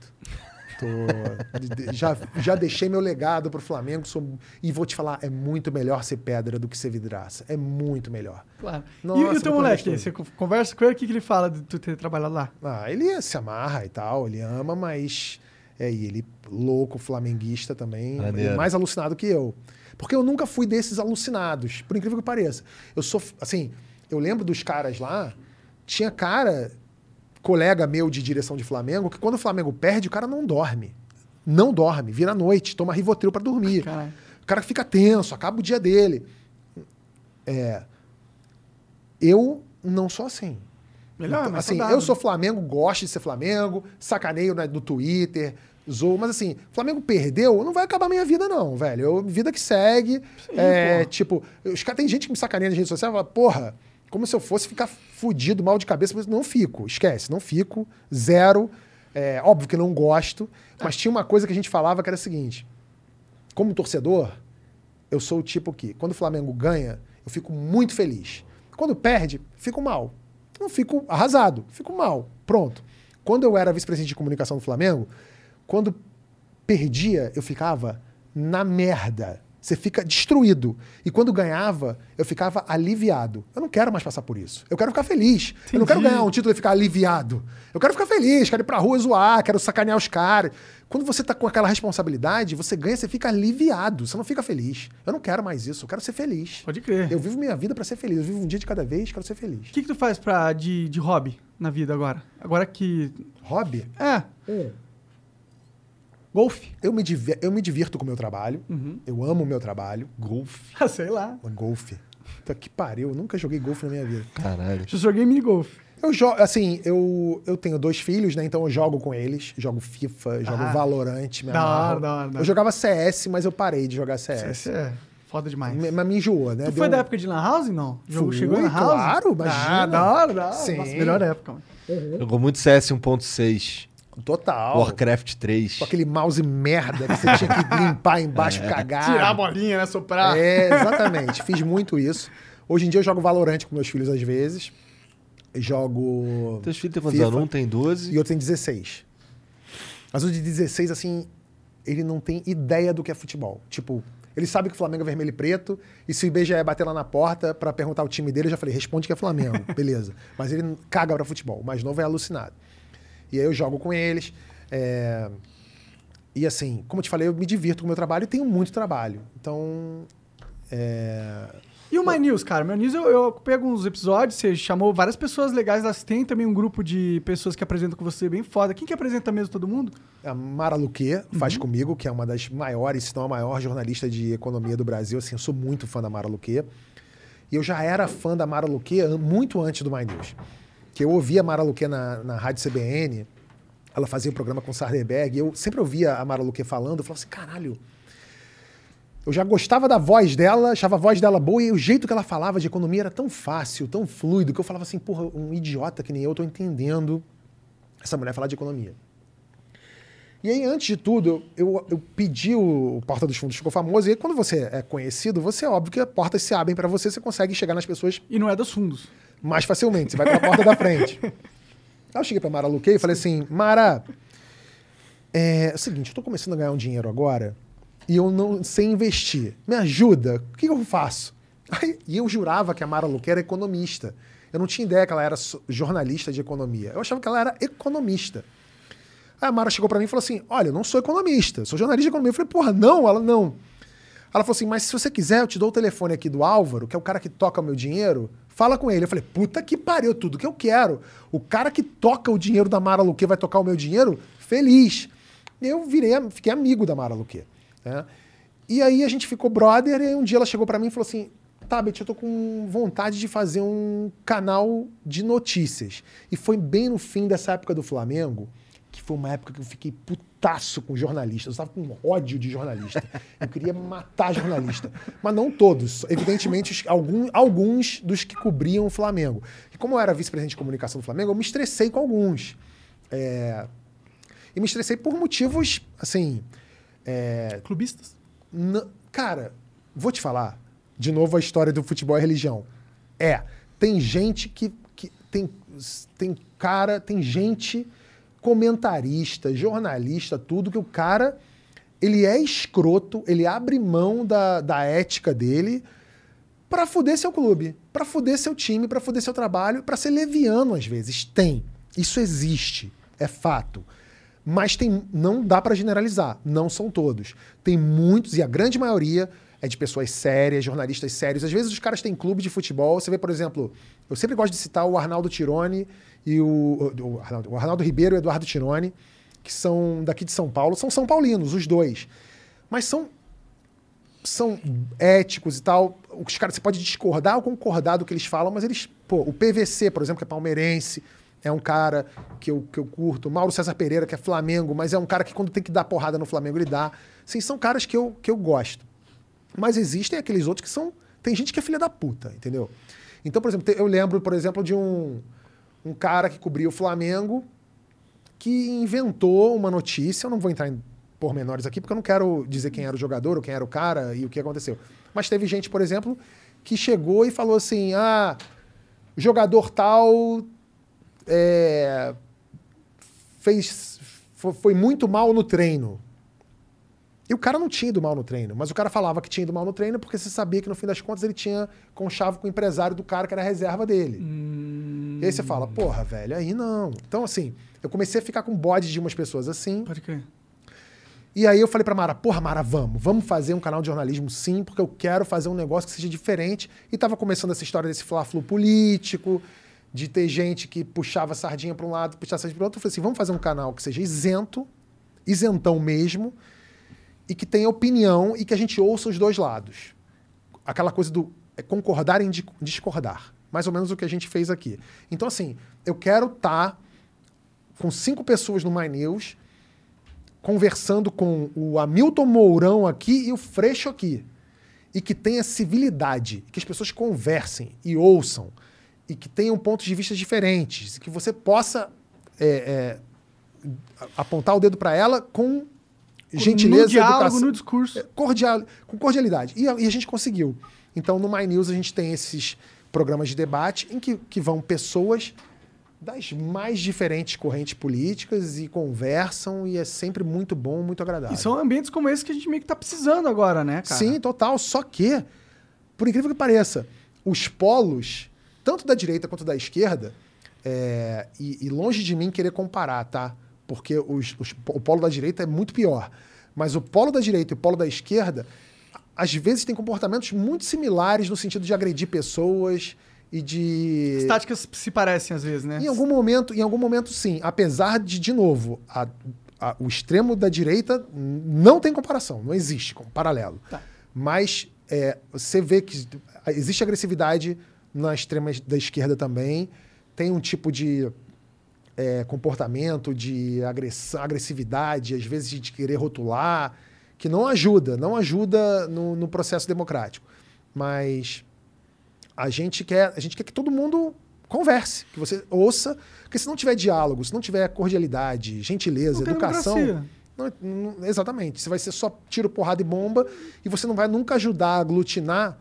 Tô- já, já deixei meu legado pro Flamengo. sou- e vou te falar, é muito melhor ser pedra do que ser vidraça. É muito melhor. Claro. E- Nossa, e, o teu moleque? Você co- conversa com ele, o que, que ele fala de tu ter trabalhado lá? Ah, ele se amarra e tal, ele ama, mas. É, e ele, louco, flamenguista também, é mais alucinado que eu. Porque eu nunca fui desses alucinados, por incrível que pareça. Eu sou, assim, eu lembro dos caras lá, tinha cara, colega meu de direção de Flamengo, que quando o Flamengo perde, o cara não dorme. Não dorme, vira à noite, toma Rivotril pra dormir. Caralho. O cara fica tenso, acaba o dia dele. É, eu não sou assim. Melhor, Então, assim, saudável. eu sou Flamengo, gosto de ser Flamengo, sacaneio né, no Twitter, zoo, mas assim, Flamengo perdeu, não vai acabar minha vida, não, velho. Eu, vida que segue. é, tipo, os caras tem gente que me sacaneia nas redes sociais e fala, porra, como se eu fosse ficar fudido, mal de cabeça, mas não fico, esquece, não fico, zero. É, óbvio que não gosto, mas tinha uma coisa que a gente falava que era a seguinte: como torcedor, eu sou o tipo que, quando o Flamengo ganha, eu fico muito feliz. Quando perde, fico mal. Não fico arrasado, fico mal. Pronto. Quando eu era vice-presidente de comunicação do Flamengo, quando perdia, eu ficava na merda. Você fica destruído. E quando ganhava, eu ficava aliviado. Eu não quero mais passar por isso. Eu quero ficar feliz. Eu não quero Entendi. ganhar um título e ficar aliviado. Eu quero ficar feliz, quero ir pra rua zoar, quero sacanear os caras. Quando você tá com aquela responsabilidade, você ganha, você fica aliviado. Você não fica feliz. Eu não quero mais isso. Eu quero ser feliz. Pode crer. Eu vivo minha vida pra ser feliz. Eu vivo um dia de cada vez, quero ser feliz. O que, que tu faz pra, de, de hobby na vida agora? Agora que. Hobby? É. Golfe. Eu me, diver- eu me divirto com o meu trabalho. Uhum. Eu amo o meu trabalho. Golfe. <laughs> Ah, sei lá. Golfe. Puta que pariu. Eu nunca joguei golfe na minha vida. Caralho. Já joguei mini golfe. Eu jogo, assim, eu, eu tenho dois filhos, né? Então eu jogo com eles. Jogo FIFA, jogo Ah. Valorant. Me hora, da hora. Eu jogava CS, mas eu parei de jogar CS. Esse é foda demais. Me- Mas me enjoou, né? Tu Deu foi um- da época de Lan House, não? Jogo Fui, chegou na House? claro, imagina. Ah, da hora, da hora. Sim. Nossa, melhor época, mano. Jogou muito CS 1.6. Total. Warcraft 3. Com aquele mouse merda que você tinha que limpar embaixo, cagar. Tirar a bolinha, né? Soprar. É, exatamente. Fiz muito isso. Hoje em dia eu jogo Valorant com meus filhos às vezes. Jogo. Teus filhos têm quantos anos? Um tem 12. E outro tem 16. Mas o de 16, assim, ele não tem ideia do que é futebol. Tipo, ele sabe que o Flamengo é vermelho e preto, e se o IBGE bater lá na porta pra perguntar o time dele, eu já falei, responde que é Flamengo, <laughs> beleza. Mas ele caga pra futebol. O mais novo é alucinado. E aí eu jogo com eles. é, E assim, como eu te falei, eu me divirto com o meu trabalho e tenho muito trabalho. Então. é, E o My News, cara? My News eu, eu pego uns episódios, você chamou várias pessoas legais. Você tem também um grupo de pessoas que apresentam com você bem foda. Quem que apresenta mesmo todo mundo? A Mara Luque faz comigo, que é uma das maiores, se não a maior jornalista de economia do Brasil. Assim, eu sou muito fã da Mara Luque. E eu já era fã da Mara Luque muito antes do My News. Que eu ouvia a Mara Luque na, na rádio CBN, ela fazia um programa com o Sarderberg, eu sempre ouvia a Mara Luque falando, eu falava assim, caralho, eu já gostava da voz dela, achava a voz dela boa, e o jeito que ela falava de economia era tão fácil, tão fluido, que eu falava assim, porra, um idiota que nem eu tô entendendo essa mulher falar de economia. E aí, antes de tudo, eu, eu pedi o, o Porta dos Fundos, ficou famoso, e aí, quando você é conhecido, você é óbvio que as portas se abrem para você, você consegue chegar nas pessoas E não é dos fundos. Mais facilmente, você vai pela porta da frente. Aí eu cheguei pra Mara Luque e falei assim, Mara, é, é o seguinte, eu tô começando a ganhar um dinheiro agora, e eu não sei investir. Me ajuda? O que eu faço? Aí, e eu jurava que a Mara Luque era economista. Eu não tinha ideia que ela era jornalista de economia. Eu achava que ela era economista. Aí a Mara chegou pra mim e falou assim: Olha, eu não sou economista, sou jornalista de economia. Eu falei, porra, não, ela não. Ela falou assim: Mas se você quiser, eu te dou o telefone aqui do Álvaro, que é o cara que toca meu dinheiro. Fala com ele. Eu falei, puta que pariu, tudo que eu quero. O cara que toca o dinheiro da Mara Luque vai tocar o meu dinheiro? Feliz. Eu virei, fiquei amigo da Mara Luque. né? E aí a gente ficou brother, e um dia ela chegou pra mim e falou assim: Beth, eu tô com vontade de fazer um canal de notícias. E foi bem no fim dessa época do Flamengo, que foi uma época que eu fiquei putaço com jornalistas. Eu estava com ódio de jornalista. Eu queria matar jornalista. Mas não todos. Evidentemente, algum- alguns dos que cobriam o Flamengo. E como eu era vice-presidente de comunicação do Flamengo, eu me estressei com alguns. É, E me estressei por motivos, assim. é, Clubistas? N- cara, vou te falar. De novo a história do futebol e religião. É, tem gente que, que tem, tem cara, tem gente comentarista, jornalista, tudo que o cara ele é escroto, ele abre mão da, da ética dele pra fuder seu clube, pra fuder seu time, pra fuder seu trabalho, pra ser leviano às vezes. Tem. Isso existe, é fato. Mas tem, não dá pra generalizar, não são todos. Tem muitos, e a grande maioria é de pessoas sérias, jornalistas sérios. Às vezes os caras têm clube de futebol. Você vê, por exemplo, eu sempre gosto de citar o Arnaldo Tironi e o, o, Arnaldo, o Arnaldo Ribeiro e o Eduardo Tironi, que são daqui de São Paulo. São São Paulinos, os dois. Mas são são éticos e tal. Os caras, você pode discordar ou concordar do que eles falam, mas eles. Pô, o PVC, por exemplo, que é palmeirense, é um cara que eu, que eu curto. Mauro César Pereira, que é Flamengo, mas é um cara que quando tem que dar porrada no Flamengo, ele dá. Sim, são caras que eu, que eu gosto. Mas existem aqueles outros que são. Tem gente que é filha da puta, entendeu? Então, por exemplo, eu lembro, por exemplo, de um, um cara que cobria o Flamengo que inventou uma notícia. Eu não vou entrar em pormenores aqui, porque eu não quero dizer quem era o jogador ou quem era o cara e o que aconteceu. Mas teve gente, por exemplo, que chegou e falou assim: ah, jogador tal é, fez, fo- foi muito mal no treino. E o cara não tinha ido mal no treino, mas o cara falava que tinha ido mal no treino porque você sabia que no fim das contas ele tinha conchavo com o empresário do cara que era a reserva dele. E aí você fala, porra, velho, aí não. Então, assim, eu comecei a ficar com bode de umas pessoas assim. Pode crer. E aí eu falei pra Mara, porra, Mara, vamos, vamos fazer um canal de jornalismo sim, porque eu quero fazer um negócio que seja diferente. E tava começando essa história desse fla-flu político, de ter gente que puxava sardinha pra um lado, puxava sardinha pro outro. Eu falei assim, vamos fazer um canal que seja isento, isentão mesmo, e que tenha opinião e que a gente ouça os dois lados. Aquela coisa do é, concordar em di- discordar. Mais ou menos o que a gente fez aqui. Então, assim, eu quero estar com cinco pessoas no My News, conversando com o Hamilton Mourão aqui e o Freixo aqui. E que tenha civilidade, que as pessoas conversem e ouçam, e que tenham pontos de vista diferentes, que você possa é, é, apontar o dedo para ela com gentileza, no diálogo, educação, no discurso. cordial, com cordialidade. E a, e a gente conseguiu. Então, no My News, a gente tem esses programas de debate em que, que vão pessoas das mais diferentes correntes políticas e conversam, e é sempre muito bom, muito agradável. E são ambientes como esse que a gente meio que tá precisando agora, né, cara? Sim, total. Só que, por incrível que pareça, os polos, tanto da direita quanto da esquerda, é, e, e longe de mim querer comparar, tá? Porque os- os- o polo da direita é muito pior. Mas o polo da direita e o polo da esquerda, às vezes, têm comportamentos muito similares no sentido de agredir pessoas e de. As táticas se parecem às vezes, né? Em algum momento, em algum momento, sim. Apesar de, de novo, a- a- o extremo da direita não tem comparação, não existe como paralelo. Tá. Mas é, você vê que existe agressividade na extrema da esquerda também. Tem um tipo de é, comportamento, de agressividade, às vezes de querer rotular, que não ajuda, não ajuda no, no processo democrático. Mas a gente quer, a gente quer que todo mundo converse, que você ouça, porque se não tiver diálogo, se não tiver cordialidade, gentileza, Não educação, não- não- exatamente, você vai ser só tiro, porrada e bomba e você não vai nunca ajudar a aglutinar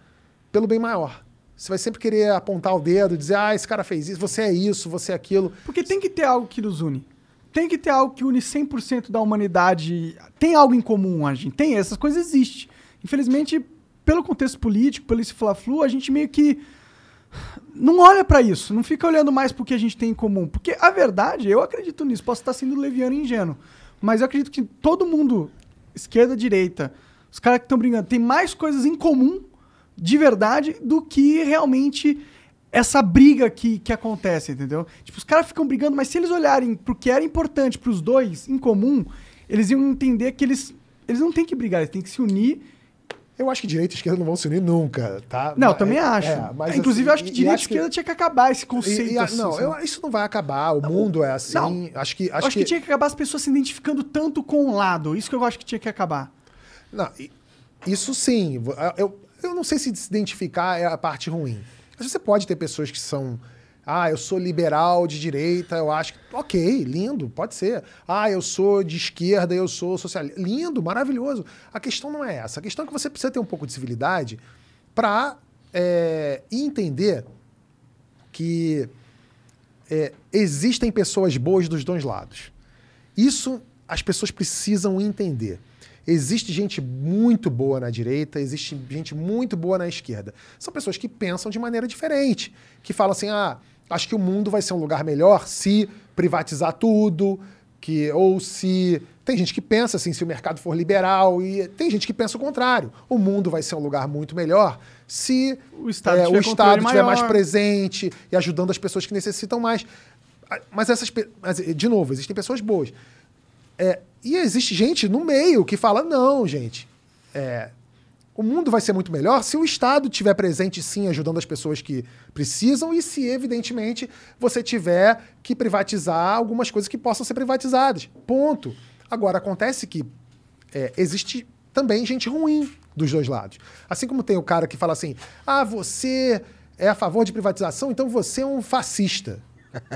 pelo bem maior. Você vai sempre querer apontar o dedo, dizer, ah, esse cara fez isso, você é isso, você é aquilo. Porque tem que ter algo que nos une. tem que ter algo que une 100% da humanidade. Tem algo em comum, a gente tem, essas coisas existem. Infelizmente, pelo contexto político, pelo esse fla-flu, a gente meio que não olha pra isso, não fica olhando mais pro que a gente tem em comum. Porque a verdade, eu acredito nisso, posso estar sendo leviano e ingênuo, mas eu acredito que todo mundo, esquerda, direita, os caras que estão brigando, tem mais coisas em comum de verdade do que realmente essa briga que, que acontece, entendeu? Tipo, os caras ficam brigando, mas se eles olharem pro que era importante pros dois em comum, eles iam entender que eles, eles não têm que brigar, eles têm que se unir Eu acho que direita e esquerda não vão se unir nunca, tá? não, Mas- também é, acho. é, mas Inclusive, eu acho assim, que e direita e acho que- esquerda tinha que acabar esse e- conceito. e a- assim, não, sabe? eu- isso não vai acabar. O mundo é assim. Não. Acho que. Eu Acho, acho que... tinha que acabar as pessoas se identificando tanto com um lado. Isso que eu acho que tinha que acabar. Não, isso sim. Eu, eu não sei se se identificar é a parte ruim. Mas você pode ter pessoas que são. Ah, eu sou liberal de direita, eu acho. Ok, lindo, pode ser. Ah, eu sou de esquerda, eu sou socialista. Lindo, maravilhoso. A questão não é essa. A questão é que você precisa ter um pouco de civilidade para entender que é, existem pessoas boas dos dois lados. Isso as pessoas precisam entender. Existe gente muito boa na direita, existe gente muito boa na esquerda. São pessoas que pensam de maneira diferente, que falam assim: ah, acho que o mundo vai ser um lugar melhor se privatizar tudo, que ou se tem gente que pensa assim, se o mercado for liberal e tem gente que pensa o contrário. O mundo vai ser um lugar muito melhor se O Estado é, tiver o Estado estiver mais presente e ajudando as pessoas que necessitam mais. Mas essas, mas, de novo, existem pessoas boas. É, e existe gente no meio que fala: não, gente, é, o mundo vai ser muito melhor se o Estado estiver presente, sim, ajudando as pessoas que precisam, e se, evidentemente, você tiver que privatizar algumas coisas que possam ser privatizadas. Ponto. Agora, acontece que é, existe também gente ruim dos dois lados. Assim como tem o cara que fala assim: ah, você é a favor de privatização, então você é um fascista.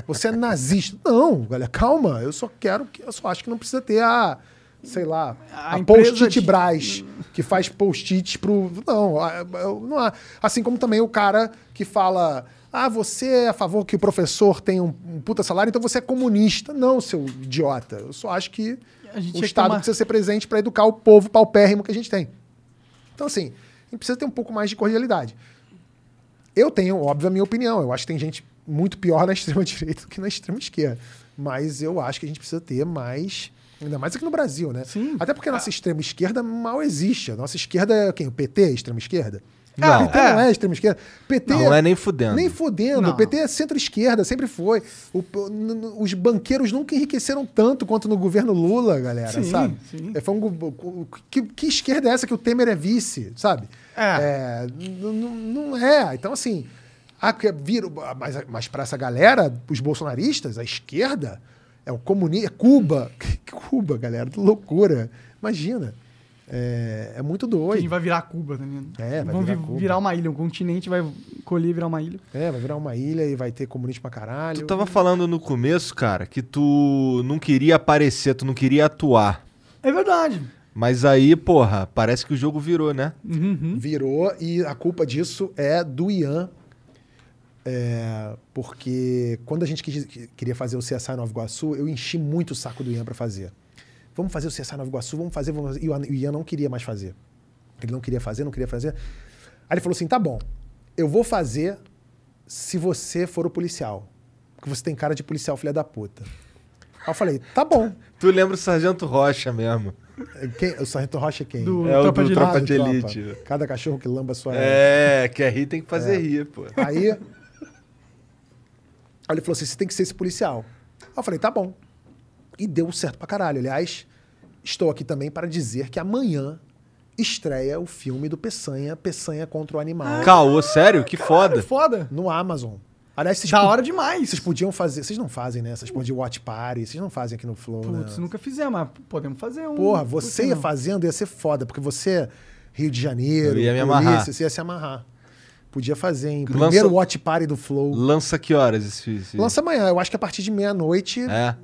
Você é nazista. Não, galera, calma. Eu só quero que. Eu só acho que não precisa ter a. Sei lá, A a, post-it de- Brás, que faz post-it pro. Não, não há. Assim como também o cara que fala. Ah, você é a favor que o professor tenha um, um puta salário, então você é comunista. Não, seu idiota. Eu só acho que o que Estado tomar- precisa ser presente para educar o povo paupérrimo que a gente tem. Então, assim, a gente precisa ter um pouco mais de cordialidade. Eu tenho, óbvio, a minha opinião. Eu acho que tem gente muito pior na <laughs> extrema-direita do que na extrema-esquerda. Mas eu acho que a gente precisa ter mais. Ainda mais aqui no Brasil, né? Sim. Até porque a nossa extrema-esquerda mal existe. A nossa esquerda é quem? O PT é extrema-esquerda? Não. PT não é extrema-esquerda. PT Não é nem fudendo. Nem fudendo. Não. O PT é centro-esquerda, sempre foi. O- os banqueiros nunca enriqueceram tanto quanto no governo Lula, galera, Sim, sabe? sim. É, foi um que, que esquerda é essa que o Temer é vice, sabe? É. n- não é. Então, assim, a, que vira, mas, mas para essa galera, os bolsonaristas, a esquerda, é o comunismo, é Cuba. <laughs> Cuba, galera, que loucura. Imagina. É, é muito Que a doido. gente vai virar Cuba, tá ligado? É, vai Vamos virar vi- Cuba. virar uma ilha, um continente vai colher e virar uma ilha. É, vai virar uma ilha e vai ter comunismo pra caralho. Tu tava falando no começo, cara, que tu não queria aparecer, tu não queria atuar. É verdade. Mas aí, porra, parece que o jogo virou, né? Virou e a culpa disso é do Ian. É, porque quando a gente quis- queria fazer o CSI Nova Iguaçu, eu enchi muito o saco do Ian pra fazer. Vamos fazer o CSI Nova Iguaçu, vamos fazer, vamos fazer. E o Ian- não queria mais fazer. Ele não queria fazer, não queria fazer. Aí ele falou assim: tá bom, eu vou fazer se você for o policial. Porque você tem cara de policial, filha da puta. Aí eu falei: tá bom. <laughs> Tu lembra o Sargento Rocha mesmo. Quem, o Sargento Rocha é quem? Do É o Tropa do de Tropa Elite. de Elite. Cada cachorro que lamba a sua. É, quer rir tem que fazer É. rir, pô. Aí, aí ele falou assim: você tem que ser esse policial. Aí eu falei: tá bom. E deu certo pra caralho. Aliás, estou aqui também para dizer que amanhã estreia o filme do Peçanha, Peçanha contra o Animal, Caô, sério? Que foda. Foda. no Amazon. Aliás, vocês, Da po- hora demais. vocês podiam fazer. Vocês não fazem, né? Porra de Watch Party, vocês não fazem aqui no Flow, Putz, né? nunca fizemos, mas podemos fazer um. Porra, Por você ia não? fazendo, ia ser foda, porque você, Rio de Janeiro, Eu ia me amarrar. você ia se amarrar. Podia fazer em Lança- primeiro Watch Party do Flow. Lança que horas esse, esse... Lança amanhã, eu acho que a partir de meia-noite É.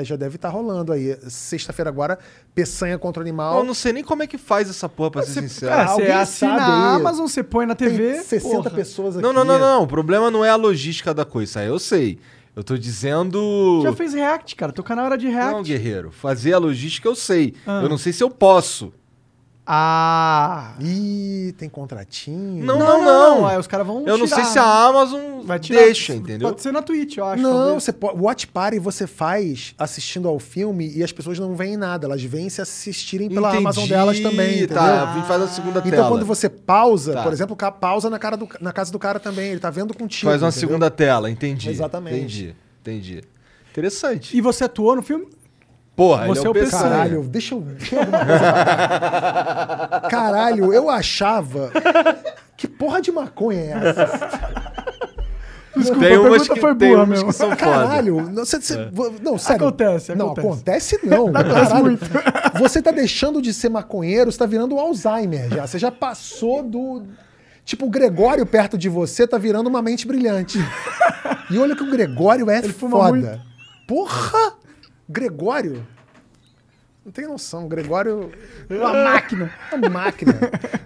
é, já deve estar rolando aí. Sexta-feira agora, Peçanha contra o Animal. Eu não sei nem como é que faz essa porra, pra ser sincero. É, você Alguém assina sabe a? Amazon, você põe na Tem TV. 60 porra. pessoas aqui. Não, não, não, não. O problema não é a logística da coisa. Aí eu sei. Eu tô dizendo. Já fez react, cara. Teu canal era de react. Não, guerreiro. Fazer a logística eu sei. Ah. Eu não sei se eu posso. Ah. Ih, tem contratinho. Não, não, não. Aí os caras vão Eu não tirar. sei se a Amazon Vai tirar. deixa, entendeu? Pode ser na Twitch, eu acho. Não, talvez. você pode, Watch Party você faz assistindo ao filme e as pessoas não veem nada, elas vêm se assistirem pela Entendi, Amazon delas também, entendeu? Tá, a gente faz a segunda Então tela. quando você pausa, Tá. por exemplo, o cara pausa na, cara do- na casa do cara também, ele tá vendo contigo. Faz uma entendeu? segunda tela, entendi. Exatamente. Entendi, entendi. Interessante. E você atuou no filme? Porra, Você ele é o PC. PC. Caralho, deixa eu. Deixa. Caralho, eu achava. Que porra de maconha é essa? Desculpa, Tem a pergunta que, foi tem boa umas mesmo. que são foda. Caralho, não, você, você- não, sério. Acontece, Não, acontece. acontece não. <laughs> caralho. Você tá deixando de ser maconheiro, você tá virando Alzheimer já. Você já passou do. Tipo, o Gregório perto de você tá virando uma mente brilhante. E olha que o Gregório é fuma foda. muito. Porra! Gregório? Não tem noção. Gregório Uma <laughs> máquina. é uma máquina.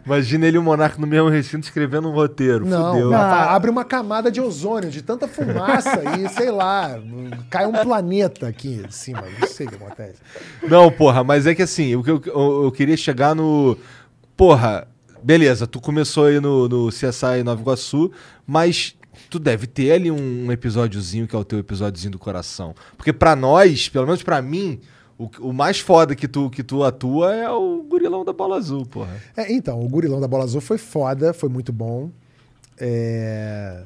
Imagina ele e o Monarca no mesmo recinto escrevendo um roteiro. Não, Fudeu. vai- vai- abre uma camada de ozônio, de tanta fumaça e, sei lá, cai um planeta aqui em cima. Não sei o que acontece. Não, porra, mas é que assim, o que eu, eu, eu queria chegar no. Porra, beleza, tu começou aí no, no CSI Nova Iguaçu, mas tu deve ter ali um episódiozinho que é o teu episódiozinho do coração. Porque pra nós, pelo menos pra mim, o, o mais foda que tu, que tu atua é o gurilão da bola azul, porra. É, então, o Gurilão da Bola Azul foi foda, foi muito bom. É,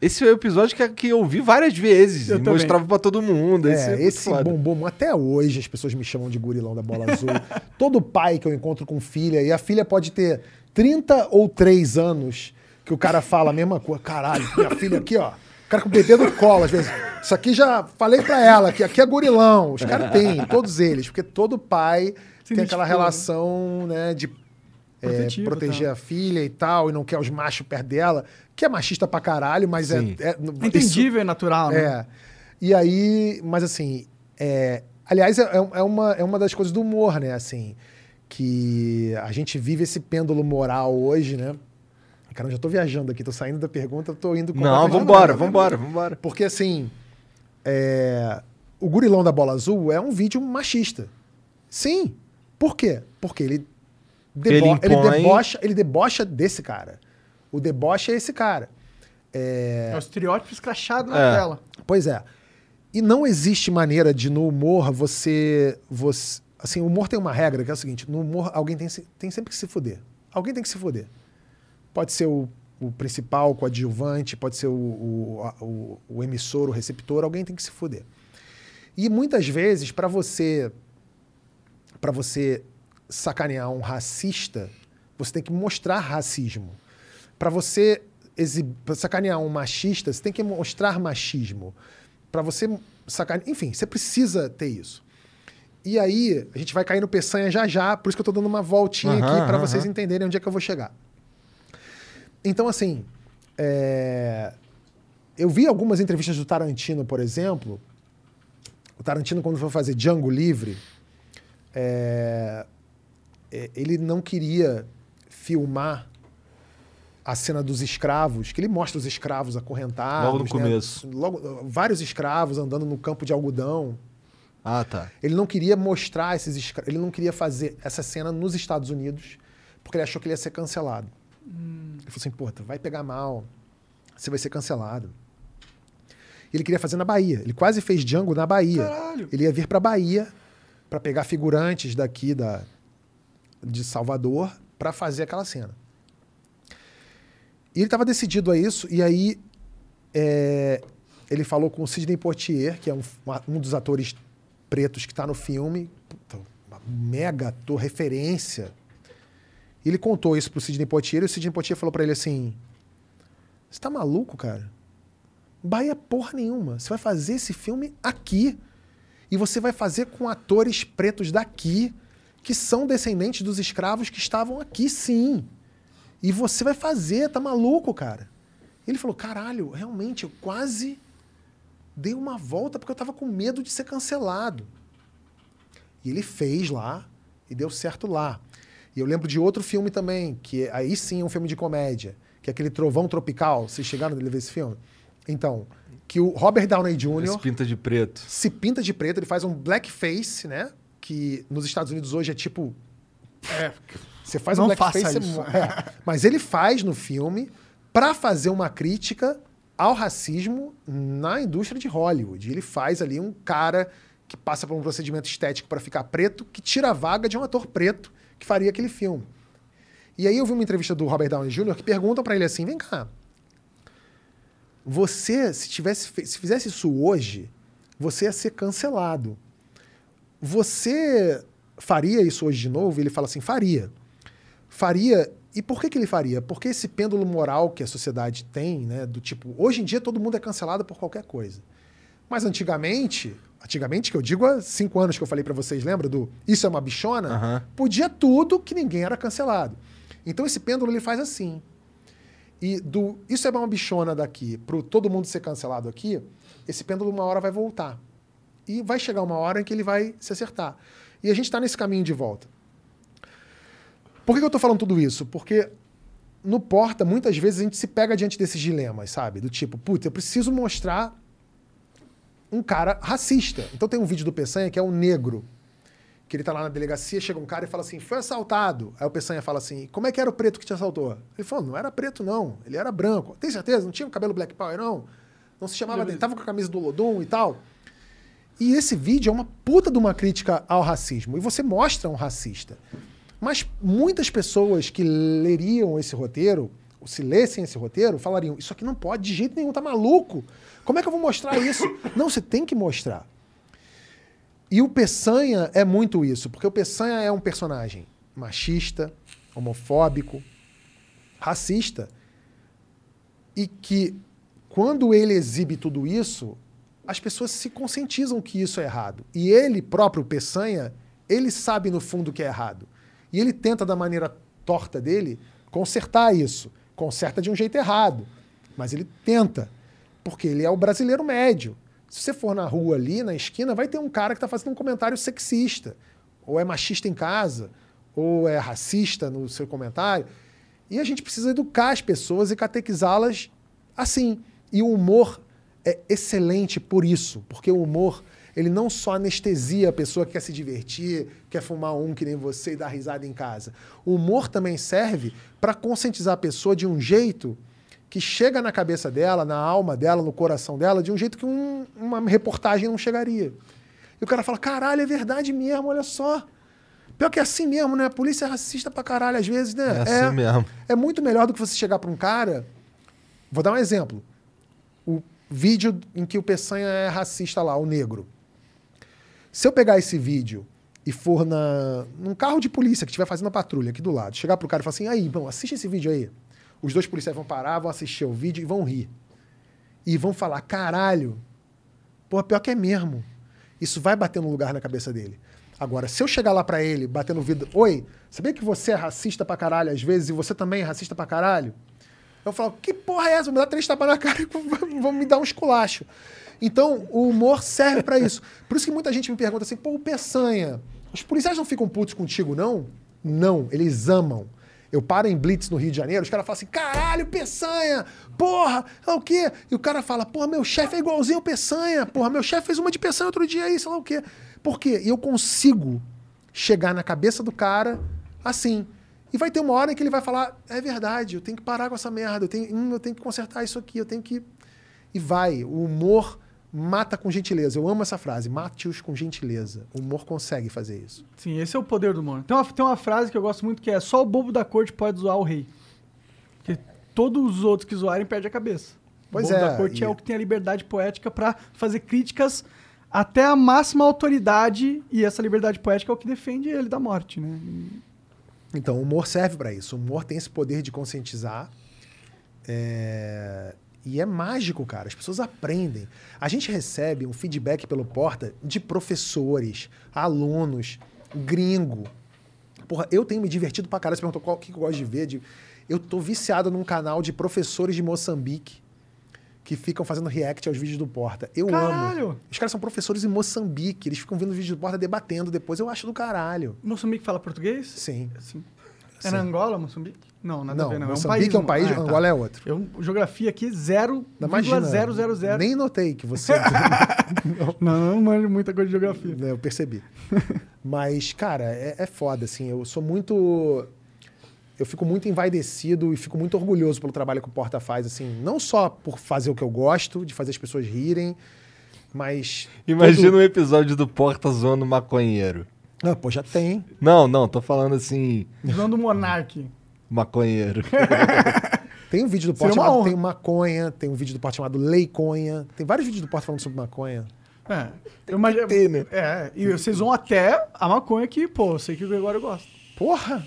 Esse é o episódio que, que eu vi várias vezes Eu e também. mostrava pra todo mundo. Esse, é, é, esse foda. bombom, até hoje as pessoas me chamam de Gurilão da Bola Azul. <laughs> Todo pai que eu encontro com filha, e a filha pode ter 30 ou 3 anos, que o cara fala a mesma coisa. Caralho, minha filha aqui, ó. O cara com o bebê no colo, às vezes. Isso aqui já falei pra ela, que aqui é gurilão. Os caras têm, todos eles, porque todo pai Se tem aquela né? relação, né, de é, proteger tá. a filha e tal, e não quer os machos perto dela, que é machista pra caralho, mas é, Sim. é. É Entendível e natural, né? É. E aí, mas assim, é, aliás, é, é uma, é uma das coisas do humor, né? Assim, que a gente vive esse pêndulo moral hoje, né? Cara, eu já tô viajando aqui, tô saindo da pergunta, tô indo Não, completamente- vambora, vambora, vambora. Porque assim, é, o Gurilão da Bola Azul é um vídeo machista. Sim. Por quê? Porque ele, debo Ele ele, impõe- debocha, ele debocha desse cara. O deboche é esse cara. É, É o estereótipo escrachado na É. tela. Pois é. E não existe maneira de no humor você, você. Assim, o humor tem uma regra que é o seguinte: no humor alguém tem, tem sempre que se fuder. Alguém tem que se fuder. Pode ser o, o principal, o coadjuvante, pode ser o, o, o, o emissor, o receptor, alguém tem que se fuder. E muitas vezes, para você para você sacanear um racista, você tem que mostrar racismo. Para você exib- pra sacanear um machista, você tem que mostrar machismo. Para você sacanear. Enfim, você precisa ter isso. E aí, a gente vai cair no peçanha já já, por isso que eu tô dando uma voltinha Aham, aqui para aham. vocês entenderem onde é que eu vou chegar. Então, assim, é, eu vi algumas entrevistas do Tarantino, por exemplo. O Tarantino, quando foi fazer Django Livre, é, é, ele não queria filmar a cena dos escravos, que ele mostra os escravos acorrentados. Logo no né? começo. Logo, vários escravos andando no campo de algodão. Ah, tá. Ele não queria mostrar esses escravos, ele não queria fazer essa cena nos Estados Unidos, porque ele achou que ele ia ser cancelado. Ele falou assim, pô, tu vai pegar mal, você vai ser cancelado. Ele queria fazer na Bahia. Ele quase fez Django na Bahia. Caralho. Ele ia vir pra Bahia para pegar figurantes daqui da, de Salvador para fazer aquela cena. E ele estava decidido a isso, e aí é, ele falou com o Sidney Poitier, que é um, um dos atores pretos que está no filme, mega ator, referência. Ele contou isso pro Sidney Poitier, e o Sidney Poitier falou para ele assim: Você tá maluco, cara? Bahia porra nenhuma. Você vai fazer esse filme aqui. E você vai fazer com atores pretos daqui, que são descendentes dos escravos que estavam aqui, sim. E você vai fazer, tá maluco, cara? Ele falou: caralho, realmente, eu quase dei uma volta porque eu tava com medo de ser cancelado. E ele fez lá e deu certo lá. E eu lembro de outro filme também, que é- aí sim é um filme de comédia, que é aquele Trovão Tropical. Vocês chegaram a ver esse filme? Então, que o Robert Downey Jr. pinta de preto. se pinta de preto, ele faz um blackface, né? Que nos Estados Unidos hoje é tipo. Você faz um Não blackface. faça você isso. mo- é. Mas ele faz no filme pra fazer uma crítica ao racismo na indústria de Hollywood. Ele faz ali um cara que passa por um procedimento estético pra ficar preto, que tira a vaga de um ator preto que faria aquele filme. E aí eu vi uma entrevista do Robert Downey Jr. que perguntam pra ele assim: vem cá, você, se, tivesse, se fizesse isso hoje, você ia ser cancelado. Você faria isso hoje de novo? Ele fala assim: faria. Faria. E por que, que ele faria? Porque esse pêndulo moral que a sociedade tem, né? Do tipo, hoje em dia todo mundo é cancelado por qualquer coisa. Mas antigamente, antigamente que eu digo há cinco anos que eu falei pra vocês, lembra do isso é uma bichona? Aham. Podia tudo que ninguém era cancelado. Então esse pêndulo ele faz assim. E do isso é uma bichona daqui pro todo mundo ser cancelado aqui, esse pêndulo uma hora vai voltar. E vai chegar uma hora em que ele vai se acertar. E a gente está nesse caminho de volta. Por que, que eu estou falando tudo isso? Porque no Porta, muitas vezes a gente se pega diante desses dilemas, sabe? Do tipo, puta, eu preciso mostrar um cara racista. Então tem um vídeo do Peçanha que é um negro. Que ele tá lá na delegacia, chega um cara e fala assim, foi assaltado. Aí o Peçanha fala assim, como é que era o preto que te assaltou? Ele falou, não era preto não, ele era branco. Tem certeza? Não tinha o cabelo black power não? Não se chamava dele, tava com a camisa do Lodum e tal. E esse vídeo é uma puta de uma crítica ao racismo. E você mostra um racista. Mas muitas pessoas que leriam esse roteiro, ou se lessem esse roteiro, falariam: Isso aqui não pode de jeito nenhum, tá maluco? Como é que eu vou mostrar isso? não, você tem que mostrar. E o Peçanha é muito isso, porque o Peçanha é um personagem machista, homofóbico, racista, e que quando ele exibe tudo isso, as pessoas se conscientizam que isso é errado. E ele próprio, Peçanha, ele sabe no fundo que é errado. E ele tenta, da maneira torta dele, consertar isso. Conserta de um jeito errado. Mas ele tenta. Porque ele é o brasileiro médio. Se você for na rua ali, na esquina, vai ter um cara que está fazendo um comentário sexista. Ou é machista em casa, ou é racista no seu comentário. E a gente precisa educar as pessoas e catequizá-las assim. E o humor é excelente por isso, porque o humor ele não só anestesia a pessoa que quer se divertir, quer fumar um que nem você e dar risada em casa. O humor também serve para conscientizar a pessoa de um jeito que chega na cabeça dela, na alma dela, no coração dela, de um jeito que um- uma reportagem não chegaria. E o cara fala: caralho, é verdade mesmo, olha só. Pior que é assim mesmo, né? A polícia é racista pra caralho às vezes, né? É assim mesmo. É muito melhor do que você chegar pra um cara. Vou dar um exemplo. O vídeo em que o Peçanha é racista lá, o negro. Se eu pegar esse vídeo e for na, num carro de polícia que estiver fazendo a patrulha aqui do lado, chegar pro cara e falar assim: aí, irmão, assiste esse vídeo aí. Os dois policiais vão parar, vão assistir o vídeo e vão rir. E vão falar: caralho, Pô, pior que é mesmo. Isso vai bater no lugar na cabeça dele. Agora, se eu chegar lá pra ele, bater no vidro, oi, sabia que você é racista pra caralho às vezes e você também é racista pra caralho? Eu falo, que porra é essa? Me dá três tapas na cara e vão me dar um esculacho. Então, o humor serve pra isso. Por isso que muita gente me pergunta assim, pô, o Peçanha, os policiais não ficam putos contigo, não? Não, eles amam. Eu paro em Blitz no Rio de Janeiro, os caras falam assim, caralho, Peçanha, porra, é o quê? E o cara fala, porra, meu chefe é igualzinho ao Peçanha, porra, meu chefe fez uma de Peçanha outro dia aí, sei lá o quê. Por quê? Eu consigo chegar na cabeça do cara assim. E vai ter uma hora em que ele vai falar, é verdade, eu tenho que parar com essa merda, eu tenho, hum, eu tenho que consertar isso aqui, eu tenho que... E vai, o humor mata com gentileza. Eu amo essa frase, mate-os com gentileza. O humor consegue fazer isso. Sim, esse é o poder do humor. Tem uma, tem uma frase que eu gosto muito que é só o bobo da corte pode zoar o rei. Porque todos os outros que zoarem perdem a cabeça. Pois o bobo é, da corte e- é o que tem a liberdade poética pra fazer críticas até a máxima autoridade e essa liberdade poética é o que defende ele da morte, né? Então, o humor serve para isso. O humor tem esse poder de conscientizar. É, E é mágico, cara. As pessoas aprendem. A gente recebe um feedback pelo Porta de professores, alunos, gringo. Porra, eu tenho me divertido pra caralho. Você perguntou qual o que eu gosto de ver. de- Eu tô viciado num canal de professores de Moçambique que ficam fazendo react aos vídeos do Porta. Eu Caralho! amo. Os caras são professores em Moçambique. Eles ficam vendo os vídeos do Porta debatendo depois. Eu acho do caralho. Moçambique fala português? Sim. Sim. É na Angola, Moçambique? Não, nada Não, a ver, não. Moçambique é um país, Ah, tá. Angola é outro. Eu, geografia aqui, zero, Não, Imagina, zero, zero, zero. nem notei que você... <laughs> Não, não manjo muita coisa de geografia. eu percebi. <laughs> Mas, cara, é, é foda, assim. Eu sou muito. Eu fico muito envaidecido e fico muito orgulhoso pelo trabalho que o Porta faz, assim. Não só por fazer o que eu gosto, de fazer as pessoas rirem, mas. Imagina todo- um episódio do Porta zoando maconheiro. Ah, pô, já tem. Não, não, tô falando assim, Usando o Monark. maconheiro. <laughs> Tem um vídeo do uma chamado honra. Tem Maconha, tem um vídeo do Porta chamado Leiconha. Tem vários vídeos do Porta falando sobre maconha. É. Eu imagino. ter, né? É, e vocês vão até a maconha que, pô, eu sei que o Gregório gosta. Porra!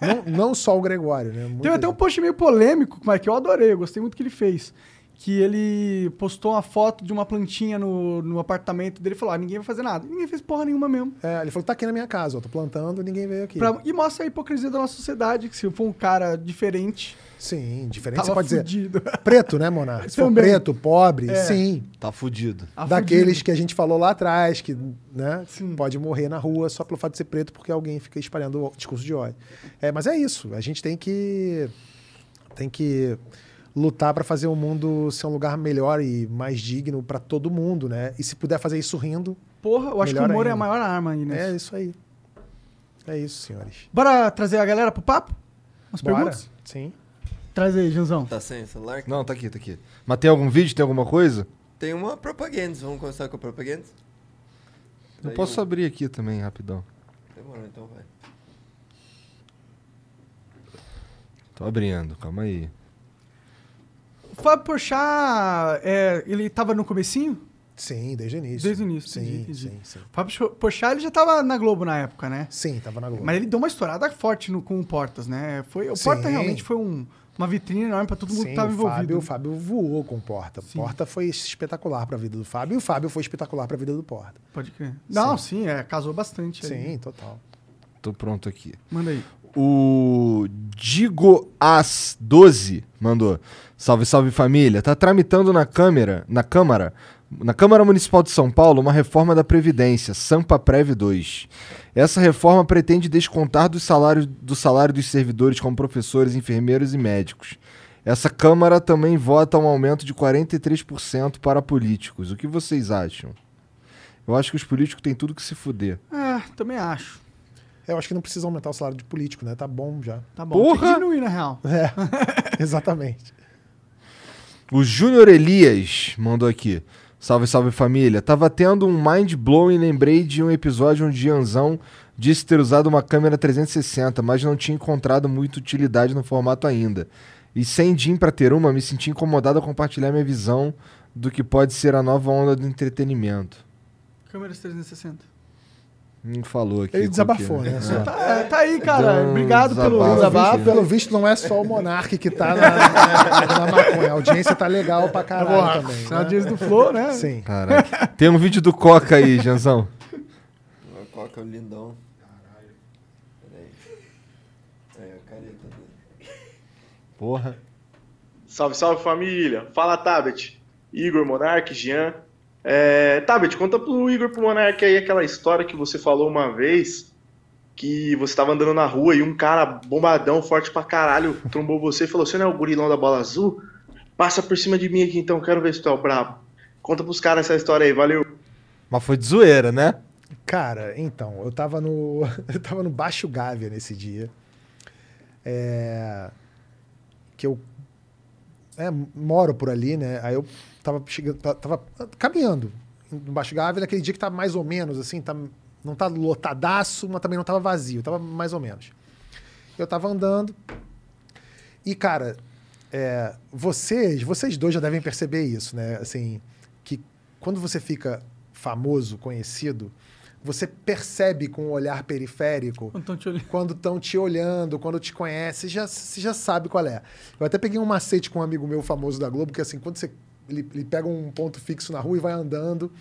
não, não só o Gregório, né? Muita Teve até um post meio polêmico, mas que eu adorei, eu gostei muito do que ele fez. Que ele postou uma foto de uma plantinha no, no apartamento dele e falou: ah, ninguém vai fazer nada. E ninguém fez porra nenhuma mesmo. É, ele falou, tá aqui na minha casa, ó, tô plantando, ninguém veio aqui. Pra- e mostra a hipocrisia da nossa sociedade, que se for um cara diferente, Sim, diferente. tava Você pode dizer, fudido. <laughs> preto, né, Monark? Se for preto, pobre, É. sim. Tá fudido. Ah, Daqueles fudido. que a gente falou lá atrás, que né, Sim. pode morrer na rua só pelo fato de ser preto, porque alguém fica espalhando o discurso de ódio. É, mas é isso. A gente tem que tem que lutar para fazer o mundo ser um lugar melhor e mais digno para todo mundo, né? E se puder fazer isso rindo, Porra, eu acho que o humor é a ainda. maior arma aí, né? é isso aí. É isso, senhores. Bora trazer a galera pro papo? Umas Bora? perguntas? Sim. Traz aí, Janzão. Tá sem celular? Não, tá aqui, tá aqui. Mas tem algum vídeo, tem alguma coisa? Tem uma propaganda. Vamos começar com a propaganda? Eu Daí posso abrir aqui também, rapidão. Demorou, então vai. Tô abrindo, calma aí. O Fábio Porchat, é, ele tava no comecinho? Sim, desde o início. Desde o início, Sim, entendi, entendi. sim, sim. O Fábio Porchat, ele já tava na Globo na época, né? Sim, tava na Globo. Mas ele deu uma estourada forte no, com o Portas, né? Foi, o Sim. Porta realmente foi um- uma vitrine enorme pra todo mundo Sim, que tava o envolvido. Fábio, o Fábio voou com o Porta. Sim. Porta foi espetacular para a vida do Fábio e o Fábio foi espetacular para a vida do Porta. Pode crer. Não, sim, é, casou bastante. aí. Sim, total. Tô pronto aqui. Manda aí. O Digo As 12 mandou. Salve, salve família. Tá tramitando na Câmara, na Câmara, na Câmara Municipal de São Paulo, uma reforma da Previdência, Sampa Prev 2. Essa reforma pretende descontar do salário, do salário dos servidores como professores, enfermeiros e médicos. Essa Câmara também vota um aumento de 43% para políticos. O que vocês acham? Eu acho que os políticos têm tudo que se fuder. É, também acho. Eu acho que não precisa aumentar o salário de político, né? Tá bom já. Tá bom. Porra! Tem que diminuir, na real. <laughs> É, <laughs> exatamente. O Júnior Elias mandou aqui. Salve, salve família. Tava tendo um mind blowing, lembrei de um episódio onde Janzão disse ter usado uma câmera 360, mas não tinha encontrado muita utilidade no formato ainda. E sem DIN pra ter uma, me senti incomodado a compartilhar minha visão do que pode ser a nova onda do entretenimento. Câmeras 360. Não falou aqui. Ele desabafou, é. né? Só. Tá, é, tá aí, cara. Um Obrigado pelo desabafo. desabafo. Pelo, visto, não é só o Monark que tá na, na, na maconha. A audiência tá legal pra caralho também. Na Né? dias do Flow, né? Sim. Caraca. Tem um vídeo do Coca aí, Janzão. Uma coca lindão. Caralho. Peraí. Aí, a careta dele. Porra. Salve, salve família. Fala, Tabet. Igor, Monark, Jean. É, Tabet, conta pro Igor pro Monark aí aquela história que você falou uma vez que você tava andando na rua e um cara bombadão, forte pra caralho, trombou você e falou: Você não é o gurilão da bola azul? Passa por cima de mim aqui então, quero ver se tu é o brabo. Conta pros caras essa história aí, valeu. Mas foi de zoeira, né? Cara, então, eu tava no. <laughs> Eu tava no Baixo Gávea nesse dia. É, que eu é, moro por ali, né? Aí eu tava chegando. ta- Tava caminhando no Baixo Gávea naquele dia que tá mais ou menos assim, tá, não tá lotadaço, mas também não tava vazio, tava mais ou menos. Eu tava andando. E, cara, é, vocês, vocês dois já devem perceber isso, né? Assim, que quando você fica famoso, conhecido, você percebe com o olhar periférico te quando estão te olhando, quando te conhece, já, você já sabe qual é. Eu até peguei um macete com um amigo meu famoso da Globo, que assim, quando você ele, ele pega um ponto fixo na rua e vai andando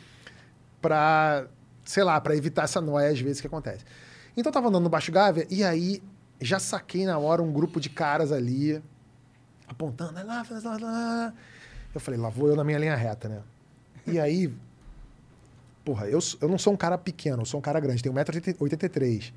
pra, sei lá, pra evitar essa noia às vezes que acontece. Então eu tava andando no Baixo Gávea e aí já saquei na hora um grupo de caras ali apontando, "Vai lá, lá, lá." Eu falei, lá vou eu na minha linha reta, né? E aí, porra, eu, eu não sou um cara pequeno, eu sou um cara grande, tenho 1,83m.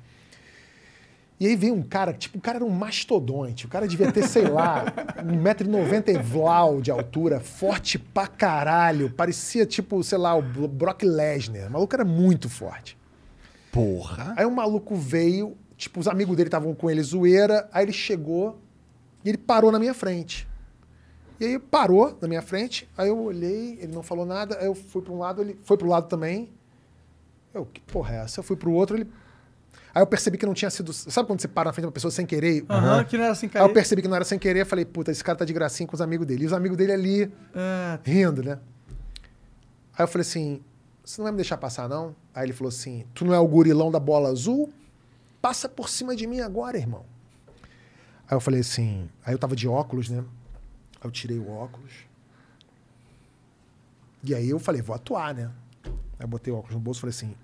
E aí veio um cara, tipo, o cara era um mastodonte. O cara devia ter, sei lá, <laughs> 1,90m e vlau de altura, forte pra caralho. Parecia, tipo, sei lá, o Brock Lesnar. O maluco era muito forte. Porra. Aí o maluco veio, tipo, os amigos dele estavam com ele zoeira, aí ele chegou e ele parou na minha frente. E aí parou na minha frente, aí eu olhei, ele não falou nada, aí eu fui para um lado, ele foi pro lado também. Eu, que porra é essa? Eu fui pro outro, ele. Aí eu percebi que não tinha sido. Sabe quando você para na frente de uma pessoa sem querer? Aham, que não era sem Aí cair. eu percebi que não era sem querer, falei, puta, esse cara tá de gracinha com os amigos dele. E os amigos dele ali, Ah, rindo, né? Aí eu falei assim: você não vai me deixar passar, não? Aí ele falou assim: tu não é o gurilão da bola azul? Passa por cima de mim agora, irmão. Aí eu falei assim: aí eu tava de óculos, né? Aí eu tirei o óculos. E aí eu falei: vou atuar, né? Aí eu botei o óculos no bolso e falei assim: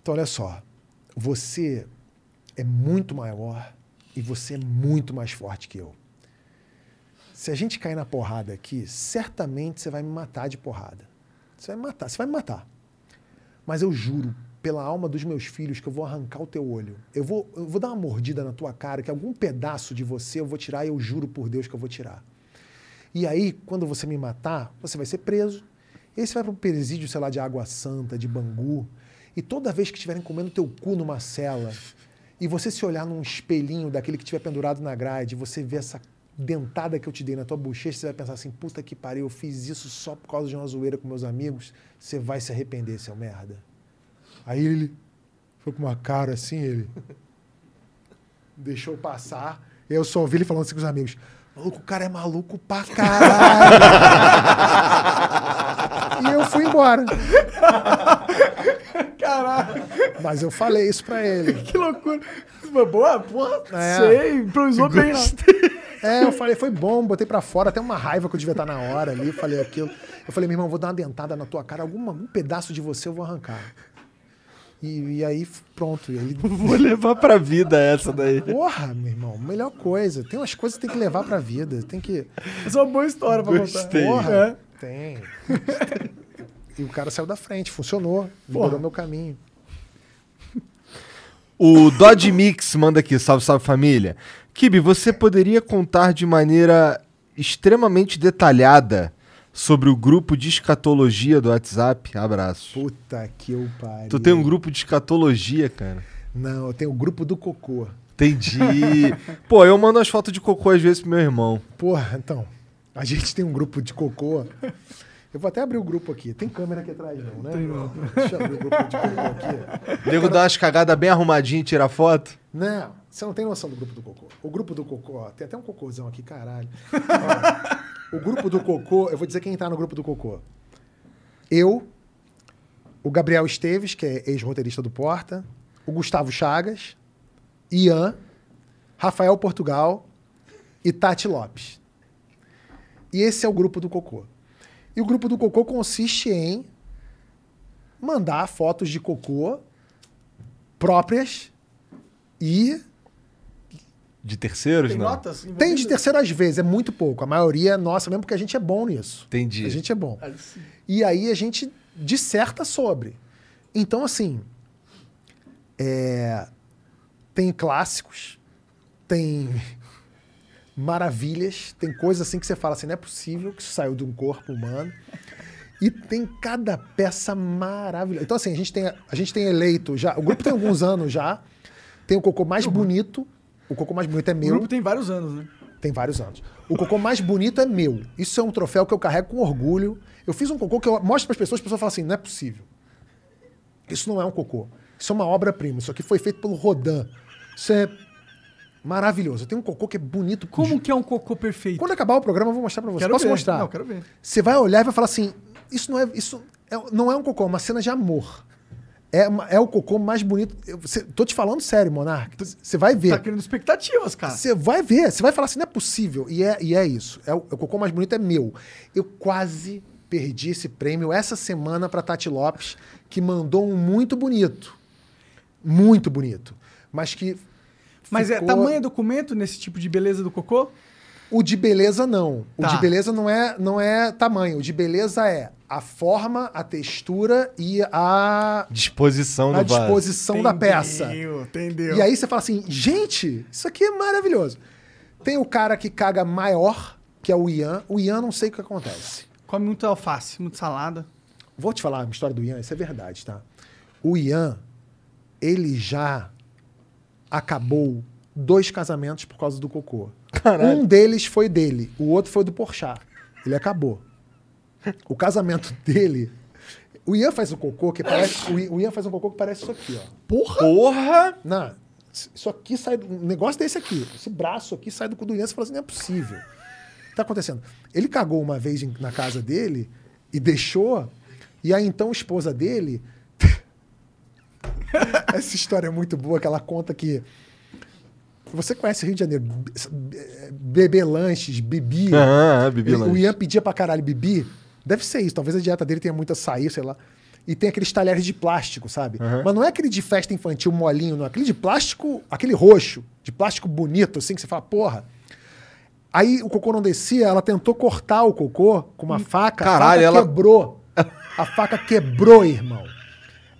então olha só, você é muito maior e você é muito mais forte que eu. Se a gente cair na porrada aqui, certamente você vai me matar de porrada. Você vai me matar, você vai me matar. Mas eu juro, pela alma dos meus filhos, que eu vou arrancar o teu olho. Eu vou, eu vou dar uma mordida na tua cara, que algum pedaço de você eu vou tirar e eu juro por Deus que eu vou tirar. E aí, quando você me matar, você vai ser preso. E você vai para um presídio, sei lá, de Água Santa, de Bangu. E toda vez que estiverem comendo teu cu numa cela, e você se olhar num espelhinho daquele que estiver pendurado na grade, você vê essa dentada que eu te dei na tua bochecha, você vai pensar assim, puta que pariu, eu fiz isso só por causa de uma zoeira com meus amigos. Você vai se arrepender, seu merda. Aí ele foi com uma cara assim, ele <laughs> deixou passar. Eu só ouvi ele falando assim com os amigos. Maluco, o cara é maluco pra caralho. <laughs> e eu fui embora. <laughs> caralho, Mas eu falei isso pra ele. <laughs> que loucura. Boa, porra, É. sei, improvisou bem, não. <laughs> É, eu falei, foi bom, botei pra fora, até uma raiva que eu devia estar na hora ali, falei aquilo. Eu falei, meu irmão, vou dar uma dentada na tua cara, algum pedaço de você eu vou arrancar. E, e aí, pronto. E ele, <laughs> Vou levar pra vida essa daí. porra, meu irmão, melhor coisa. Tem umas coisas que tem que levar pra vida. Tem que. Essa é uma boa história pra Gostei. contar. Porra, É. tem. E o cara saiu da frente, funcionou. Liberou meu caminho. O Dodge Mix manda aqui, salve, salve família. Kibi, você poderia contar de maneira extremamente detalhada sobre o grupo de escatologia do WhatsApp? Abraço. Puta que eu pariu. Tu tem um grupo de escatologia, cara. Não, eu tenho o grupo do cocô. Entendi. <laughs> Pô, eu mando as fotos de cocô às vezes pro meu irmão. Porra, então. A gente tem um grupo de cocô. Eu vou até abrir o grupo aqui. Tem câmera aqui atrás, não, né? Deixa eu abrir o grupo de cocô aqui. O nego dá umas cagadas bem arrumadinho e tira foto. Não, você não tem noção do grupo do cocô. O grupo do cocô, ó, tem até um cocôzão aqui, caralho. Ó, o grupo do cocô, eu vou dizer quem tá no grupo do cocô. Eu, o Gabriel Esteves, que é ex-roteirista do Porta, o Gustavo Chagas, Ian, Rafael Portugal e Tati Lopes. E esse é o grupo do cocô. E o grupo do cocô consiste em mandar fotos de cocô próprias e De terceiros, Tem não? notas? tem de terceiro às vezes, é muito pouco. A maioria é nossa mesmo porque a gente é bom nisso. Entendi. A gente é bom. E aí a gente disserta sobre. Então, assim, é, tem clássicos, tem maravilhas, tem coisas assim que você fala assim, não é possível que isso saiu de um corpo humano. E tem cada peça maravilhosa. Então, assim, a gente tem, a gente tem eleito já. O grupo tem alguns anos já. Tem o cocô mais bonito. O cocô mais bonito é O meu. grupo tem vários anos, né? Tem vários anos. O cocô mais bonito é meu. Isso é um troféu que eu carrego com orgulho. Eu fiz um cocô que eu mostro para as pessoas, as pessoas falam assim: não é possível. Isso não é um cocô. Isso é uma obra-prima. Isso aqui foi feito pelo Rodin. Isso é maravilhoso. Eu tenho um cocô que é bonito. Como que é um cocô perfeito? Quando acabar o programa, eu vou mostrar para você. Quero Posso ver. mostrar? Não, quero ver. Você vai olhar e vai falar assim: isso não é, isso é- não é um cocô, é uma cena de amor. É, uma- é o cocô mais bonito. Eu, você- tô te falando sério, Monark. Você vai ver. Tá criando expectativas, cara. Você vai ver, você vai falar assim, não é possível. E é, e é isso. É o, o cocô mais bonito é meu. Eu quase perdi esse prêmio essa semana para Tati Lopes, que mandou um muito bonito. Muito bonito. Mas que. Mas é ficou- tamanho documento nesse tipo de beleza do cocô? O de beleza não. O Tá. de beleza não é, não é tamanho. O de beleza é a forma, a textura e a, Disposição a disposição da peça. Entendeu, entendeu. E aí você fala assim, gente, isso aqui é maravilhoso. Tem o cara que caga maior, que é o Ian. O Ian não sei o que acontece. Come muito alface, muito salada. Vou te falar a história do Ian, isso é verdade, tá? O Ian, ele já acabou dois casamentos por causa do cocô. Um deles foi dele, o outro foi do Porchat. Ele acabou. O casamento <laughs> dele. O Ian faz um cocô que parece. O Ian faz um cocô que parece isso aqui, ó. Porra! Porra! Não, isso aqui sai. do- Um negócio desse aqui. Esse braço aqui sai do cu do Ian. Você fala assim: não é possível. O que tá acontecendo? Ele cagou uma vez na casa dele e deixou. E a então esposa dele. <laughs> Essa história é muito boa, que ela conta que. Você conhece Rio de Janeiro? Be- Bebê lanches, bibi. Ah, bibi Ele- lanche. O Ian pedia pra caralho bibi. Deve ser isso. Talvez a dieta dele tenha muito açaí, sei lá. E tem aqueles talheres de plástico, sabe? Mas não é aquele de festa infantil molinho, não. Aquele de plástico, aquele roxo, de plástico bonito, assim, que você fala, porra. Aí o cocô não descia, ela tentou cortar o cocô com uma faca. Caralho, a faca ela- quebrou. <laughs> A faca quebrou, irmão.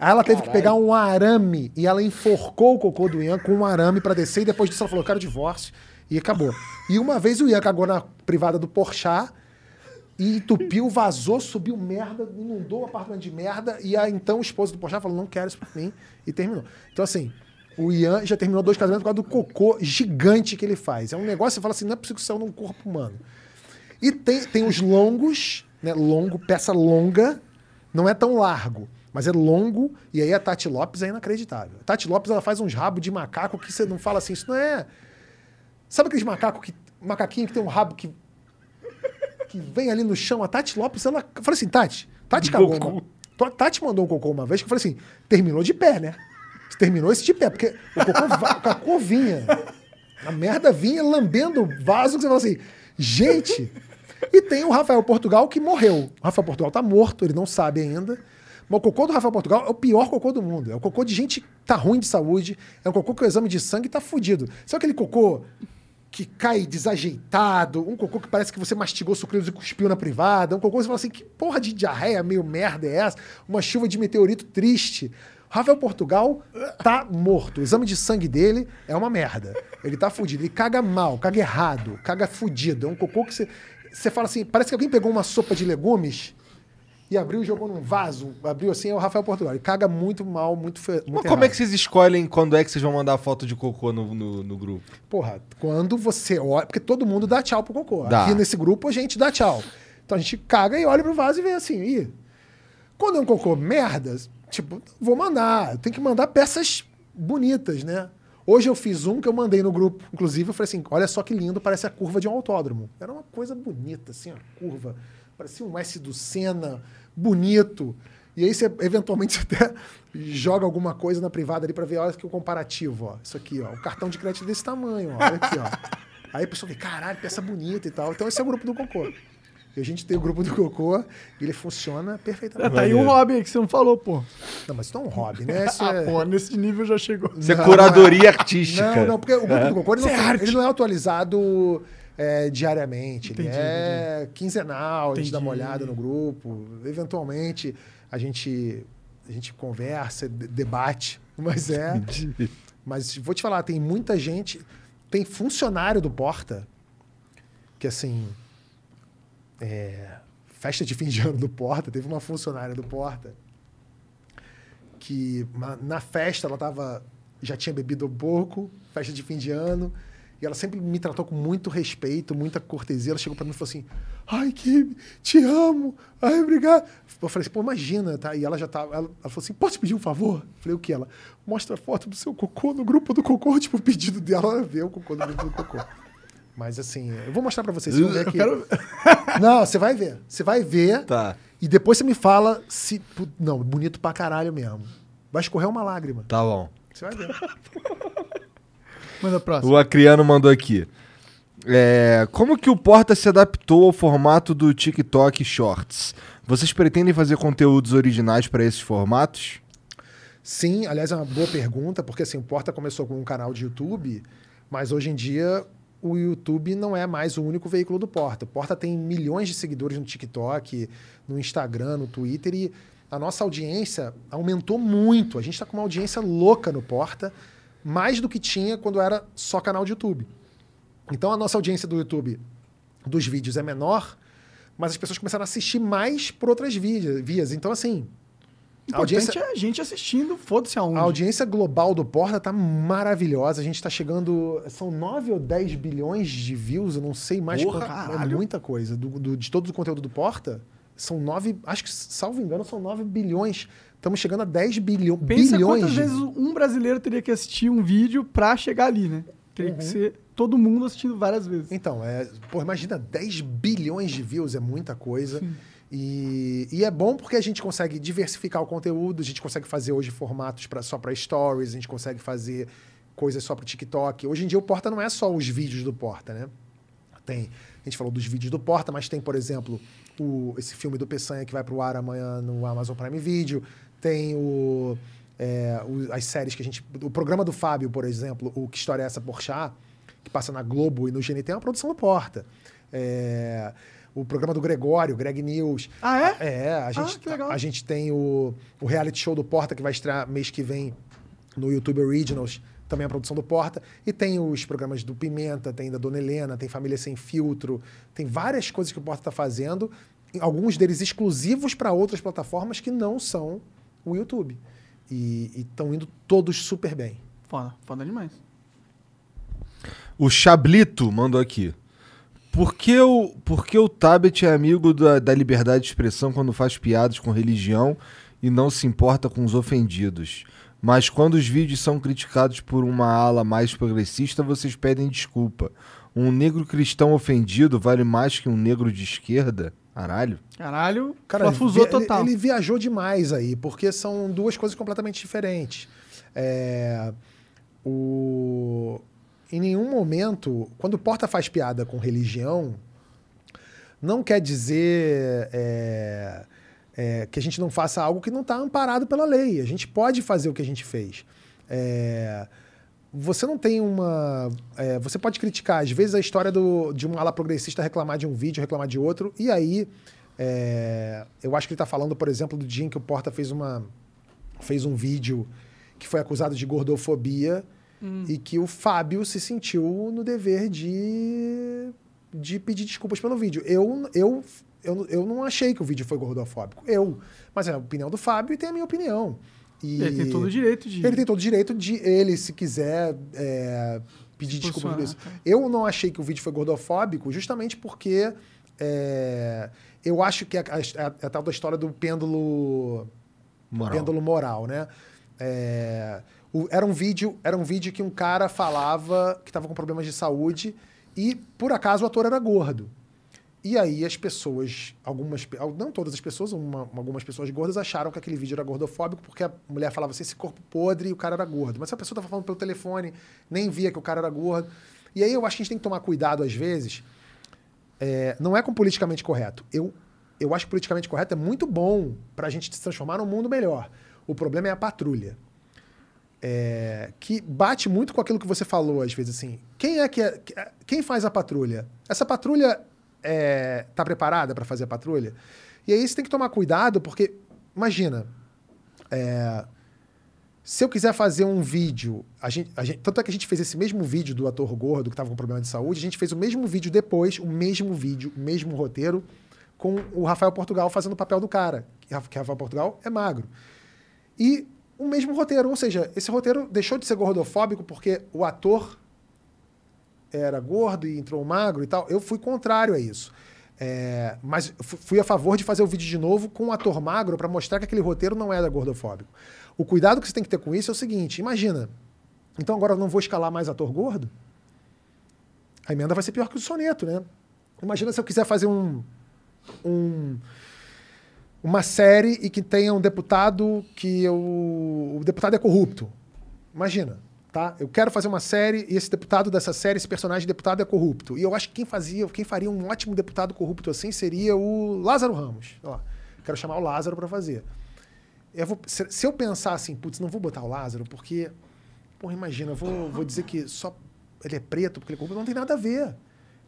Aí ela teve que pegar um arame e ela enforcou o cocô do Ian com um arame pra descer e depois disso ela falou, quero divórcio. E acabou. E uma vez o Ian cagou na privada do Porchat e entupiu, vazou, subiu merda, inundou o apartamento de merda e a então esposa do Porchat falou, não quero isso pra mim e terminou. Então assim, o Ian já terminou dois casamentos por causa do cocô gigante que ele faz. É um negócio, você fala assim, não é possível que isso num corpo humano. E tem, tem os longos, né? Longo, peça longa, não é tão largo, mas é longo, e aí a Tati Lopes é inacreditável. A Tati Lopes ela faz uns rabos de macaco que você não fala assim, isso não é. Sabe aqueles macacos que. Macaquinho que tem um rabo que. que vem ali no chão? A Tati Lopes, ela. Eu falei assim, Tati, Tati cagou. Uma, Tati mandou um cocô uma vez que eu falei assim, terminou de pé, né? Você terminou esse de pé, porque o cocô, va- o cocô vinha. A merda vinha lambendo o vaso que você fala assim, gente. E tem o Rafael Portugal que morreu. O Rafael Portugal tá morto, ele não sabe ainda. Mas o cocô do Rafael Portugal é o pior cocô do mundo. É o cocô de gente que tá ruim de saúde. É um cocô que o exame de sangue tá fudido. Sabe aquele cocô que cai desajeitado? Um cocô que parece que você mastigou sucrilhos e cuspiu na privada? Um cocô que você fala assim, que porra de diarreia meio merda é essa? Uma chuva de meteorito triste. Rafael Portugal tá morto. O exame de sangue dele é uma merda. Ele tá fudido. Ele caga mal, caga errado, caga fudido. É um cocô que você. Você fala assim, parece que alguém pegou uma sopa de legumes e abriu e jogou num vaso. Abriu assim, é o Rafael Portugal. Ele caga muito mal, muito feio. Mas como é que vocês escolhem quando é que vocês vão mandar foto de cocô no, no, no grupo? Porra, quando você olha. Porque todo mundo dá tchau pro cocô. Dá. Aqui nesse grupo a gente dá tchau. Então a gente caga e olha pro vaso e vê assim. Ih, quando é um cocô merda, tipo, vou mandar. Tenho que mandar peças bonitas, né? Hoje eu fiz um que eu mandei no grupo. Inclusive, eu falei assim: olha só que lindo, parece a curva de um autódromo. Era uma coisa bonita, assim, a curva. Parecia um S do Senna, bonito. E aí você, eventualmente, <laughs> você até joga alguma coisa na privada ali pra ver, olha aqui o comparativo, ó. Isso aqui, ó. O cartão de crédito desse tamanho, ó. Olha aqui, ó. Aí a pessoa vê, caralho, peça bonita e tal. Então esse é o grupo do Cocô. E a gente tem o grupo do Cocô e ele funciona perfeitamente. tá aí um hobby aí que você não falou, pô. Não, mas isso não é um hobby, né? <laughs> Isso Ah, é... pô, nesse nível já chegou. Isso é curadoria artística. Não, não, porque o grupo do Cocô ele não, é ele não é atualizado é, diariamente. Ele Entendi, é quinzenal, a gente dá uma Entendi. olhada no grupo. Eventualmente a gente, a gente conversa, de- debate. <laughs> Mas é. Mas vou te falar, tem muita gente. Tem funcionário do Porta que assim. é, festa de fim de ano do Porta, teve uma funcionária do Porta que na festa ela tava já tinha bebido um pouco, festa de fim de ano, e ela sempre me tratou com muito respeito, muita cortesia. Ela chegou para mim e falou assim: "Ai, Kim, te amo. Ai, obrigado". Eu falei assim: "Pô, imagina, tá?" E ela já tava, ela, ela falou assim: "Posso te pedir um favor?" Eu falei: "O que ela? Mostra a foto do seu cocô no grupo do cocô, <laughs> tipo o pedido dela, ela vê o cocô no grupo do cocô. Mas assim, eu vou mostrar para vocês, vocês ver que quero- <laughs> Não, você vai ver. Você vai ver. Tá. E depois você me fala se. Não, bonito pra caralho mesmo. Vai escorrer uma lágrima. Tá bom. Você vai ver. <laughs> Manda a próxima. O Acriano mandou aqui. É, como que o Porta se adaptou ao formato do TikTok Shorts? Vocês pretendem fazer conteúdos originais para esses formatos? Sim, aliás, é uma boa pergunta, porque assim, o Porta começou com um canal de YouTube, mas hoje em dia o YouTube não é mais o único veículo do Porta. O Porta tem milhões de seguidores no TikTok, no Instagram, no Twitter e a nossa audiência aumentou muito. A gente está com uma audiência louca no Porta, mais do que tinha quando era só canal de YouTube. Então a nossa audiência do YouTube dos vídeos é menor, mas as pessoas começaram a assistir mais por outras vias. Então, assim, O a audiência, importante é a gente assistindo, foda-se aonde. a audiência global do Porta tá maravilhosa. A gente tá chegando. São 9 ou 10 bilhões de views, eu não sei mais Porra, quanto. É muita coisa. Do, do- de todo o conteúdo do Porta, são 9. Acho que, salvo engano, são 9 bilhões. Estamos chegando a 10 bilhão, Pensa bilhões. quantas vezes um brasileiro teria que assistir um vídeo pra chegar ali, né? Teria Uhum. que ser todo mundo assistindo várias vezes. Então, é, pô, imagina 10 bilhões de views, é muita coisa. E, e é bom porque a gente consegue diversificar o conteúdo, a gente consegue fazer hoje formatos pra, só para stories, a gente consegue fazer coisas só para TikTok. Hoje em dia o Porta não é só os vídeos do Porta, né? Tem, a gente falou dos vídeos do Porta, mas tem, por exemplo, o, esse filme do Peçanha que vai pro ar amanhã no Amazon Prime Video. Tem o, é, o- as séries que a gente. O programa do Fábio, por exemplo, o Que História é essa Porchat, que passa na Globo e no GNT, é uma produção do Porta. É, o programa do Gregório, Greg News. Ah, é? É, a gente, que legal. a, gente tem o, o reality show do Porta, que vai estrear mês que vem no YouTube Originals, também a produção do Porta. E tem os programas do Pimenta, tem da Dona Helena, tem Família Sem Filtro, tem várias coisas que o Porta está fazendo, alguns deles exclusivos para outras plataformas que não são o YouTube. E estão indo todos super bem. Foda, foda demais. O Chablito mandou aqui. Por que o, por que o Tabet é amigo da, da liberdade de expressão quando faz piadas com religião e não se importa com os ofendidos? Mas quando os vídeos são criticados por uma ala mais progressista, vocês pedem desculpa. Um negro cristão ofendido vale mais que um negro de esquerda? Caralho. Caralho, Cara, via- ele- total. ele viajou demais aí, porque são duas coisas completamente diferentes. É, o, em nenhum momento, quando o Porta faz piada com religião, não quer dizer é, é, que a gente não faça algo que não está amparado pela lei. A gente pode fazer o que a gente fez. É, você não tem uma. é, você pode criticar, às vezes, a história do, de uma ala progressista reclamar de um vídeo, reclamar de outro, e aí. é, eu acho que ele está falando, por exemplo, do dia em que o Porta fez, uma, fez um vídeo que foi acusado de gordofobia e que o Fábio se sentiu no dever de, de pedir desculpas pelo vídeo. Eu, eu, eu, eu não achei que o vídeo foi gordofóbico. Eu. Mas é a opinião do Fábio e tem a minha opinião. E Ele tem todo o direito de. ele tem todo o direito de ele, se quiser, é, pedir Se desculpa por isso. tá. Eu não achei que o vídeo foi gordofóbico, justamente porque é, eu acho que a, a- a- a tal da história do pêndulo Moral. pêndulo moral, né? É, o- era, um vídeo, era um vídeo que um cara falava que estava com problemas de saúde e, por acaso, o ator era gordo. E aí as pessoas, algumas, não todas as pessoas, uma- algumas pessoas gordas acharam que aquele vídeo era gordofóbico porque a mulher falava assim, esse corpo podre e o cara era gordo. Mas a pessoa estava falando pelo telefone, nem via que o cara era gordo. E aí eu acho que a gente tem que tomar cuidado às vezes. É, não é com politicamente correto. Eu, eu acho que politicamente correto é muito bom para a gente se transformar num mundo melhor. O problema é a patrulha. É, que bate muito com aquilo que você falou, às vezes, assim. Quem é que é, que- Quem faz a patrulha? Essa patrulha está preparada para fazer a patrulha? E aí você tem que tomar cuidado, porque, imagina, é, se eu quiser fazer um vídeo, a gente, a gente- tanto é que a gente fez esse mesmo vídeo do ator gordo que estava com problema de saúde, a gente fez o mesmo vídeo depois, o mesmo vídeo, o mesmo roteiro, com o Rafael Portugal fazendo o papel do cara, que Ra- que Rafael Portugal é magro. E o mesmo roteiro, ou seja, esse roteiro deixou de ser gordofóbico porque o ator era gordo e entrou magro e tal. Eu fui contrário a isso. É, mas fu- fui a favor de fazer o vídeo de novo com um ator magro para mostrar que aquele roteiro não era gordofóbico. O cuidado que você tem que ter com isso é o seguinte: imagina, então agora eu não vou escalar mais ator gordo? A emenda vai ser pior que o soneto, né? Imagina se eu quiser fazer um, um uma série e que tenha um deputado que eu, o deputado é corrupto. Imagina, tá? Eu quero fazer uma série e esse deputado dessa série, esse personagem deputado é corrupto. E eu acho que quem fazia, quem faria um ótimo deputado corrupto assim seria o Lázaro Ramos. Ó, quero chamar o Lázaro para fazer. Eu vou- se, se eu pensar assim, putz, não vou botar o Lázaro porque, porra, imagina, eu vou, vou dizer que só ele é preto porque ele é corrupto, não tem nada a ver.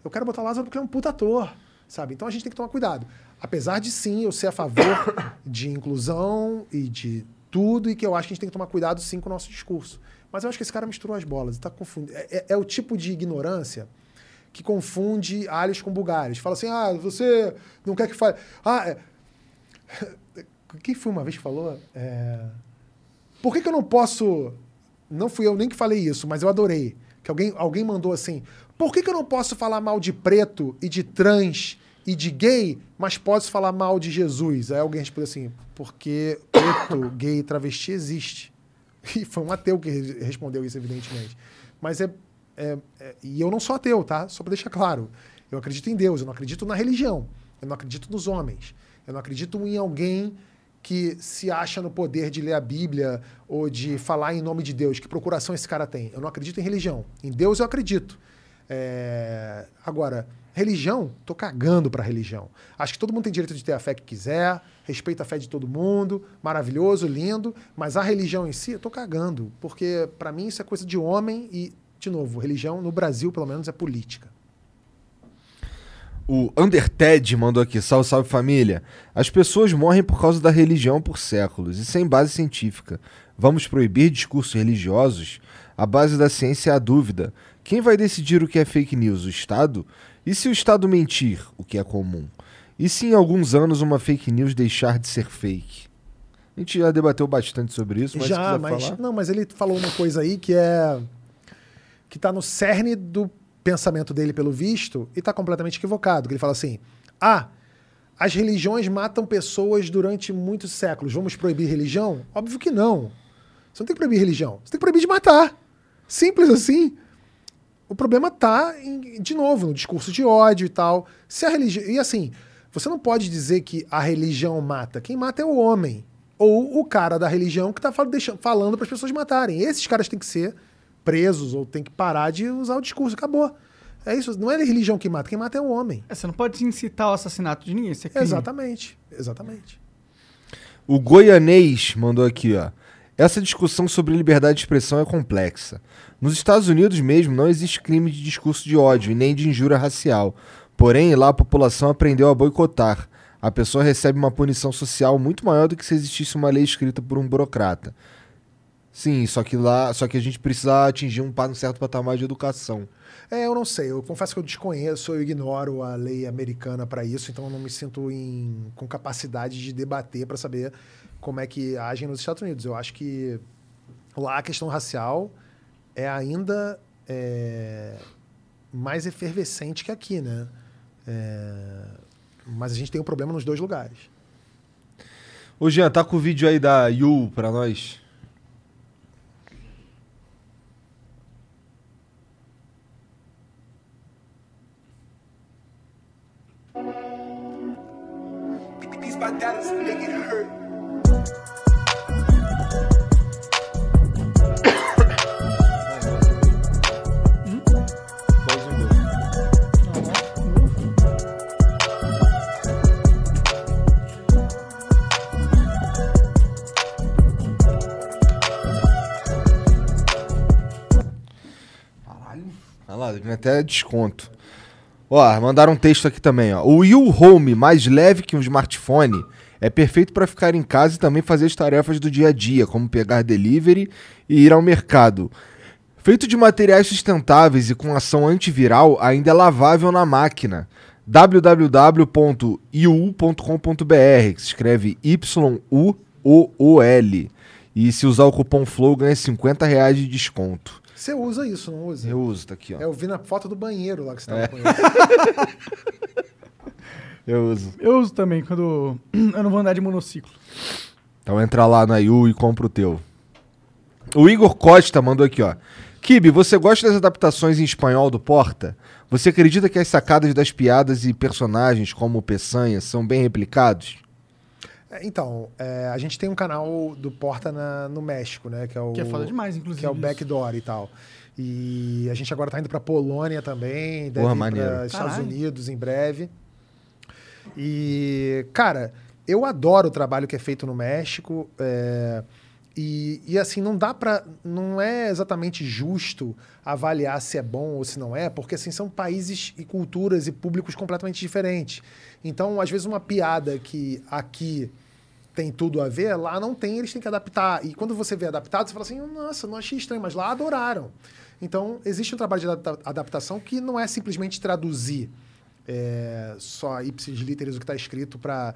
Eu quero botar Lázaro porque ele é um puta ator, sabe? Então a gente tem que tomar cuidado. Apesar de sim eu ser a favor <coughs> de inclusão e de tudo, e que eu acho que a gente tem que tomar cuidado sim com o nosso discurso. Mas eu acho que esse cara misturou as bolas. Tá confundindo. É, é- é o tipo de ignorância que confunde alhos com bugalhos. Fala assim, ah, você não quer que fale. Ah, é... <laughs> quem foi uma vez que falou? É... Por que, que eu não posso. Não fui eu nem que falei isso, mas eu adorei. Que alguém, alguém mandou assim: por que, que eu não posso falar mal de preto e de trans e de gay, mas posso falar mal de Jesus? Aí alguém respondeu assim: porque preto, gay e travesti existe. <laughs> E foi um ateu que re- respondeu isso, evidentemente. Mas é, é- é- E eu não sou ateu, tá? Só para deixar claro. Eu acredito em Deus, eu não acredito na religião. Eu não acredito nos homens. Eu não acredito em alguém que se acha no poder de ler a Bíblia ou de falar em nome de Deus. Que procuração esse cara tem? Eu não acredito em religião. Em Deus eu acredito. É, Agora, religião, tô cagando pra religião. Acho que todo mundo tem direito de ter a fé que quiser, respeita a fé de todo mundo, maravilhoso, lindo, mas a religião em si, eu tô cagando, porque pra mim isso é coisa de homem e, de novo, religião no Brasil, pelo menos, é política. O Underted mandou aqui, salve, salve família. As pessoas morrem por causa da religião por séculos e sem base científica. Vamos proibir discursos religiosos? A base da ciência é a dúvida. Quem vai decidir o que é fake news? O Estado? E se o Estado mentir, o que é comum? E se em alguns anos uma fake news deixar de ser fake? A gente já debateu bastante sobre isso, mas Já, mas falar... não, mas ele falou uma coisa aí que é que tá no cerne do pensamento dele pelo visto e tá completamente equivocado. Que ele fala assim: "Ah, as religiões matam pessoas durante muitos séculos. Vamos proibir religião?" Óbvio que não. Você não tem que proibir religião. Você tem que proibir de matar. Simples assim. O problema tá, em- de novo, no discurso de ódio e tal. Se a religião. E assim, você não pode dizer que a religião mata. Quem mata é o homem. Ou o cara da religião que tá deixa- falando para as pessoas matarem. Esses caras têm que ser presos ou têm que parar de usar o discurso. Acabou. É isso. Não é a religião que mata. Quem mata é o homem. É, você não pode incitar o assassinato de ninguém, isso é crime. Exatamente. Exatamente. O Goianês mandou aqui, ó. Essa discussão sobre liberdade de expressão é complexa. Nos Estados Unidos mesmo não existe crime de discurso de ódio e nem de injúria racial. Porém, lá a população aprendeu a boicotar. A pessoa recebe uma punição social muito maior do que se existisse uma lei escrita por um burocrata. Sim, só que lá, só que a gente precisa atingir um, certo patamar de educação. É, eu não sei. Eu confesso que eu desconheço, eu ignoro a lei americana para isso, então eu não me sinto em- com capacidade de debater para saber como é que agem nos Estados Unidos. Eu acho que lá a questão racial é ainda é, mais efervescente que aqui, né? É, mas a gente tem um problema nos dois lugares. Ô Jean, tá com o vídeo aí da Yu pra nós? These Olha lá, até desconto. Ó, mandaram um texto aqui também, ó. O Will Home, mais leve que um smartphone, é perfeito para ficar em casa e também fazer as tarefas do dia a dia, como pegar delivery e ir ao mercado. Feito de materiais sustentáveis e com ação antiviral, ainda é lavável na máquina. www.iu.com.br, que se escreve Y-U-O-O-L. E se usar o cupom FLOW, ganha 50 reais de desconto. Você usa isso, não usa? Eu uso, tá aqui, ó. É, eu vi na foto do banheiro lá que você tava É. com ele. <laughs> Eu uso. Eu uso também quando <clears throat> eu não vou andar de monociclo. Então entra lá na Yu e compra o teu. O Igor Costa mandou aqui, ó. Kibe, você gosta das adaptações em espanhol do Porta? Você acredita que as sacadas das piadas e personagens como o Peçanha são bem replicados? É, Então, é, a gente tem um canal do Porta na- no México, né? Que é o, Que é foda demais, inclusive, Que é o isso. Backdoor e tal. E a gente agora tá indo pra Polônia também, deve Porra, ir para Estados Caralho. Unidos em breve. E, cara, eu adoro o trabalho que é feito no México. é, E, e assim, não dá pra. Não é exatamente justo avaliar se é bom ou se não é, porque assim, são países e culturas e públicos completamente diferentes. Então, às vezes, uma piada que aqui tem tudo a ver, lá não tem, eles têm que adaptar. E quando você vê adaptado, você fala assim, nossa, não achei estranho, mas lá adoraram. Então, existe um trabalho de adapta- adaptação que não é simplesmente traduzir é, só ipsis literis o que está escrito para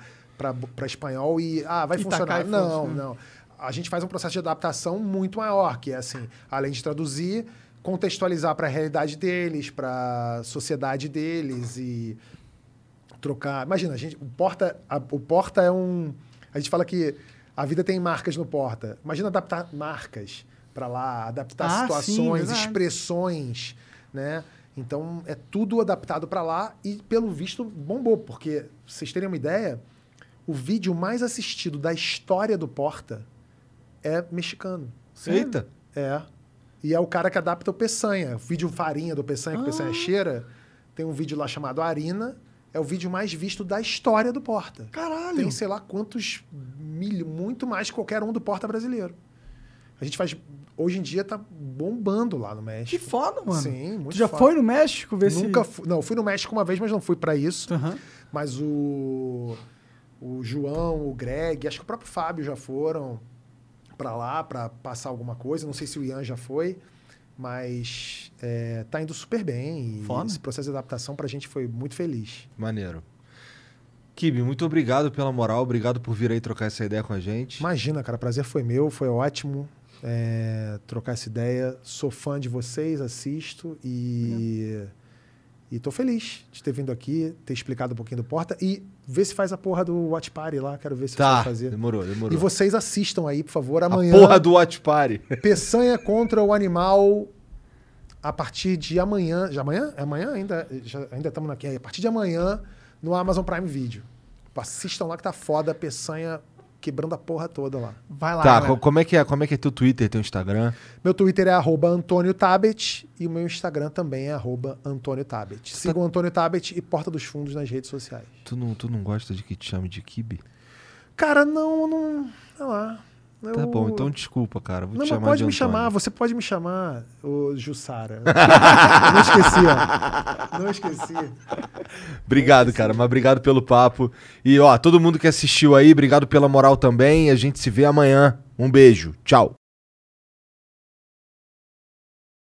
espanhol e ah, vai E funcionar. e Não, funciona. não. A gente faz um processo de adaptação muito maior, que é assim, além de traduzir, contextualizar para a realidade deles, para a sociedade deles e trocar. Imagina, a gente, o Porta, a- o Porta é um. A gente fala que a vida tem marcas no Porta. Imagina adaptar marcas para lá, adaptar Ah, sim, situações, verdade. expressões, né? Então é tudo adaptado para lá e pelo visto bombou, porque vocês terem uma ideia, o vídeo mais assistido da história do Porta é mexicano. Eita. É. E é o cara que adapta o Peçanha. O vídeo farinha do Peçanha, que o Ah. Peçanha cheira. Tem um vídeo lá chamado Arina. É o vídeo mais visto da história do Porta. Caralho. Tem sei lá quantos milho, muito mais que qualquer um do Porta brasileiro. A gente faz. Hoje em dia tá bombando lá no Que México. foda, mano. Sim, muito Tu já foda. foi no México ver Nunca se... fui. Não, fui no México uma vez, mas não fui pra isso. Aham. Mas o, o João, o Greg, acho que o próprio Fábio já foram pra lá pra passar alguma coisa. Não sei se o Ian já foi, mas é, tá indo super bem. E esse processo de adaptação pra gente foi muito feliz. Maneiro. Kibi, muito obrigado pela moral, obrigado por vir aí trocar essa ideia com a gente. Imagina, cara, prazer foi meu, foi ótimo é, trocar essa ideia. Sou fã de vocês, assisto e. E tô feliz de ter vindo aqui, ter explicado um pouquinho do Porta e ver se faz a porra do Watch Party lá. Quero ver se você Tá, vai fazer. demorou, demorou. E vocês assistam aí, por favor, A amanhã. porra do Watch Party. <laughs> Peçanha contra o animal a partir de amanhã. Já amanhã? É amanhã ainda? Já, ainda estamos aqui. A partir de amanhã no Amazon Prime Video. Assistam lá que tá foda a peçanha quebrando a porra toda lá. Vai lá, Tá, galera. co- como é, que é, como é que é teu Twitter, teu Instagram? Meu Twitter é arroba Antônio Tabet e o meu Instagram também é arroba Antônio Tabet. Sigam Antônio Tabet e Porta dos Fundos nas redes sociais. Tu não, tu não gosta de que te chame de Kibi? Cara, não, não. Sei lá. Tá Eu- bom, então desculpa, cara. Vou Não, te chamar pode de me chamar, você pode me chamar, ô Jussara. <laughs> não esqueci, ó. Não esqueci. Obrigado, cara, mas obrigado pelo papo. E ó, todo mundo que assistiu aí, obrigado pela moral também. A gente se vê amanhã. Um beijo. Tchau.